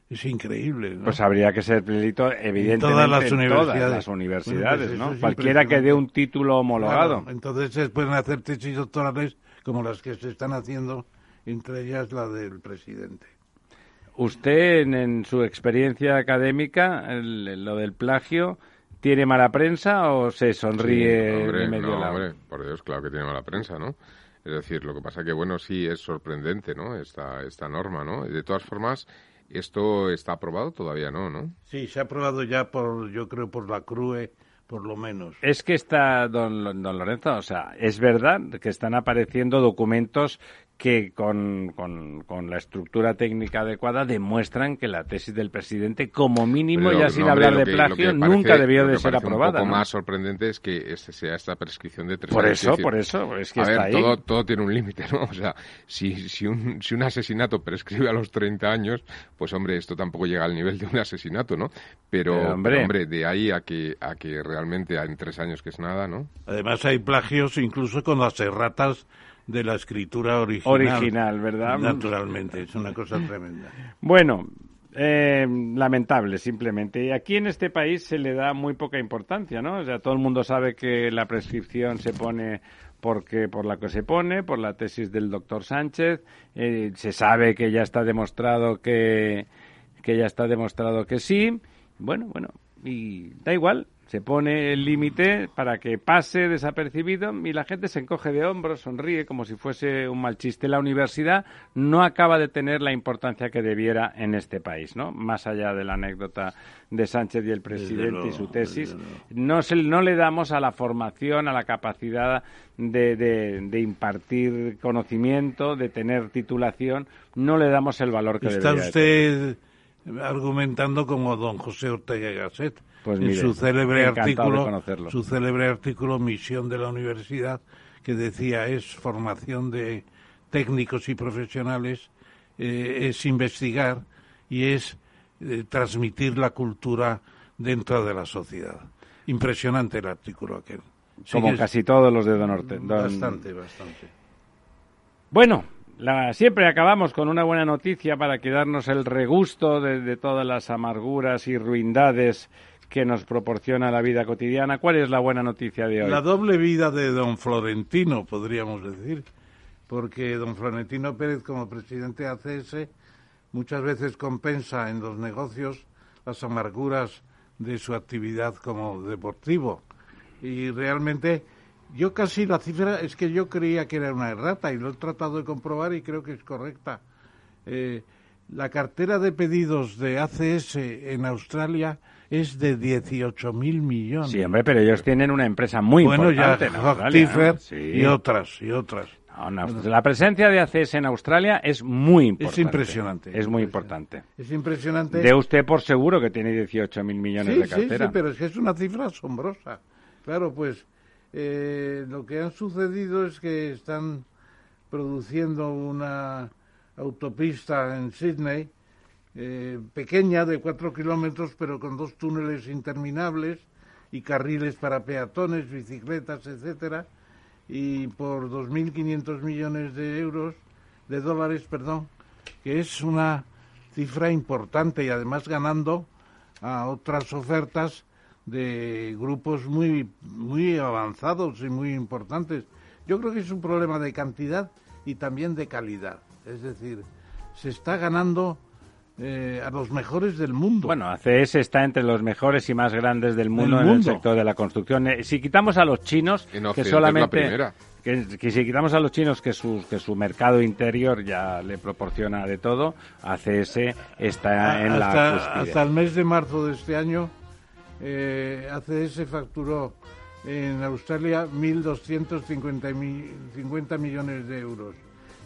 Es increíble. ¿no? Pues habría que ser delito, evidentemente, todas las en universidades. todas las Bueno, universidades, pues ¿no? Cualquiera que dé un título homologado. Claro, entonces se pueden hacer tesis doctorales como las que se están haciendo, entre ellas la del presidente. Usted, en, en su experiencia académica, el- lo del plagio, ¿tiene mala prensa o se sonríe Sí, hombre, de medio no, lado? hombre, por Dios, claro que tiene mala prensa, ¿no? Es decir, lo que pasa que, bueno, sí es sorprendente, ¿no? Esta, esta norma, ¿no? De todas formas, esto está aprobado todavía, ¿no? ¿no? Sí, se ha aprobado ya por, yo creo, por la CRUE, por lo menos. Es que está, don, don Lorenzo, o sea, es verdad que están apareciendo documentos que con, con, con la estructura técnica adecuada demuestran que la tesis del presidente, como mínimo, Pero, ya no, sin hombre, hablar lo de que- lo plagio, parece- nunca debió lo de ser aprobada. Un poco ¿no? más sorprendente es que este sea esta prescripción de tres Por años. eso, decir, por eso, es que a está ver, ahí. todo, todo tiene un límite, ¿no? [laughs] O sea, si, si, un, si un asesinato prescribe a los 30 años, pues hombre, esto tampoco llega al nivel de un asesinato, ¿no? Pero, Pero, hombre. pero, hombre, de ahí a que, a que realmente en tres años que es nada, ¿no? Además hay plagios incluso con las erratas de la escritura original. Original, ¿verdad? Naturalmente, es una cosa tremenda. Bueno, eh, lamentable simplemente. Y aquí en este país se le da muy poca importancia, ¿no? O sea, todo el mundo sabe que la prescripción se pone porque por la que se pone, por la tesis del doctor Sánchez. Eh, se sabe que ya está demostrado que que ya está demostrado que sí. Bueno, bueno, y da igual. Se pone el límite para que pase desapercibido y la gente se encoge de hombros, sonríe como si fuese un mal chiste. La universidad no acaba de tener la importancia que debiera en este país, ¿no? Más allá de la anécdota de Sánchez y el presidente y su tesis, no, se, no le damos a la formación, a la capacidad de, de- de impartir conocimiento, de tener titulación, no le damos el valor que Está debería de tener. usted argumentando como don José Ortega y Gasset Pues en mire, su célebre artículo, su célebre artículo Misión de la Universidad, que decía es formación de técnicos y profesionales, eh, es investigar y es eh, transmitir la cultura dentro de la sociedad. Impresionante el artículo aquel. Sí Como casi todos los de Don Orte. don- Bastante, bastante. Bueno, la- siempre acabamos con una buena noticia para quedarnos el regusto de, de todas las amarguras y ruindades que nos proporciona la vida cotidiana. ¿Cuál es la buena noticia de hoy? La doble vida de don Florentino, podríamos decir, porque don Florentino Pérez, como presidente de ACS, muchas veces compensa en los negocios las amarguras de su actividad como deportivo. Y realmente, yo casi la cifra es que yo creía que era una errata y lo he tratado de comprobar y creo que es correcta. Eh, la cartera de pedidos de ACS en Australia es de 18 mil millones. Sí, hombre, pero ellos tienen una empresa muy bueno, ya importante. en Australia, Hochtief ¿no? Sí. y otras, y otras. No, no, la presencia de ACS en Australia es muy importante. impresionante, Es muy importante. Es impresionante. De usted por seguro que tiene 18 mil millones sí, de sí, cartera. sí, pero es que es una cifra asombrosa. Claro, pues eh, lo que ha sucedido es que están produciendo una autopista en Sydney eh, pequeña de cuatro kilómetros, pero con dos túneles interminables y carriles para peatones, bicicletas, etcétera, y por 2.500 millones de euros, de dólares, perdón, que es una cifra importante y además ganando a otras ofertas de grupos muy muy avanzados y muy importantes. Yo creo que es un problema de cantidad y también de calidad. Es decir, se está ganando eh, a los mejores del mundo. Bueno, ACS está entre los mejores y más grandes del mundo, en el sector de la construcción. Eh, si quitamos a los chinos, que solamente que, si quitamos a los chinos que su, que su mercado interior ya le proporciona de todo, ACS está en la Hasta el mes de marzo de este año, eh, ACS facturó en Australia 1.250 millones de euros,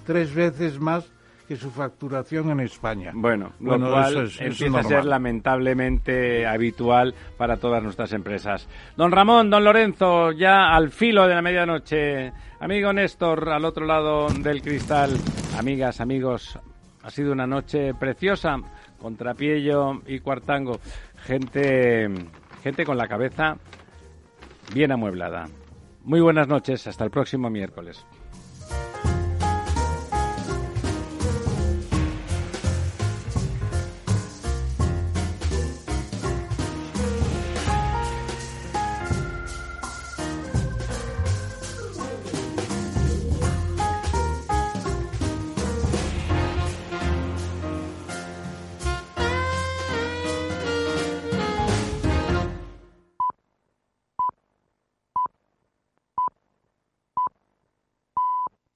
tres veces más que su facturación en España. Bueno, lo cual empieza a ser lamentablemente habitual para todas nuestras empresas. Don Ramón, don Lorenzo, ya al filo de la medianoche. Amigo Néstor, al otro lado del cristal. Amigas, amigos, ha sido una noche preciosa con Trapiello y Cuartango. Gente, gente con la cabeza bien amueblada. Muy buenas noches, hasta el próximo miércoles.